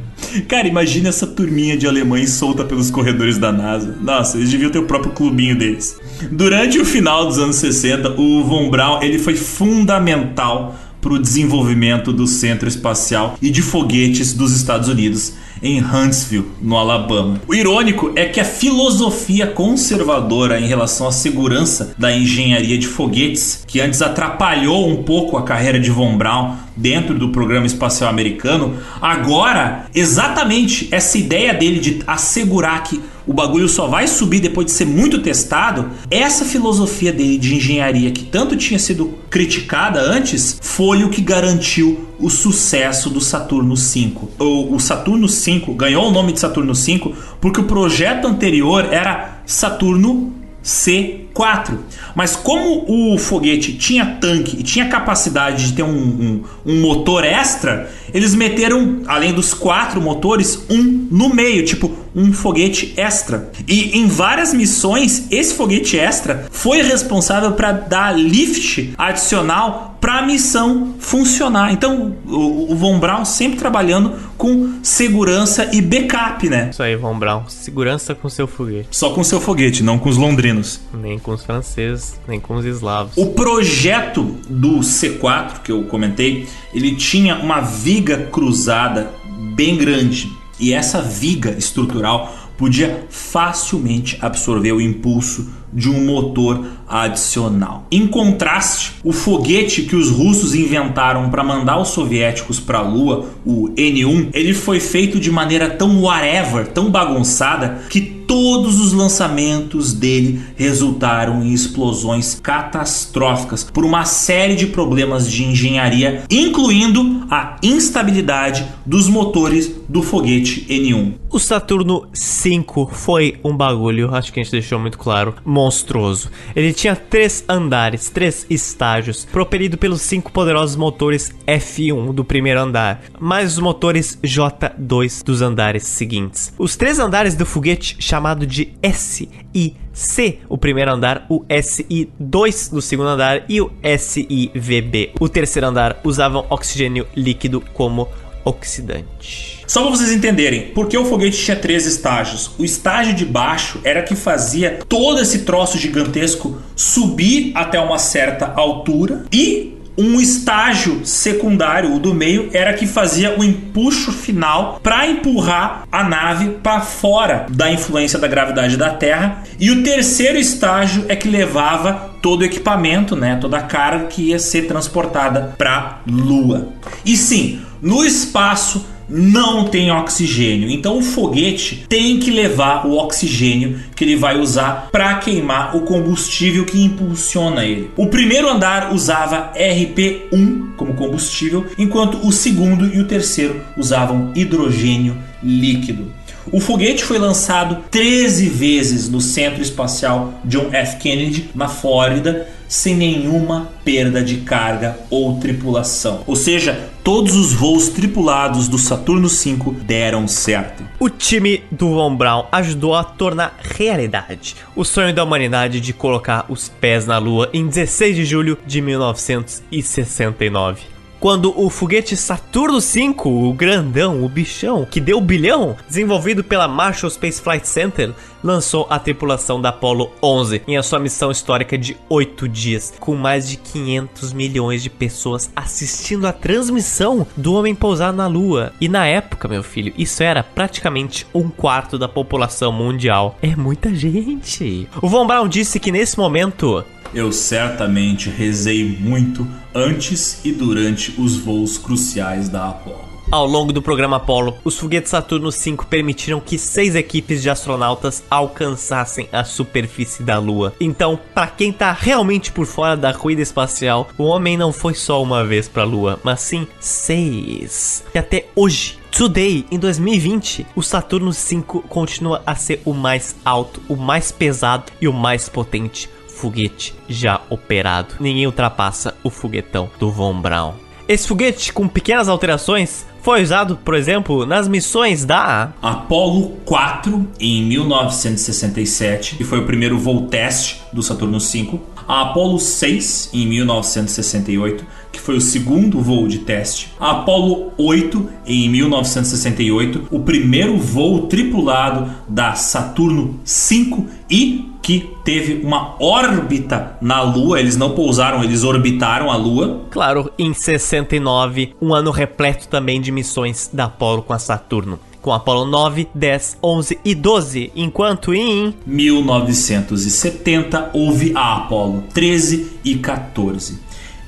Cara, imagina essa turminha de alemães solta pelos corredores da NASA. Nossa, eles deviam ter o próprio clubinho deles. Durante o final dos anos 60, o Von Braun ele foi fundamental para o desenvolvimento do Centro Espacial e de Foguetes dos Estados Unidos em Huntsville, no Alabama. O irônico é que a filosofia conservadora em relação à segurança da engenharia de foguetes, que antes atrapalhou um pouco a carreira de Von Braun dentro do programa espacial americano, agora exatamente essa ideia dele de assegurar que o bagulho só vai subir depois de ser muito testado, essa filosofia dele de engenharia que tanto tinha sido criticada antes, foi o que garantiu o sucesso do Saturno 5. O, o Saturno 5 ganhou o nome de Saturno 5 porque o projeto anterior era Saturno C4. Mas como o foguete tinha tanque e tinha capacidade de ter um, um, um, motor extra, eles meteram, além dos quatro motores, um no meio, tipo um foguete extra. E em várias missões, esse foguete extra foi responsável para dar lift adicional para a missão funcionar. Então, o, o Von Braun sempre trabalhando com segurança e backup, né? Isso aí, Von Braun. Segurança com seu foguete. Só com seu foguete, não com os londrinos. Nem com os franceses, nem com os eslavos. O projeto do C4 que eu comentei, ele tinha uma viga cruzada bem grande. E essa viga estrutural podia facilmente absorver o impulso de um motor adicional. Em contraste, o foguete que os russos inventaram para mandar os soviéticos para a Lua, o N1, ele foi feito de maneira tão whatever, tão bagunçada que todos os lançamentos dele resultaram em explosões catastróficas por uma série de problemas de engenharia, incluindo a instabilidade dos motores do foguete N1. O Saturno 5 foi um bagulho, acho que a gente deixou muito claro, monstruoso. Ele tinha três andares, três estágios, propelido pelos cinco poderosos motores F1 do primeiro andar, mais os motores J2 dos andares seguintes. Os três andares do foguete chamado de S e C, o primeiro andar, o SI2 no segundo andar e o SIVB, o terceiro andar, usavam oxigênio líquido como oxidante. Só para vocês entenderem, porque o foguete tinha três estágios. O estágio de baixo era que fazia todo esse troço gigantesco subir até uma certa altura e um estágio secundário, o do meio, era que fazia o empuxo final para empurrar a nave para fora da influência da gravidade da Terra. E o terceiro estágio é que levava todo o equipamento, né, toda a carga que ia ser transportada para Lua. E sim, no espaço não tem oxigênio. Então o foguete tem que levar o oxigênio que ele vai usar para queimar o combustível que impulsiona ele. O primeiro andar usava RP1 como combustível, enquanto o segundo e o terceiro usavam hidrogênio líquido. O foguete foi lançado 13 vezes no Centro Espacial John F. Kennedy, na Flórida, sem nenhuma perda de carga ou tripulação. Ou seja, todos os voos tripulados do Saturno V deram certo. O time do Von Braun ajudou a tornar realidade o sonho da humanidade de colocar os pés na Lua em 16 de julho de 1969 quando o foguete Saturno V, o grandão, o bichão, que deu bilhão, desenvolvido pela Marshall Space Flight Center, lançou a tripulação da Apollo 11 em a sua missão histórica de 8 dias, com mais de 500 milhões de pessoas assistindo a transmissão do homem pousar na Lua. E na época, meu filho, isso era praticamente um quarto da população mundial. É muita gente. O Von Braun disse que nesse momento eu certamente rezei muito antes e durante os voos cruciais da Apollo. Ao longo do programa Apollo, os foguetes Saturno V permitiram que seis equipes de astronautas alcançassem a superfície da Lua. Então, para quem tá realmente por fora da corrida espacial, o homem não foi só uma vez para a Lua, mas sim seis. E até hoje, Today, em 2020, o Saturno V continua a ser o mais alto, o mais pesado e o mais potente foguete já operado. Ninguém ultrapassa o foguetão do Von Braun. Esse foguete, com pequenas alterações, foi usado, por exemplo, nas missões da Apollo 4 em 1967, que foi o primeiro voo teste do Saturno V, a Apollo 6 em 1968, que foi o segundo voo de teste, a Apollo 8 em 1968, o primeiro voo tripulado da Saturno V e que teve uma órbita na Lua. Eles não pousaram, eles orbitaram a Lua. Claro, em 69, um ano repleto também de missões da Apollo com a Saturno com Apollo 9, 10, 11 e 12, enquanto em 1970 houve a Apollo 13 e 14.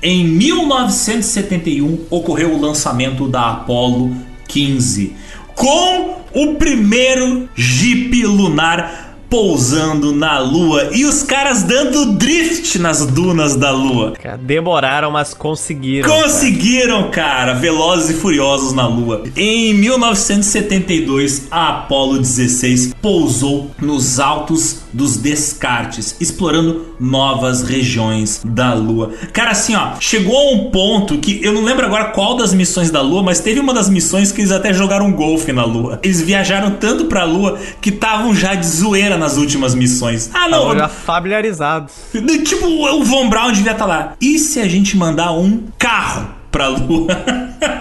Em 1971 ocorreu o lançamento da Apollo 15, com o primeiro Jeep lunar pousando na lua e os caras dando drift nas dunas da lua. Demoraram, mas conseguiram. Conseguiram, cara. cara. Velozes e furiosos na lua. Em 1972, a Apollo 16 pousou nos altos dos Descartes, explorando novas regiões da Lua. Cara, assim, ó, chegou a um ponto que eu não lembro agora qual das missões da Lua, mas teve uma das missões que eles até jogaram golfe na Lua. Eles viajaram tanto pra Lua que estavam já de zoeira nas últimas missões. Ah, não. Já familiarizados. Tipo, o Von Braun devia estar tá lá. E se a gente mandar um carro pra Lua?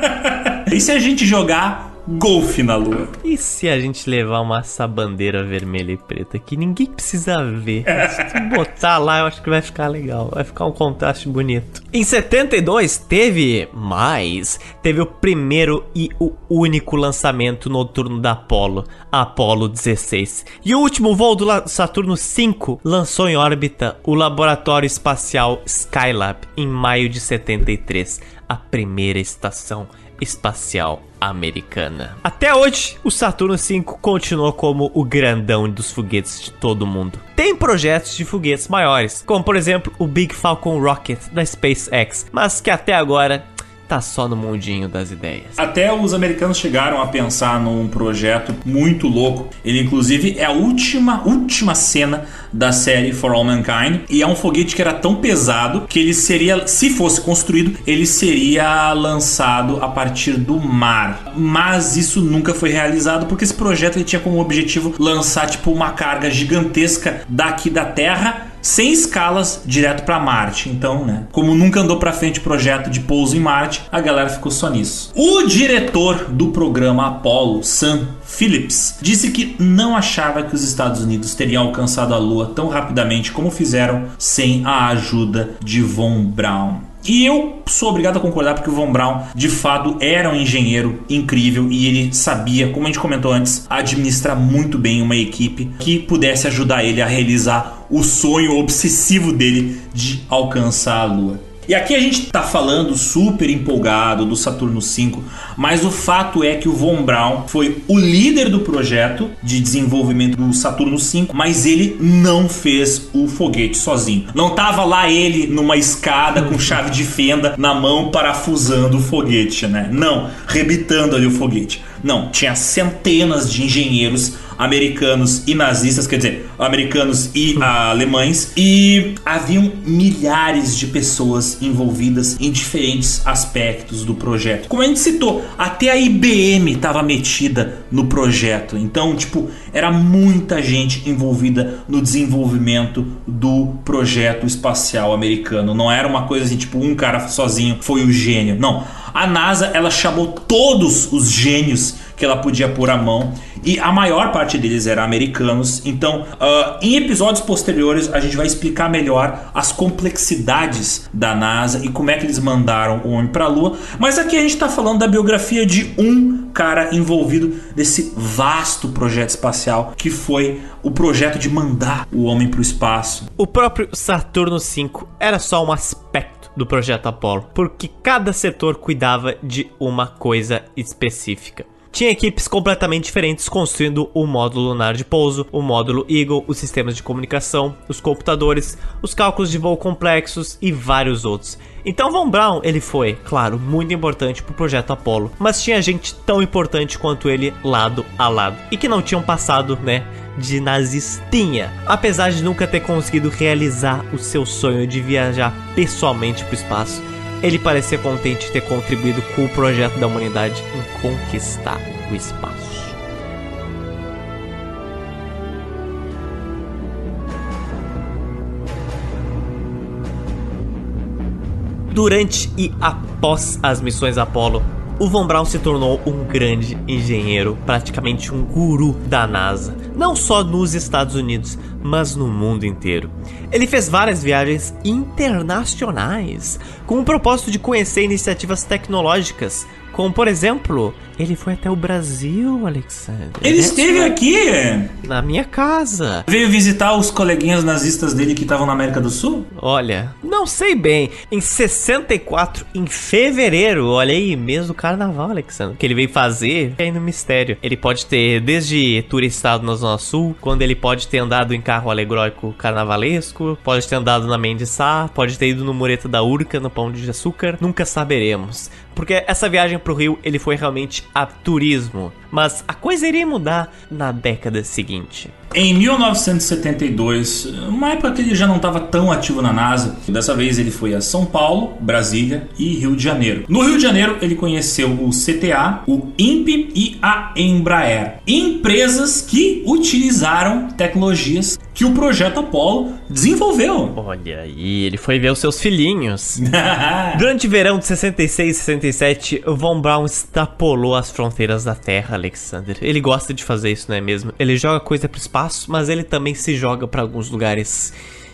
*laughs* e se a gente jogar golfe na lua. E se a gente levar uma essa bandeira vermelha e preta que ninguém precisa ver? Se botar lá, eu acho que vai ficar legal. Vai ficar um contraste bonito. Em 72 teve mais. Teve o primeiro e o único lançamento noturno da Apollo, a Apollo 16. E o último voo do Saturno 5 lançou em órbita o laboratório espacial Skylab em maio de 73, a primeira estação espacial americana. Até hoje, o Saturno V continua como o grandão dos foguetes de todo mundo. Tem projetos de foguetes maiores, como por exemplo o Big Falcon Rocket da SpaceX, mas que até agora tá só no mundinho das ideias. Até os americanos chegaram a pensar num projeto muito louco. Ele, inclusive, é a última, última cena da série For All Mankind. E é um foguete que era tão pesado que ele seria, se fosse construído, ele seria lançado a partir do mar. Mas isso nunca foi realizado porque esse projeto ele tinha como objetivo lançar tipo uma carga gigantesca daqui da Terra sem escalas direto para Marte. Então, né, como nunca andou para frente o projeto de pouso em Marte, a galera ficou só nisso. O diretor do programa Apollo, Sam Phillips, disse que não achava que os Estados Unidos teriam alcançado a Lua tão rapidamente como fizeram sem a ajuda de Von Braun. E eu sou obrigado a concordar porque o Von Braun de fato era um engenheiro incrível e ele sabia, como a gente comentou antes, administrar muito bem uma equipe que pudesse ajudar ele a realizar o sonho obsessivo dele de alcançar a Lua. E aqui a gente está falando super empolgado do Saturno V, mas o fato é que o Von Braun foi o líder do projeto de desenvolvimento do Saturno V, mas ele não fez o foguete sozinho. Não tava lá ele numa escada com chave de fenda na mão parafusando o foguete, né? Não, rebitando ali o foguete. Não, tinha centenas de engenheiros americanos e nazistas, quer dizer, americanos e alemães, e haviam milhares de pessoas envolvidas em diferentes aspectos do projeto. Como a gente citou, até a IBM estava metida no projeto. Então, tipo, era muita gente envolvida no desenvolvimento do projeto espacial americano. Não era uma coisa assim, tipo, um cara sozinho foi o gênio. Não. A NASA, ela chamou todos os gênios que ela podia pôr a mão e a maior parte deles eram americanos. Então, uh, em episódios posteriores, a gente vai explicar melhor as complexidades da NASA e como é que eles mandaram o homem para a Lua. Mas aqui a gente está falando da biografia de um cara envolvido nesse vasto projeto espacial que foi o projeto de mandar o homem para o espaço. O próprio Saturno V era só um aspecto do projeto Apollo, porque cada setor cuidava de uma coisa específica. Tinha equipes completamente diferentes construindo o módulo lunar de pouso, o módulo Eagle, os sistemas de comunicação, os computadores, os cálculos de voo complexos e vários outros. Então Von Braun, ele foi, claro, muito importante pro projeto Apollo, mas tinha gente tão importante quanto ele lado a lado e que não tinham passado, né, de nazistinha, apesar de nunca ter conseguido realizar o seu sonho de viajar pessoalmente pro espaço ele parecia contente de ter contribuído com o projeto da humanidade em conquistar o espaço. Durante e após as missões Apollo, o Von Braun se tornou um grande engenheiro, praticamente um guru da NASA, não só nos Estados Unidos, mas no mundo inteiro. Ele fez várias viagens internacionais com o propósito de conhecer iniciativas tecnológicas, como por exemplo, ele foi até o Brasil, Alexandre. Ele esteve aqui? Na minha casa. Veio visitar os coleguinhas nazistas dele que estavam na América do Sul? Olha, não sei bem. Em 64, em fevereiro, olha aí, mês do carnaval, Alexandre, que ele veio fazer, é no mistério. Ele pode ter desde turistado na Zona Sul, quando ele pode ter andado em carro alegórico carnavalesco, pode ter andado na Mendissá, pode ter ido no Mureta da Urca, no Pão de Açúcar, nunca saberemos. Porque essa viagem pro Rio, ele foi realmente a turismo. Mas a coisa iria mudar na década seguinte. Em 1972, uma época que ele já não estava tão ativo na NASA, dessa vez ele foi a São Paulo, Brasília e Rio de Janeiro. No Rio de Janeiro, ele conheceu o CTA, o INPE e a Embraer, empresas que utilizaram tecnologias que o projeto Apollo desenvolveu. Olha aí, ele foi ver os seus filhinhos. *laughs* Durante o verão de 66 e 67, Von Braun extrapolou as fronteiras da Terra, Alexander. Ele gosta de fazer isso, não é mesmo? Ele joga coisa pro espaço, mas ele também se joga para alguns lugares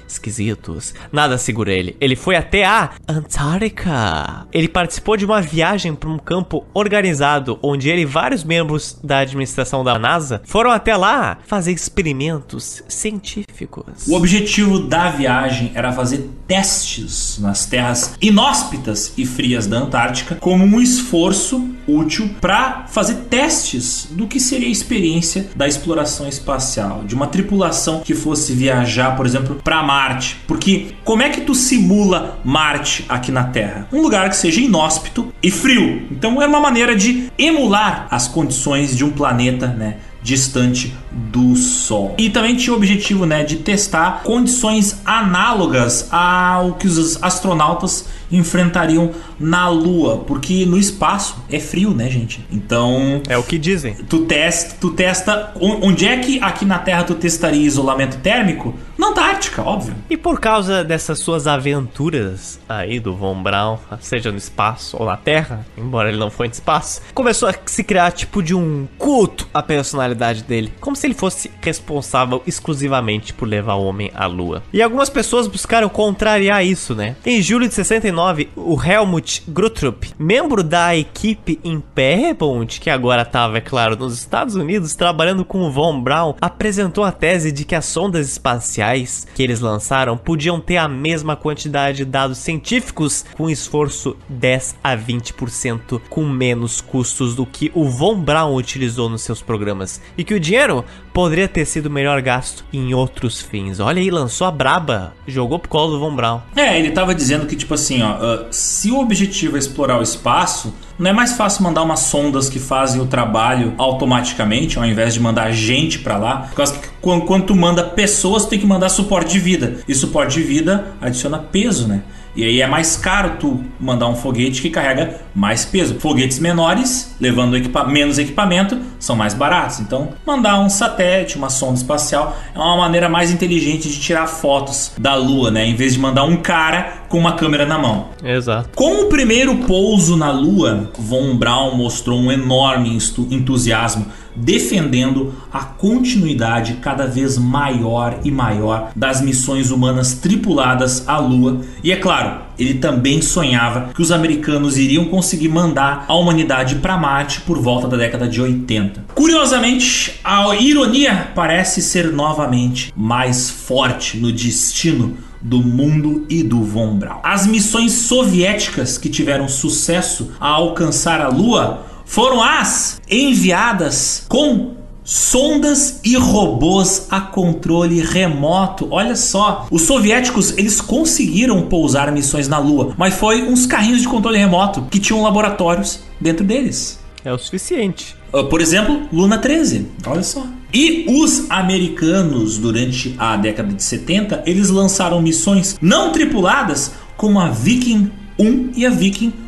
esquisitos. Nada segura ele. Ele foi até a Antártica. Ele participou de uma viagem para um campo organizado onde ele e vários membros da administração da NASA foram até lá fazer experimentos científicos. O objetivo da viagem era fazer testes nas terras inóspitas e frias da Antártica como um esforço útil para fazer testes do que seria a experiência da exploração espacial, de uma tripulação que fosse viajar, por exemplo, para Marte. Porque como é que tu simula Marte aqui na Terra? Um lugar que seja inóspito e frio. Então é uma maneira de emular as condições de um planeta, né? distante do Sol. E também tinha o objetivo né, de testar condições análogas ao que os astronautas enfrentariam na Lua, porque no espaço é frio, né, gente? Então. É o que dizem. Tu testa, tu testa. Onde é que aqui na Terra tu testaria isolamento térmico? Na Antártica, óbvio. E por causa dessas suas aventuras aí do Von Braun, seja no espaço ou na Terra, embora ele não foi no espaço, começou a se criar tipo de um culto à personalidade dele, como se ele fosse responsável exclusivamente por levar o homem à lua. E algumas pessoas buscaram contrariar isso, né? Em julho de 69, o Helmut Gruttrup, membro da equipe em Pierrepont, que agora estava, é claro, nos Estados Unidos, trabalhando com o Von Braun, apresentou a tese de que as sondas espaciais que eles lançaram podiam ter a mesma quantidade de dados científicos com esforço 10 a 20% com menos custos do que o Von Braun utilizou nos seus programas e que o dinheiro poderia ter sido melhor gasto em outros fins. Olha aí, lançou a braba, jogou pro colo do Von Braun. É, ele tava dizendo que, tipo assim, ó, uh, se o objetivo é explorar o espaço, não é mais fácil mandar umas sondas que fazem o trabalho automaticamente, ao invés de mandar gente para lá? Por causa que quando, quando tu manda pessoas, tu tem que mandar suporte de vida. E suporte de vida adiciona peso, né? E aí é mais caro tu mandar um foguete que carrega mais peso. Foguetes menores, levando equipa menos equipamento, são mais baratos. Então, mandar um satélite, uma sonda espacial, é uma maneira mais inteligente de tirar fotos da Lua, né? Em vez de mandar um cara com uma câmera na mão. Exato. Com o primeiro pouso na Lua, Von Braun mostrou um enorme entusiasmo defendendo a continuidade cada vez maior e maior das missões humanas tripuladas à Lua. E é claro, ele também sonhava que os americanos iriam conseguir mandar a humanidade para Marte por volta da década de 80. Curiosamente, a ironia parece ser novamente mais forte no destino do mundo e do Von Braun. As missões soviéticas que tiveram sucesso a alcançar a Lua foram as enviadas com sondas e robôs a controle remoto. Olha só, os soviéticos eles conseguiram pousar missões na Lua, mas foi uns carrinhos de controle remoto que tinham laboratórios dentro deles. É o suficiente. Ah, por exemplo, Luna 13. Olha só. E os americanos, durante a década de 70, eles lançaram missões não tripuladas como a Viking 1 e a Viking 2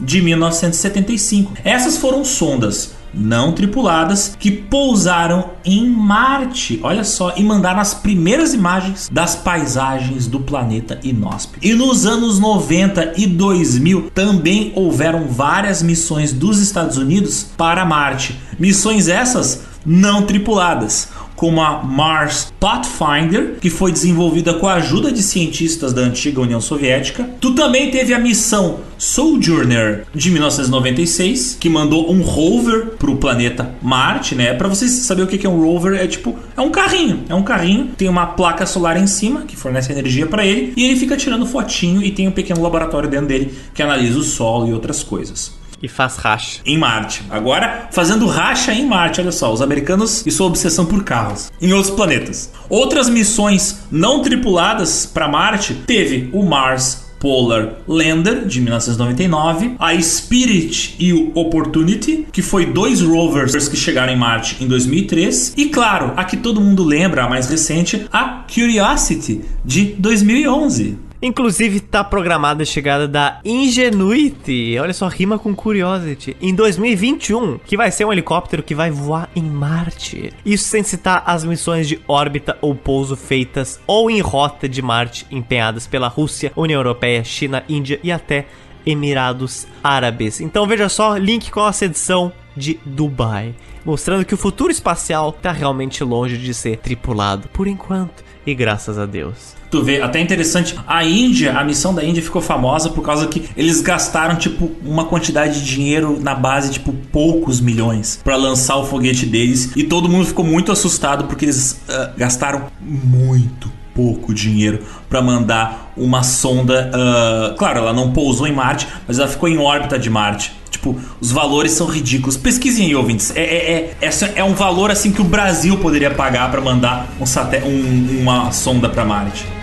de 1975. Essas foram sondas não tripuladas que pousaram em Marte, olha só, e mandaram as primeiras imagens das paisagens do planeta inóspito. E nos anos 90 e 2000 também houveram várias missões dos Estados Unidos para Marte. Missões essas não tripuladas como a Mars Pathfinder, que foi desenvolvida com a ajuda de cientistas da antiga União Soviética. Tu também teve a missão Sojourner de 1996, que mandou um rover para o planeta Marte, né? Para vocês saberem o que é um rover, é tipo, é um carrinho, é um carrinho, tem uma placa solar em cima que fornece energia para ele e ele fica tirando fotinho e tem um pequeno laboratório dentro dele que analisa o Sol e outras coisas. E faz racha. Em Marte. Agora, fazendo racha em Marte, olha só, os americanos e sua obsessão por carros. Em outros planetas. Outras missões não tripuladas para Marte teve o Mars Polar Lander de 1999, a Spirit e o Opportunity, que foi dois rovers que chegaram em Marte em 2003, e claro, a que todo mundo lembra, a mais recente, a Curiosity de 2011. Inclusive, tá programada a chegada da Ingenuity, olha só, rima com Curiosity, em 2021, que vai ser um helicóptero que vai voar em Marte. Isso sem citar as missões de órbita ou pouso feitas ou em rota de Marte empenhadas pela Rússia, União Europeia, China, Índia e até Emirados Árabes. Então veja só, link com a nossa edição de Dubai, mostrando que o futuro espacial está realmente longe de ser tripulado por enquanto e graças a Deus. Tu vê, até interessante, a Índia, a missão da Índia ficou famosa por causa que eles gastaram, tipo, uma quantidade de dinheiro na base, tipo, poucos milhões para lançar o foguete deles. E todo mundo ficou muito assustado porque eles uh, gastaram muito pouco dinheiro para mandar uma sonda. Uh, claro, ela não pousou em Marte, mas ela ficou em órbita de Marte. Tipo, os valores são ridículos. Pesquisem aí, ouvintes. É, é, é, é um valor assim que o Brasil poderia pagar para mandar um, um, uma sonda para Marte.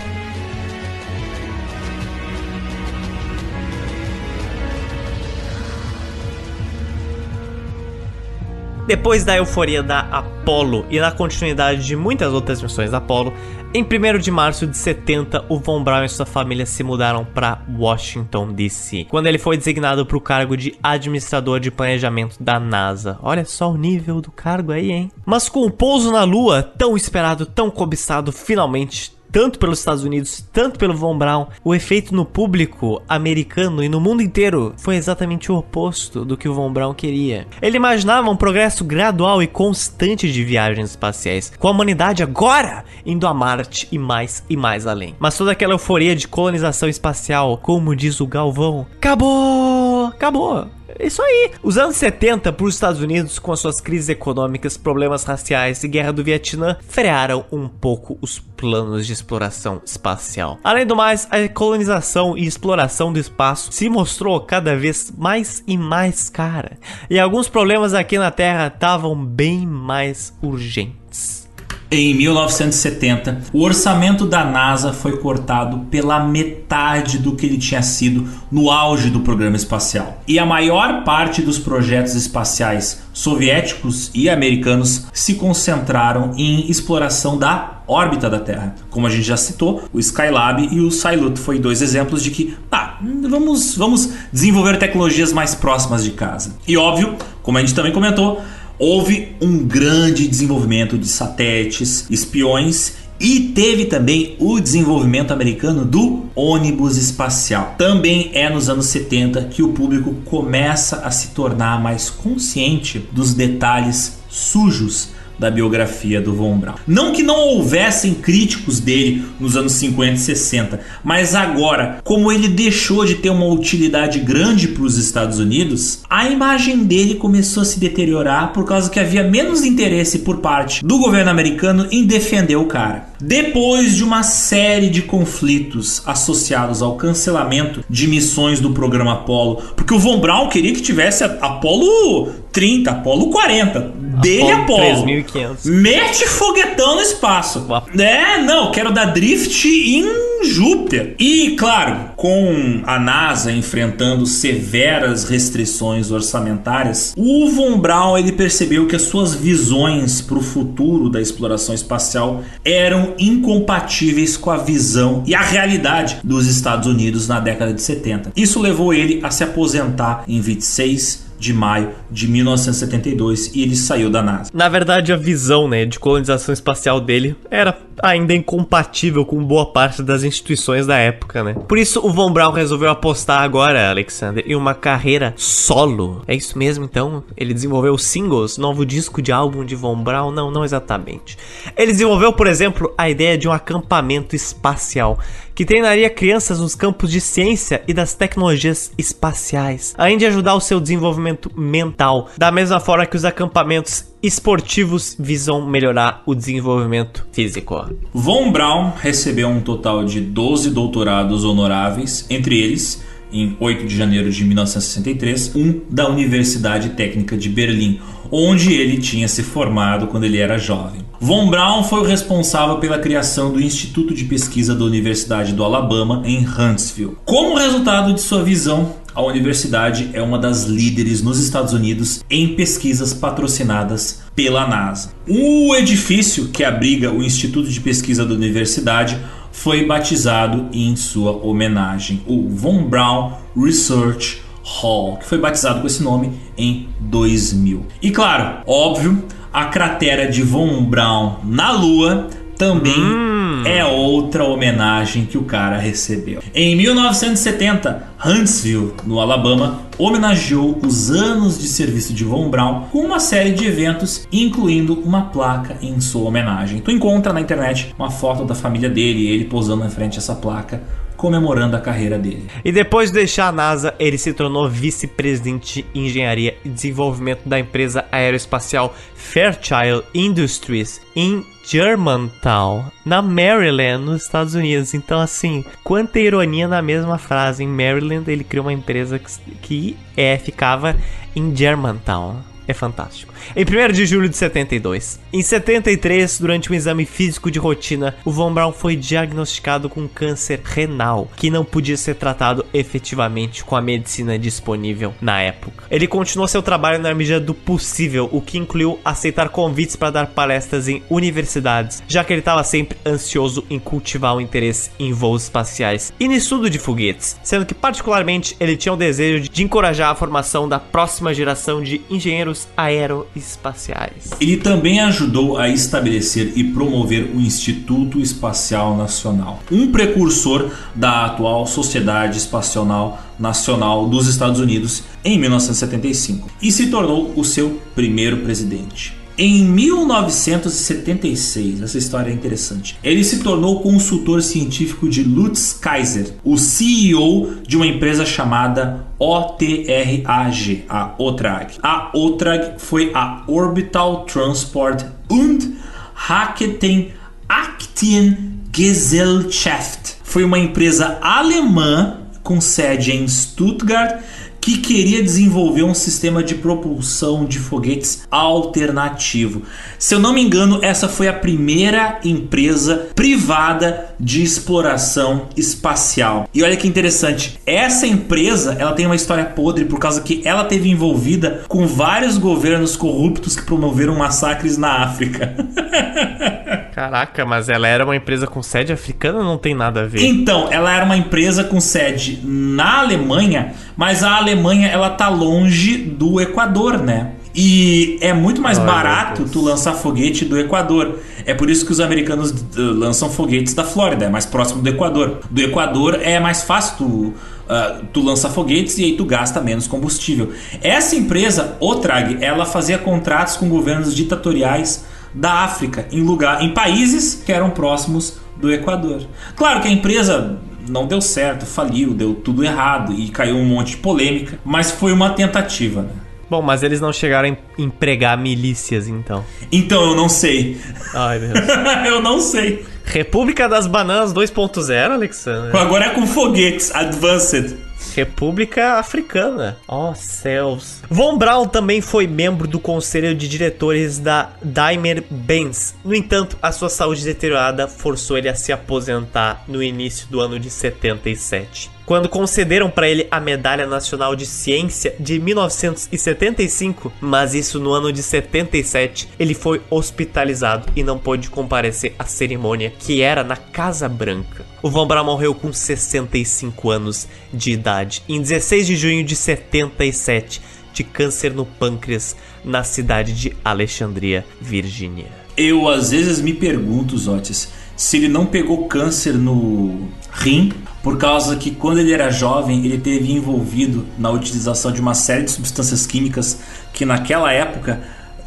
Depois da euforia da Apollo e da continuidade de muitas outras missões da Apollo, Em 1 de março de 70, o Von Braun e sua família se mudaram para Washington, D.C., quando ele foi designado para o cargo de administrador de planejamento da NASA. Olha só o nível do cargo aí, hein? Mas com o pouso na Lua, tão esperado, tão cobiçado, finalmente tanto pelos Estados Unidos, tanto pelo Von Braun, o efeito no público americano e no mundo inteiro foi exatamente o oposto do que o Von Braun queria. Ele imaginava um progresso gradual e constante de viagens espaciais, com a humanidade agora indo a Marte e mais e mais além. Mas toda aquela euforia de colonização espacial, como diz o Galvão, acabou! Acabou! Isso aí. Os anos 70 para os Estados Unidos, com as suas crises econômicas, problemas raciais e guerra do Vietnã, frearam um pouco os planos de exploração espacial. Além do mais, a colonização e exploração do espaço se mostrou cada vez mais e mais cara. E alguns problemas aqui na Terra estavam bem mais urgentes. Em 1970, o orçamento da NASA foi cortado pela metade do que ele tinha sido no auge do programa espacial. E a maior parte dos projetos espaciais soviéticos e americanos se concentraram em exploração da órbita da Terra. Como a gente já citou, o Skylab e o Salyut foi dois exemplos de que, tá, vamos, vamos desenvolver tecnologias mais próximas de casa. E óbvio, como a gente também comentou, houve um grande desenvolvimento de satélites, espiões e teve também o desenvolvimento americano do ônibus espacial. Também é nos anos 70 que o público começa a se tornar mais consciente dos detalhes sujos da biografia do Von Braun. Não que não houvessem críticos dele nos anos 50 e 60, mas agora, como ele deixou de ter uma utilidade grande para os Estados Unidos, a imagem dele começou a se deteriorar por causa que havia menos interesse por parte do governo americano em defender o cara. Depois de uma série de conflitos associados ao cancelamento de missões do programa Apollo, porque o Von Braun queria que tivesse Apollo 30, Apollo 40, dele Apollo. 3500. Mete foguetão no espaço. É, não, quero dar drift em Júpiter. E, claro, com a NASA enfrentando severas restrições orçamentárias, o Von Braun ele percebeu que as suas visões para o futuro da exploração espacial eram incompatíveis com a visão e a realidade dos Estados Unidos na década de 70. Isso levou ele a se aposentar em 26 de maio de 1972 e ele saiu da NASA. Na verdade, a visão né, de colonização espacial dele era ainda incompatível com boa parte das instituições da época, né? Por isso, o Von Braun resolveu apostar agora, Alexander, em uma carreira solo. É isso mesmo, então? Ele desenvolveu singles, novo disco de álbum de Von Braun? Não, não exatamente. Ele desenvolveu, por exemplo, a ideia de um acampamento espacial que treinaria crianças nos campos de ciência e das tecnologias espaciais, além de ajudar o seu desenvolvimento mental, da mesma forma que os acampamentos esportivos visam melhorar o desenvolvimento físico. Von Braun recebeu um total de 12 doutorados honoráveis, entre eles em 8 de janeiro de 1963, um da Universidade Técnica de Berlim, onde ele tinha se formado quando ele era jovem. Von Braun foi o responsável pela criação do Instituto de Pesquisa da Universidade do Alabama em Huntsville. Como resultado de sua visão, a universidade é uma das líderes nos Estados Unidos em pesquisas patrocinadas pela NASA. O edifício que abriga o Instituto de Pesquisa da universidade foi batizado em sua homenagem, o Von Braun Research Hall, que foi batizado com esse nome em 2000. E claro, óbvio, a cratera de Von Braun na Lua também hum. é outra homenagem que o cara recebeu. Em 1970, Huntsville, no Alabama, homenageou os anos de serviço de Von Braun com uma série de eventos, incluindo uma placa em sua homenagem. Tu encontra na internet uma foto da família dele e ele posando na frente dessa placa comemorando a carreira dele. E depois de deixar a NASA, ele se tornou vice-presidente de engenharia e desenvolvimento da empresa aeroespacial Fairchild Industries em Germantown, na Maryland, nos Estados Unidos. Então, assim, quanta ironia na mesma frase. Em Maryland, ele criou uma empresa que, que é, ficava em Germantown. É fantástico. Em 1 de julho de 72. Em 73, durante um exame físico de rotina, o Von Braun foi diagnosticado com câncer renal, que não podia ser tratado efetivamente com a medicina disponível na época. Ele continuou seu trabalho na medida do possível, o que incluiu aceitar convites para dar palestras em universidades, já que ele estava sempre ansioso em cultivar o interesse em voos espaciais e no estudo de foguetes, sendo que particularmente ele tinha o desejo de encorajar a formação da próxima geração de engenheiros aeroespaciais. Ele também ajudou a estabelecer e promover o Instituto Espacial Nacional, um precursor da atual Sociedade Espacial Nacional dos Estados Unidos em 1975 e se tornou o seu primeiro presidente. Em 1976, essa história é interessante. Ele se tornou consultor científico de Lutz Kaiser, o CEO de uma empresa chamada OTRAG, a OTRAG. A OTRAG foi a Orbital Transport und Raketen Aktiengesellschaft. Foi uma empresa alemã com sede em Stuttgart que queria desenvolver um sistema de propulsão de foguetes alternativo. Se eu não me engano, essa foi a primeira empresa privada de exploração espacial. E olha que interessante, essa empresa, ela tem uma história podre por causa que ela teve envolvida com vários governos corruptos que promoveram massacres na África. *laughs* Caraca, mas ela era uma empresa com sede africana não tem nada a ver? Então, ela era uma empresa com sede na Alemanha, mas a Alemanha ela tá longe do Equador, né? E é muito mais Ai, barato tu lançar foguete do Equador. É por isso que os americanos uh, lançam foguetes da Flórida, é mais próximo do Equador. Do Equador é mais fácil tu, uh, tu lançar foguetes e aí tu gasta menos combustível. Essa empresa, Otrag, ela fazia contratos com governos ditatoriais da África, em lugar, em países que eram próximos do Equador. Claro que a empresa não deu certo, faliu, deu tudo errado e caiu um monte de polêmica, mas foi uma tentativa, né? Bom, mas eles não chegaram a empregar milícias, então. Então, eu não sei. Ai, Deus. *laughs* eu não sei. República das Bananas 2.0, Alexandre. Agora é com foguetes, Advanced. República Africana. Oh, céus. Von Braun também foi membro do conselho de diretores da Daimler-Benz. No entanto, a sua saúde deteriorada forçou ele a se aposentar no início do ano de 77 quando concederam para ele a Medalha Nacional de Ciência de 1975, mas isso no ano de 77, ele foi hospitalizado e não pôde comparecer à cerimônia que era na Casa Branca. O Von Braun morreu com 65 anos de idade em 16 de junho de 77 de câncer no pâncreas na cidade de Alexandria, Virgínia. Eu às vezes me pergunto, Zotis, se ele não pegou câncer no rim por causa que quando ele era jovem ele teve envolvido na utilização de uma série de substâncias químicas que naquela época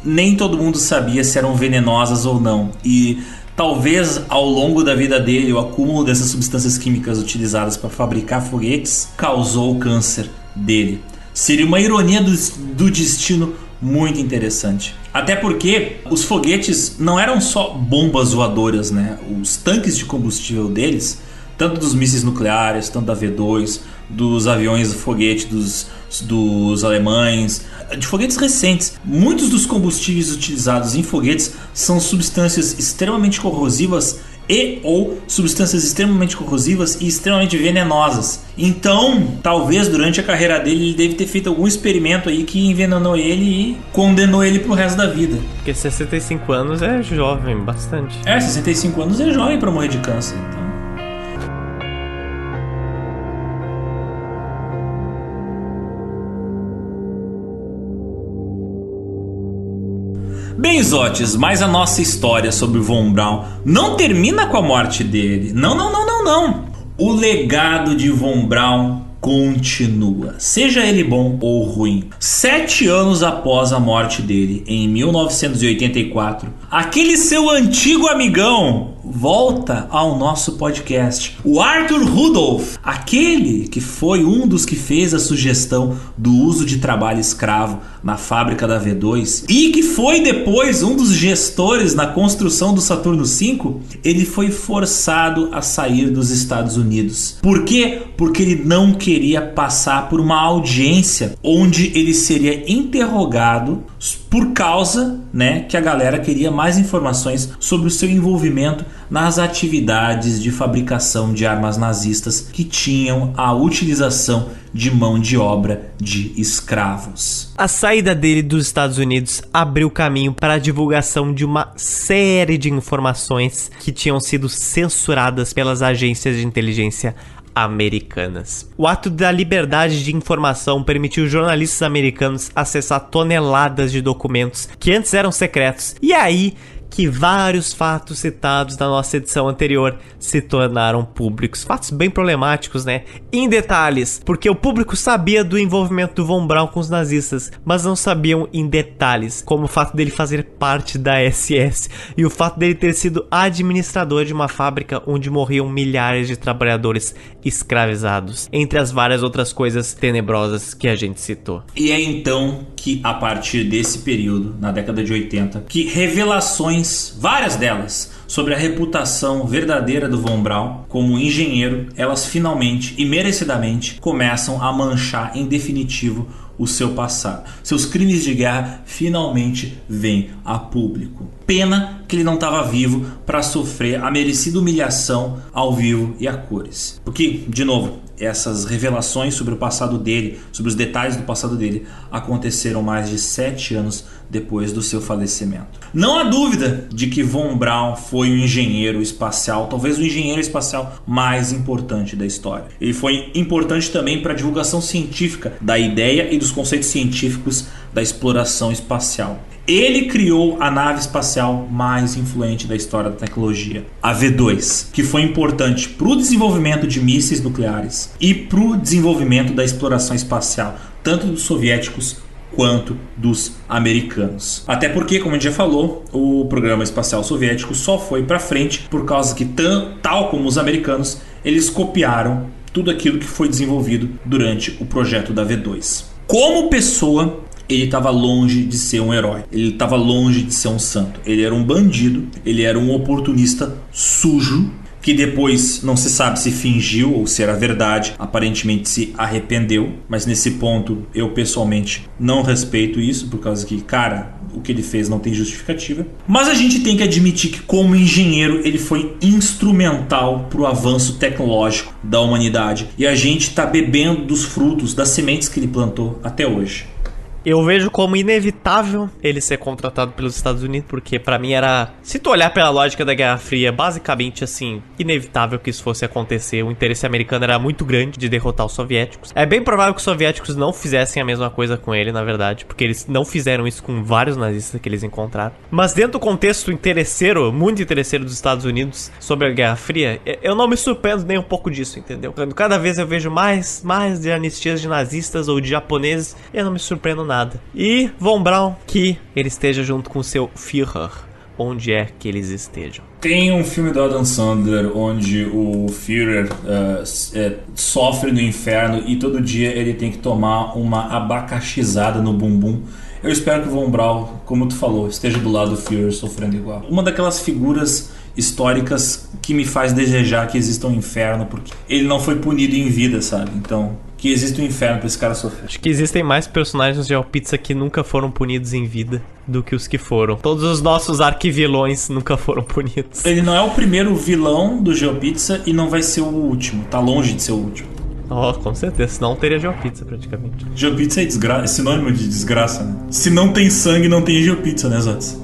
nem todo mundo sabia se eram venenosas ou não e talvez ao longo da vida dele o acúmulo dessas substâncias químicas utilizadas para fabricar foguetes causou o câncer dele. Seria uma ironia do, do destino muito interessante. Até porque os foguetes não eram só bombas voadoras, né? Os tanques de combustível deles tanto dos mísseis nucleares, tanto da V2, dos aviões foguete dos, dos alemães, de foguetes recentes. Muitos dos combustíveis utilizados em foguetes são substâncias extremamente corrosivas e ou substâncias extremamente corrosivas e extremamente venenosas. Então, talvez durante a carreira dele ele deve ter feito algum experimento aí que envenenou ele e condenou ele pro resto da vida. Porque 65 anos é jovem, bastante. É, 65 anos é jovem para morrer de câncer. Então. Bem, Zotes, mas a nossa história sobre Von Braun não termina com a morte dele. Não, não, não, não, não. O legado de Von Braun continua, seja ele bom ou ruim. Sete anos após a morte dele, em 1984, aquele seu antigo amigão, volta ao nosso podcast. O Arthur Rudolph, aquele que foi um dos que fez a sugestão do uso de trabalho escravo na fábrica da V2 e que foi depois um dos gestores na construção do Saturno V, ele foi forçado a sair dos Estados Unidos. Por quê? Porque ele não queria passar por uma audiência onde ele seria interrogado por causa, né, que a galera queria mais informações sobre o seu envolvimento nas atividades de fabricação de armas nazistas que tinham a utilização de mão de obra de escravos. A saída dele dos Estados Unidos abriu caminho para a divulgação de uma série de informações que tinham sido censuradas pelas agências de inteligência americanas. O ato da liberdade de informação permitiu jornalistas americanos acessar toneladas de documentos que antes eram secretos. E aí que vários fatos citados na nossa edição anterior se tornaram públicos. Fatos bem problemáticos, né? Em detalhes, porque o público sabia do envolvimento do Von Braun com os nazistas, mas não sabiam em detalhes, como o fato dele fazer parte da SS e o fato dele ter sido administrador de uma fábrica onde morriam milhares de trabalhadores escravizados, entre as várias outras coisas tenebrosas que a gente citou. E é então que a partir desse período, na década de 80, que revelações várias delas, sobre a reputação verdadeira do Von Braun como engenheiro, elas finalmente e merecidamente começam a manchar em definitivo o seu passado. Seus crimes de guerra finalmente vêm a público. Pena que ele não estava vivo para sofrer a merecida humilhação ao vivo e a cores. Porque, de novo, essas revelações sobre o passado dele, sobre os detalhes do passado dele, aconteceram mais de sete anos depois do seu falecimento. Não há dúvida de que Von Braun foi o engenheiro espacial, talvez o engenheiro espacial mais importante da história. Ele foi importante também para a divulgação científica da ideia e dos conceitos científicos da exploração espacial. Ele criou a nave espacial mais influente da história da tecnologia, a V2, que foi importante para o desenvolvimento de mísseis nucleares e para o desenvolvimento da exploração espacial, tanto dos soviéticos quanto dos americanos. Até porque, como a gente já falou, o programa espacial soviético só foi para frente por causa que, tal como os americanos, eles copiaram tudo aquilo que foi desenvolvido durante o projeto da V2. Como pessoa, ele estava longe de ser um herói, ele estava longe de ser um santo. Ele era um bandido, ele era um oportunista sujo que depois não se sabe se fingiu ou se era verdade, aparentemente se arrependeu, mas nesse ponto eu pessoalmente não respeito isso, por causa que, cara, o que ele fez não tem justificativa. Mas a gente tem que admitir que, como engenheiro, ele foi instrumental para o avanço tecnológico da humanidade e a gente está bebendo dos frutos, das sementes que ele plantou até hoje. Eu vejo como inevitável ele ser contratado pelos Estados Unidos, porque para mim era, se tu olhar pela lógica da Guerra Fria, basicamente assim, inevitável que isso fosse acontecer. O interesse americano era muito grande de derrotar os soviéticos. É bem provável que os soviéticos não fizessem a mesma coisa com ele, na verdade, porque eles não fizeram isso com vários nazistas que eles encontraram. Mas dentro do contexto interesseiro, muito interesseiro dos Estados Unidos sobre a Guerra Fria, eu não me surpreendo nem um pouco disso, entendeu? Cada vez eu vejo mais, mais de anistias de nazistas ou de japoneses, eu não me surpreendo nada. E Von Braun, que ele esteja junto com seu Führer, onde é que eles estejam. Tem um filme do Adam Sandler onde o Führer uh, é, sofre no inferno e todo dia ele tem que tomar uma abacaxizada no bumbum. Eu espero que o Von Braun, como tu falou, esteja do lado do Führer sofrendo igual. Uma daquelas figuras históricas que me faz desejar que exista um inferno, porque ele não foi punido em vida, sabe? Então, que existe um inferno pra esse cara sofrer. Acho que existem mais personagens de Pizza que nunca foram punidos em vida do que os que foram. Todos os nossos arquivilões nunca foram punidos. Ele não é o primeiro vilão do GeoPizza e não vai ser o último. Tá longe de ser o último. Oh, com certeza. Senão teria GeoPizza praticamente. GeoPizza é, desgra... é sinônimo de desgraça, né? Se não tem sangue, não tem GeoPizza, né, Zotes?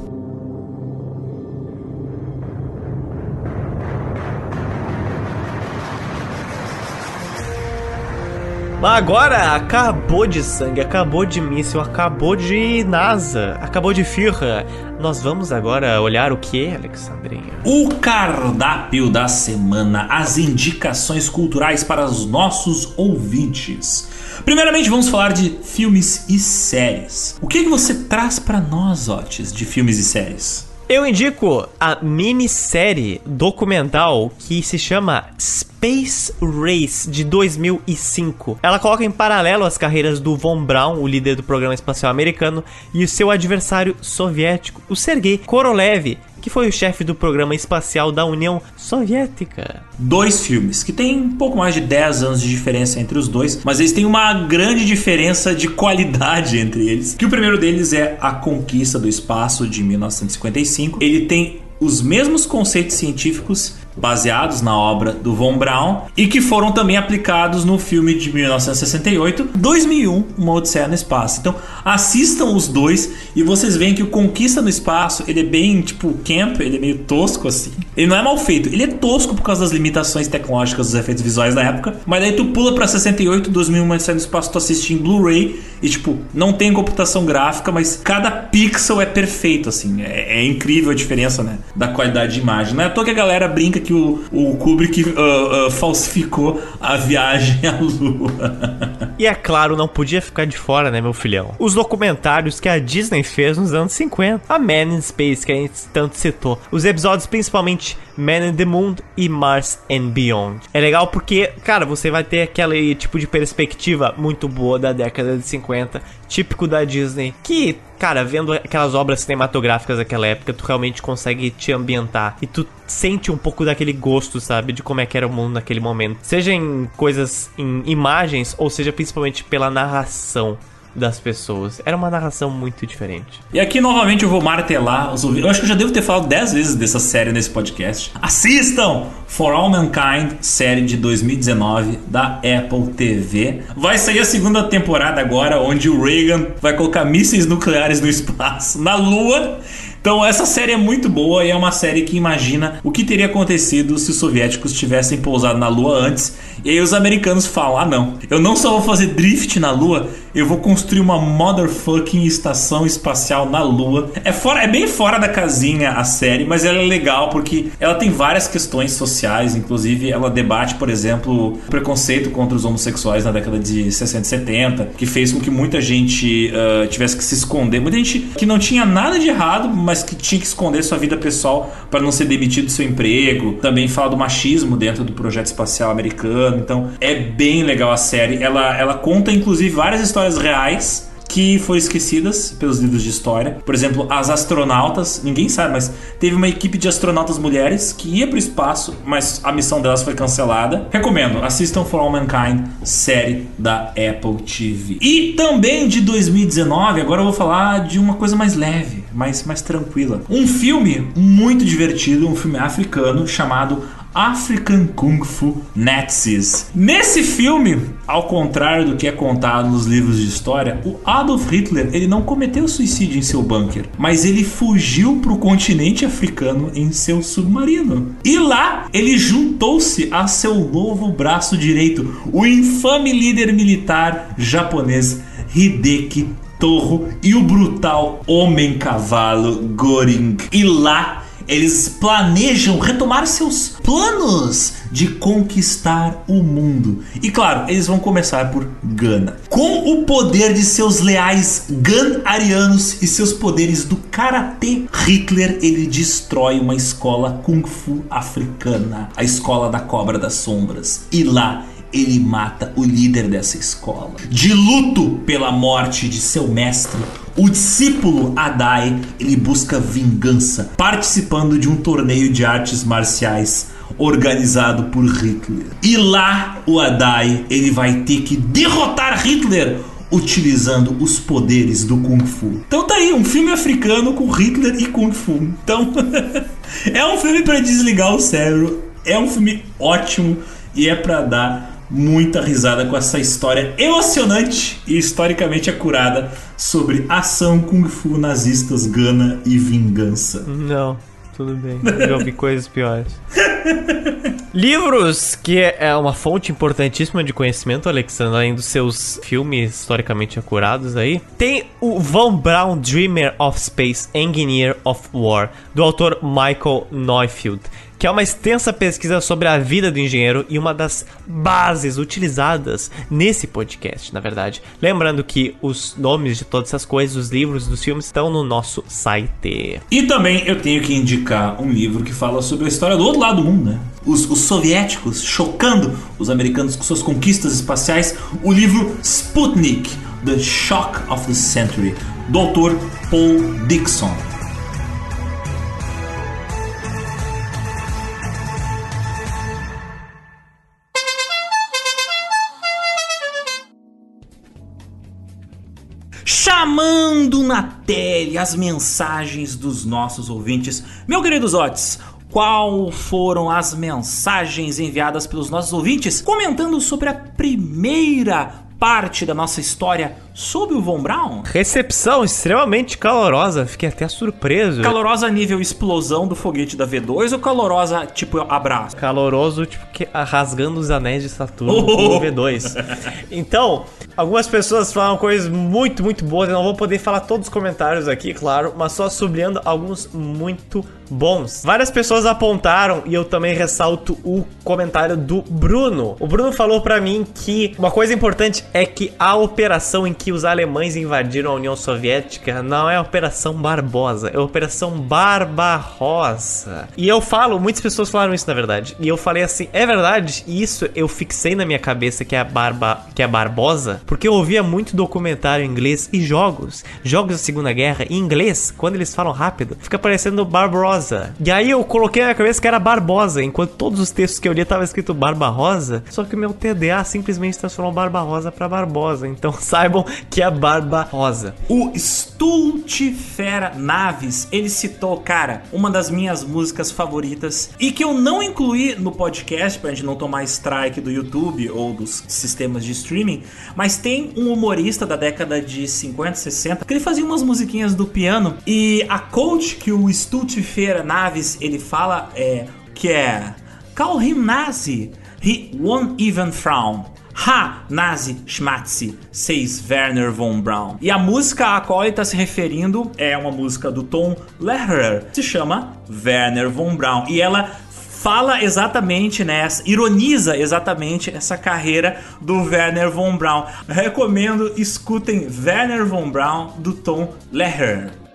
Mas agora acabou de sangue, acabou de míssil, acabou de NASA, acabou de firra. Nós vamos agora olhar o que, Alexandrinha? O cardápio da semana, as indicações culturais para os nossos ouvintes. Primeiramente, vamos falar de filmes e séries. O que, que você traz para nós, Otis, de filmes e séries? Eu indico a minissérie documental que se chama Space Race de 2005. Ela coloca em paralelo as carreiras do Von Braun, o líder do programa espacial americano, e o seu adversário soviético, o Sergei Korolev, que foi o chefe do programa espacial da União Soviética. Dois filmes que tem um pouco mais de 10 anos de diferença entre os dois, mas eles têm uma grande diferença de qualidade *laughs* entre eles. Que o primeiro deles é A Conquista do Espaço de 1955. Ele tem os mesmos conceitos científicos baseados na obra do Von Braun e que foram também aplicados no filme de 1968, 2001, Uma Odisseia no Espaço. Então, assistam os dois e vocês veem que o Conquista no Espaço, ele é bem, tipo, camp, ele é meio tosco assim. Ele não é mal feito, ele é tosco por causa das limitações tecnológicas dos efeitos visuais da época, mas daí tu pula para 68, 2001, Uma Odisseia no Espaço, tu assiste em Blu-ray e, tipo, não tem computação gráfica, mas cada pixel é perfeito, assim. É, é incrível a diferença, né, da qualidade de imagem. Não é à toa que a galera brinca que o, o Kubrick uh, uh, falsificou a viagem à Lua. E é claro, não podia ficar de fora, né, meu filhão? Os documentários que a Disney fez nos anos 50. A Man in Space, que a gente tanto citou. Os episódios, principalmente Man in the Moon e Mars and Beyond. É legal porque, cara, você vai ter aquele tipo de perspectiva muito boa da década de 50, típico da Disney, que cara, vendo aquelas obras cinematográficas daquela época, tu realmente consegue te ambientar e tu sente um pouco daquele gosto, sabe, de como é que era o mundo naquele momento. Seja em coisas, em imagens, ou seja principalmente pela narração das pessoas. Era uma narração muito diferente. E aqui novamente eu vou martelar os ouvidos. Eu acho que eu já devo ter falado 10 vezes dessa série nesse podcast. Assistam For All Mankind, série de 2019 da Apple TV. Vai sair a segunda temporada agora, onde o Reagan vai colocar mísseis nucleares no espaço, na Lua. Então essa série é muito boa e é uma série que imagina o que teria acontecido se os soviéticos tivessem pousado na Lua antes. E aí os americanos falam: "Ah, não. Eu não só vou fazer drift na Lua, eu vou construir uma motherfucking estação espacial na Lua". É fora, é bem fora da casinha a série, mas ela é legal porque ela tem várias questões sociais, inclusive ela debate, por exemplo, o preconceito contra os homossexuais na década de 60 e 70, que fez com que muita gente uh, tivesse que se esconder, muita gente que não tinha nada de errado, mas mas que tinha que esconder sua vida pessoal para não ser demitido do seu emprego. Também fala do machismo dentro do projeto espacial americano. Então é bem legal a série. Ela, ela conta inclusive várias histórias reais que foram esquecidas pelos livros de história. Por exemplo, as astronautas, ninguém sabe, mas teve uma equipe de astronautas mulheres que ia para o espaço, mas a missão delas foi cancelada. Recomendo, assistam For All Mankind, série da Apple TV. E também de 2019, agora eu vou falar de uma coisa mais leve, mais, mais tranquila. Um filme muito divertido, um filme africano chamado African Kung Fu Nazis. Nesse filme, ao contrário do que é contado nos livros de história, o Adolf Hitler ele não cometeu suicídio em seu bunker, mas ele fugiu para o continente africano em seu submarino. E lá ele juntou-se a seu novo braço direito, o infame líder militar japonês Hideki Torro e o brutal homem-cavalo Goring. E lá eles planejam retomar seus planos de conquistar o mundo. E claro, eles vão começar por Gana. Com o poder de seus leais Gan-arianos e seus poderes do karatê, Hitler ele destrói uma escola kung fu africana, a escola da cobra das sombras. E lá ele mata o líder dessa escola. De luto pela morte de seu mestre, o discípulo Adai ele busca vingança, participando de um torneio de artes marciais organizado por Hitler. E lá o Adai ele vai ter que derrotar Hitler utilizando os poderes do Kung Fu. Então tá aí, um filme africano com Hitler e Kung Fu. Então *laughs* é um filme para desligar o cérebro, é um filme ótimo e é para dar muita risada com essa história emocionante e historicamente acurada sobre ação kung fu nazistas, gana e vingança. Não, tudo bem. Já ouvi coisas piores. *laughs* Livros, que é uma fonte importantíssima de conhecimento, Alexandre, além dos seus filmes historicamente acurados aí. Tem o Von Braun Dreamer of Space, Engineer of War, do autor Michael Neufeld que é uma extensa pesquisa sobre a vida do engenheiro e uma das bases utilizadas nesse podcast, na verdade. Lembrando que os nomes de todas essas coisas, os livros dos filmes, estão no nosso site. E também eu tenho que indicar um livro que fala sobre a história do outro lado do mundo, né? Os, os soviéticos chocando os americanos com suas conquistas espaciais. O livro Sputnik, The Shock of the Century, do autor Paul Dixon. Chamando na tele as mensagens dos nossos ouvintes. Meu querido Otis, qual foram as mensagens enviadas pelos nossos ouvintes comentando sobre a primeira parte da nossa história sobre o Von Braun? Recepção extremamente calorosa, fiquei até surpreso. Calorosa nível explosão do foguete da V2 ou calorosa tipo abraço? Caloroso, tipo, que, rasgando os anéis de Saturno oh! no V2. Então, algumas pessoas falam coisas muito, muito boas. Eu não vou poder falar todos os comentários aqui, claro, mas só sublinhando alguns muito bons. Várias pessoas apontaram e eu também ressalto o comentário do Bruno. O Bruno falou para mim que uma coisa importante é que a operação em que os alemães invadiram a União Soviética não é a Operação Barbosa, é a Operação Barbarossa. E eu falo, muitas pessoas falaram isso na verdade. E eu falei assim, é verdade? E isso eu fixei na minha cabeça que é a Barba, que é Barbosa, porque eu ouvia muito documentário em inglês e jogos, jogos da Segunda Guerra em inglês, quando eles falam rápido, fica parecendo Barbarossa. E aí eu coloquei na minha cabeça que era Barbosa, enquanto todos os textos que eu li tava escrito Barbarosa, só que o meu TDA simplesmente transformou Barbarosa para Barbosa. Então *laughs* saibam que é Barba Rosa. O Stultifera Naves, ele citou, cara, uma das minhas músicas favoritas e que eu não incluí no podcast pra gente não tomar strike do YouTube ou dos sistemas de streaming, mas tem um humorista da década de 50, 60 que ele fazia umas musiquinhas do piano e a coach que o Stultifera Naves ele fala é que é Call him Nazi, he won't even frown. Ha, Nazi Schmatzi, says Werner von Braun. E a música a qual ele está se referindo é uma música do Tom Lehrer, se chama Werner von Braun. E ela fala exatamente, né, ironiza exatamente essa carreira do Werner von Braun. Recomendo, escutem Werner von Braun do Tom Lehrer.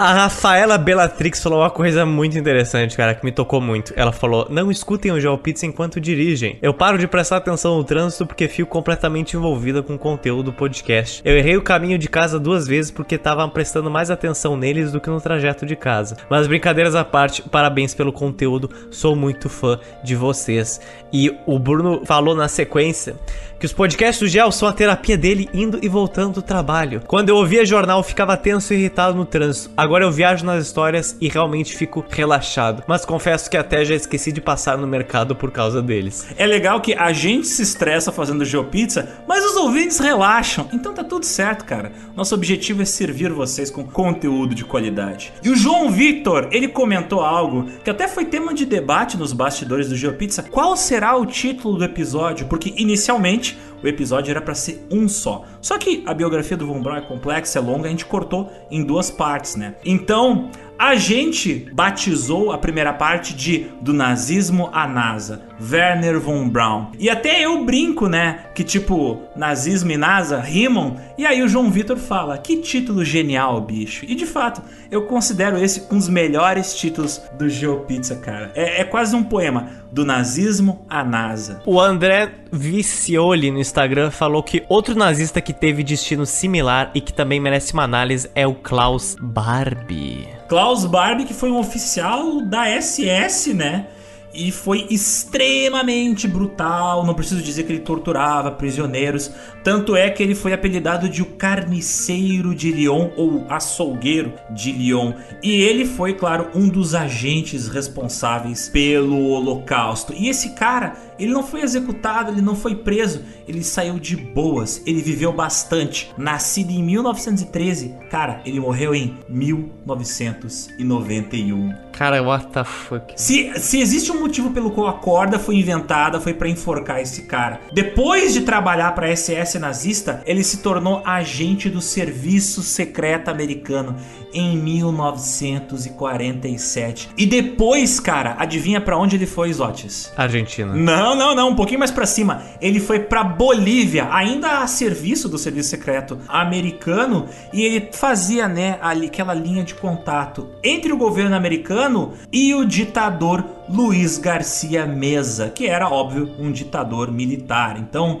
A Rafaela Bellatrix falou uma coisa muito interessante, cara, que me tocou muito. Ela falou: Não escutem o João Pizza enquanto dirigem. Eu paro de prestar atenção no trânsito porque fico completamente envolvida com o conteúdo do podcast. Eu errei o caminho de casa duas vezes porque tava prestando mais atenção neles do que no trajeto de casa. Mas brincadeiras à parte, parabéns pelo conteúdo, sou muito fã de vocês. E o Bruno falou na sequência que os podcasts do Gel são a terapia dele indo e voltando do trabalho. Quando eu ouvia jornal, ficava tenso e irritado no trânsito. Agora eu viajo nas histórias e realmente fico relaxado. Mas confesso que até já esqueci de passar no mercado por causa deles. É legal que a gente se estressa fazendo GeoPizza, mas os ouvintes relaxam. Então tá tudo certo, cara. Nosso objetivo é servir vocês com conteúdo de qualidade. E o João Victor, ele comentou algo que até foi tema de debate nos bastidores do GeoPizza. Qual será o título do episódio? Porque inicialmente o episódio era para ser um só. Só que a biografia do Von Braun é complexa, é longa, a gente cortou em duas partes, né? Então, a gente batizou a primeira parte de Do Nazismo à NASA, Werner von Braun. E até eu brinco, né? Que tipo, nazismo e NASA rimam. E aí o João Vitor fala: que título genial, bicho. E de fato, eu considero esse um dos melhores títulos do GeoPizza, cara. É, é quase um poema. Do nazismo à NASA. O André Vicioli no Instagram falou que outro nazista que teve destino similar e que também merece uma análise é o Klaus Barbie. Klaus Barbie, que foi um oficial da SS, né? e foi extremamente brutal. Não preciso dizer que ele torturava prisioneiros, tanto é que ele foi apelidado de o Carniceiro de Lyon ou Açougueiro de Lyon. E ele foi, claro, um dos agentes responsáveis pelo Holocausto. E esse cara, Ele não foi executado, ele não foi preso, ele saiu de boas, ele viveu bastante. Nascido em 1913, cara, ele morreu em 1991. Cara, what the fuck? Se, se existe um motivo pelo qual a corda foi inventada, foi para enforcar esse cara. Depois de trabalhar para SS nazista, ele se tornou agente do serviço secreto americano em 1947. E depois, cara, adivinha para onde ele foi, Zotes? Argentina. Não, não, não, um pouquinho mais para cima. Ele foi para Bolívia, ainda a serviço do serviço secreto americano, e ele fazia, né, ali aquela linha de contato entre o governo americano e o ditador Luiz Garcia Mesa, que era, óbvio, um ditador militar. Então,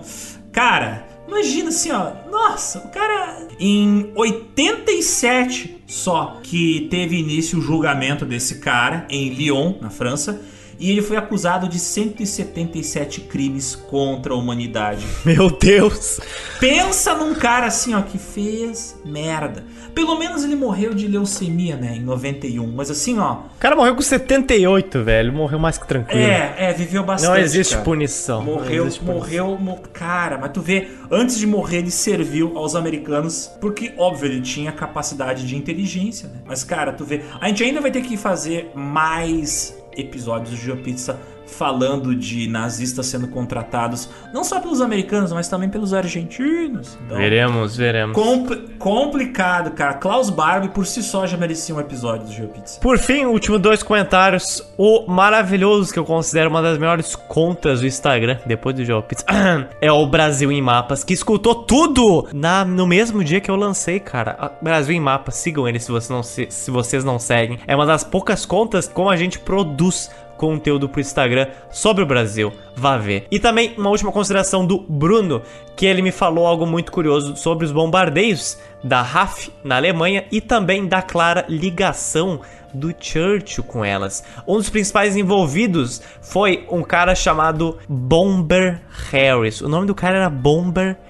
cara, imagina assim, ó, nossa, o cara em 87 só que teve início o julgamento desse cara em Lyon, na França e ele foi acusado de 177 crimes contra a humanidade. *laughs* Meu Deus! Pensa num cara assim, ó, que fez merda. Pelo menos ele morreu de leucemia, né, em 91. Mas assim, ó. O cara morreu com 78, velho. Morreu mais que tranquilo. É, é, viveu bastante. Não existe cara. punição. Morreu, existe punição. morreu, mo- cara, mas tu vê, antes de morrer ele serviu aos americanos, porque óbvio ele tinha capacidade de inteligência, né? Mas cara, tu vê, a gente ainda vai ter que fazer mais episódios do GeoPizza falando de nazistas sendo contratados, não só pelos americanos, mas também pelos argentinos. Então, Veremos, veremos. compl- complicado, cara. Klaus Barbie por si só já merecia um episódio do GeoPizza. Por fim, último dois comentários. O maravilhoso, que eu considero uma das melhores contas do Instagram, depois do Jogo Pizza, *clears throat* é o Brasil em Mapas, que escutou tudo na, no mesmo dia que eu lancei, cara. Brasil em Mapas, sigam ele se, você não, se, se vocês não seguem. É uma das poucas contas como a gente produz conteúdo pro Instagram sobre o Brasil. Vá ver. E também uma última consideração do Bruno, que ele me falou algo muito curioso sobre os bombardeios da RAF na Alemanha e também da clara ligação do Churchill com elas. Um dos principais envolvidos foi um cara chamado Bomber Harris. O nome do cara era Bomber Harris,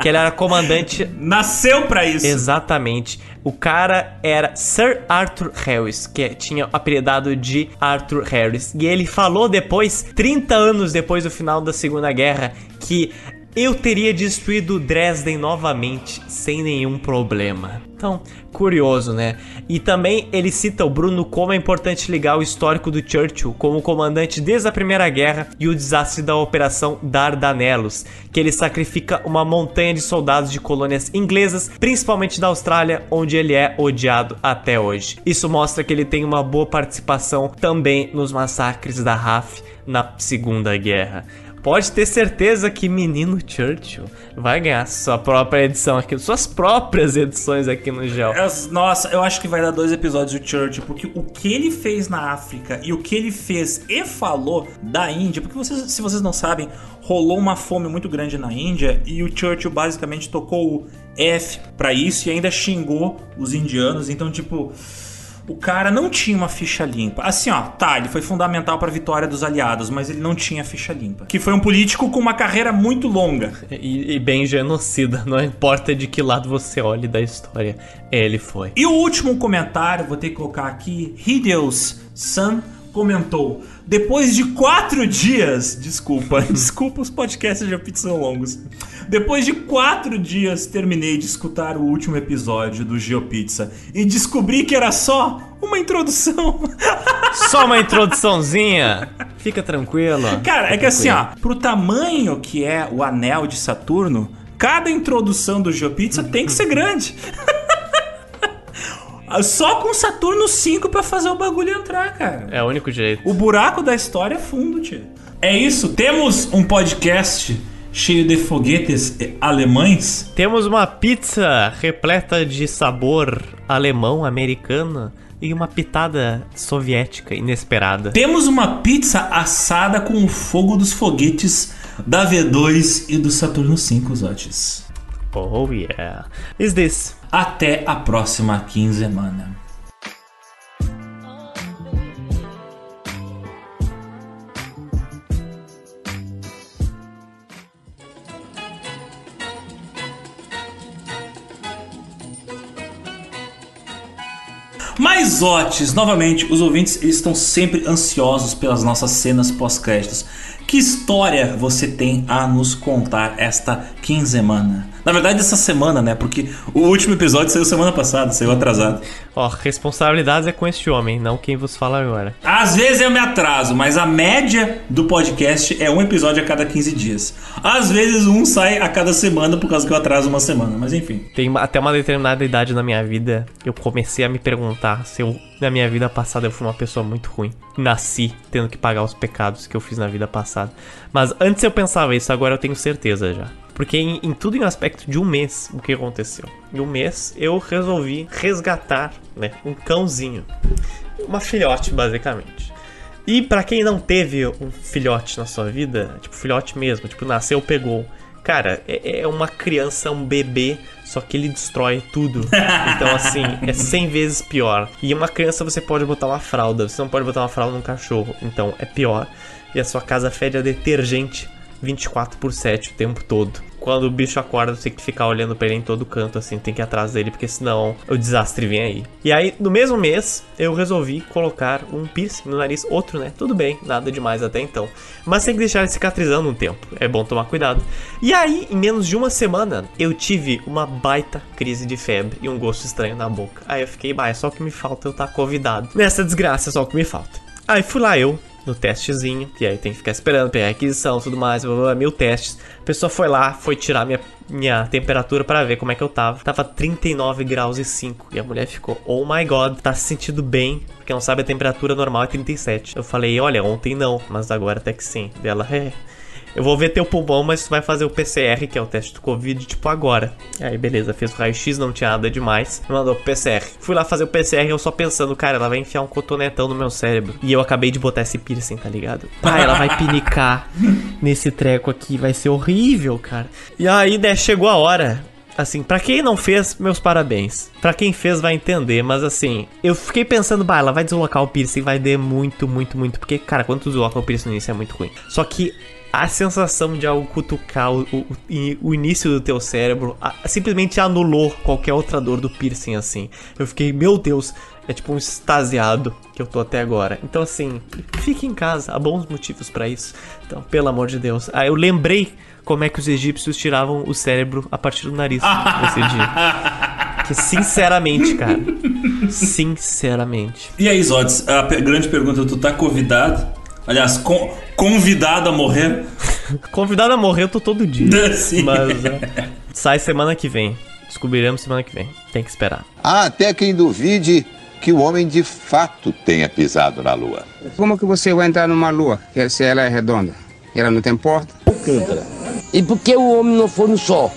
que ele era comandante Nasceu pra isso. Exatamente. O cara era Sir Arthur Harris, que tinha apelidado de Arthur Harris. E ele falou depois, 30 anos depois do final da Segunda Guerra, que eu teria destruído Dresden novamente sem nenhum problema. Então, curioso, né? E também ele cita o Bruno como é importante ligar o histórico do Churchill como comandante desde a Primeira Guerra e o desastre da Operação Dardanelos, que ele sacrifica uma montanha de soldados de colônias inglesas, principalmente da Austrália, onde ele é odiado até hoje. Isso mostra que ele tem uma boa participação também nos massacres da RAF na Segunda Guerra. Pode ter certeza que Menino Churchill vai ganhar sua própria edição aqui, suas próprias edições aqui no Gel. As- Nossa, eu acho que vai dar dois episódios do Churchill, porque o que ele fez na África e o que ele fez e falou da Índia, porque vocês, se vocês não sabem, rolou uma fome muito grande na Índia e o Churchill basicamente tocou o F pra isso e ainda xingou os indianos, então tipo. O cara não tinha uma ficha limpa. Assim, ó, tá, ele foi fundamental pra vitória dos aliados, mas ele não tinha ficha limpa. Que foi um político com uma carreira muito longa. E, e bem genocida, não importa de que lado você olhe da história, ele foi. E o último comentário, vou ter que colocar aqui, Hideos San comentou. Depois de quatro dias, desculpa, *laughs* desculpa os podcasts de pizza são longos. Depois de quatro dias, terminei de escutar o último episódio do GeoPizza e descobri que era só uma introdução. *laughs* Só uma introduçãozinha, fica tranquilo. Cara, é que assim, ó, pro tamanho que é o anel de Saturno, cada introdução do GeoPizza tem que ser grande. *laughs* Só com Saturno 5 pra fazer o bagulho entrar, cara. É o único jeito. O buraco da história é fundo, tio. É isso, temos um podcast cheio de foguetes alemães. Temos uma pizza repleta de sabor alemão, americano e uma pitada soviética inesperada. Temos uma pizza assada com o fogo dos foguetes da V2 e do Saturno 5, Zotes. Oh yeah. Is this? Até a próxima quinzena. Mas, Otis, novamente, os ouvintes eles estão sempre ansiosos pelas nossas cenas pós-créditos. Que história você tem a nos contar esta quinzemana? Na verdade, essa semana, né? Porque o último episódio saiu semana passada, saiu atrasado. Ó, responsabilidades é com este homem, não quem vos fala agora. Às vezes eu me atraso, mas a média do podcast é um episódio a cada 15 dias. Às vezes um sai a cada semana por causa que eu atraso uma semana, mas enfim. Tem até uma determinada idade na minha vida, eu comecei a me perguntar se eu, na minha vida passada, eu fui uma pessoa muito ruim. Nasci tendo que pagar os pecados que eu fiz na vida passada. Mas antes eu pensava isso, agora eu tenho certeza já. Porque em, em, tudo em aspecto de um mês, o que aconteceu? Em um mês eu resolvi resgatar né, um cãozinho. Uma filhote, basicamente. E para quem não teve um filhote na sua vida, tipo filhote mesmo, tipo nasceu, pegou. Cara, é, é uma criança, um bebê, só que ele destrói tudo. *laughs* Então, assim, é 100 vezes pior. E uma criança você pode botar uma fralda, você não pode botar uma fralda num cachorro. Então, é pior. E a sua casa fede a detergente 24 por 7 o tempo todo. Quando o bicho acorda, você tem que ficar olhando pra ele em todo canto, assim, tem que ir atrás dele, porque senão o desastre vem aí. E aí, no mesmo mês, eu resolvi colocar um piercing no nariz, outro, né? Tudo bem, nada demais até então. Mas tem que deixar ele cicatrizando um tempo, é bom tomar cuidado. E aí, em menos de uma semana, eu tive uma baita crise de febre e um gosto estranho na boca. Aí eu fiquei, bah, é só o que me falta eu estar tá convidado. Nessa desgraça, é só o que me falta. Aí fui lá eu, no testezinho, e aí tem que ficar esperando, pegar aquisição tudo mais, blá, blá, mil testes. A pessoa foi lá, foi tirar minha, minha temperatura para ver como é que eu tava. Tava 39 graus e 5. E a mulher ficou, oh my god, tá se sentindo bem, porque não sabe a temperatura normal é 37. Eu falei, olha, ontem não, mas agora até que sim. Dela, *laughs* é. Eu vou ver teu pulmão, mas tu vai fazer o PCR, que é o teste do Covid, tipo agora. Aí, beleza, fez o raio-x, não tinha nada demais. Me mandou pro PCR. Fui lá fazer o PCR eu só pensando, cara, ela vai enfiar um cotonetão no meu cérebro. E eu acabei de botar esse piercing, tá ligado? Ah, ela vai pinicar *laughs* nesse treco aqui, vai ser horrível, cara. E aí, né, chegou a hora. Assim, para quem não fez, meus parabéns. Para quem fez vai entender, mas assim, eu fiquei pensando, bah, ela vai deslocar o piercing, vai dar muito, muito, muito, porque cara, quando tu desloca o piercing no início é muito ruim. Só que a sensação de algo cutucar o, o, o início do teu cérebro a, simplesmente anulou qualquer outra dor do piercing, assim. Eu fiquei, meu Deus, é tipo um extasiado que eu tô até agora. Então, assim, fique em casa, há bons motivos para isso. Então, pelo amor de Deus. Ah, eu lembrei como é que os egípcios tiravam o cérebro a partir do nariz nesse dia. Que sinceramente, cara. Sinceramente. E aí, Zodes, a grande pergunta: tu tá convidado Aliás, com, convidado a morrer. *laughs* convidado a morrer eu tô todo dia. *laughs* Sim. Mas é, sai semana que vem. Descobriremos semana que vem. Tem que esperar. Há até quem duvide que o homem de fato tenha pisado na lua. Como que você vai entrar numa lua se ela é redonda? Ela não tem porta? E por que o homem não foi no sol?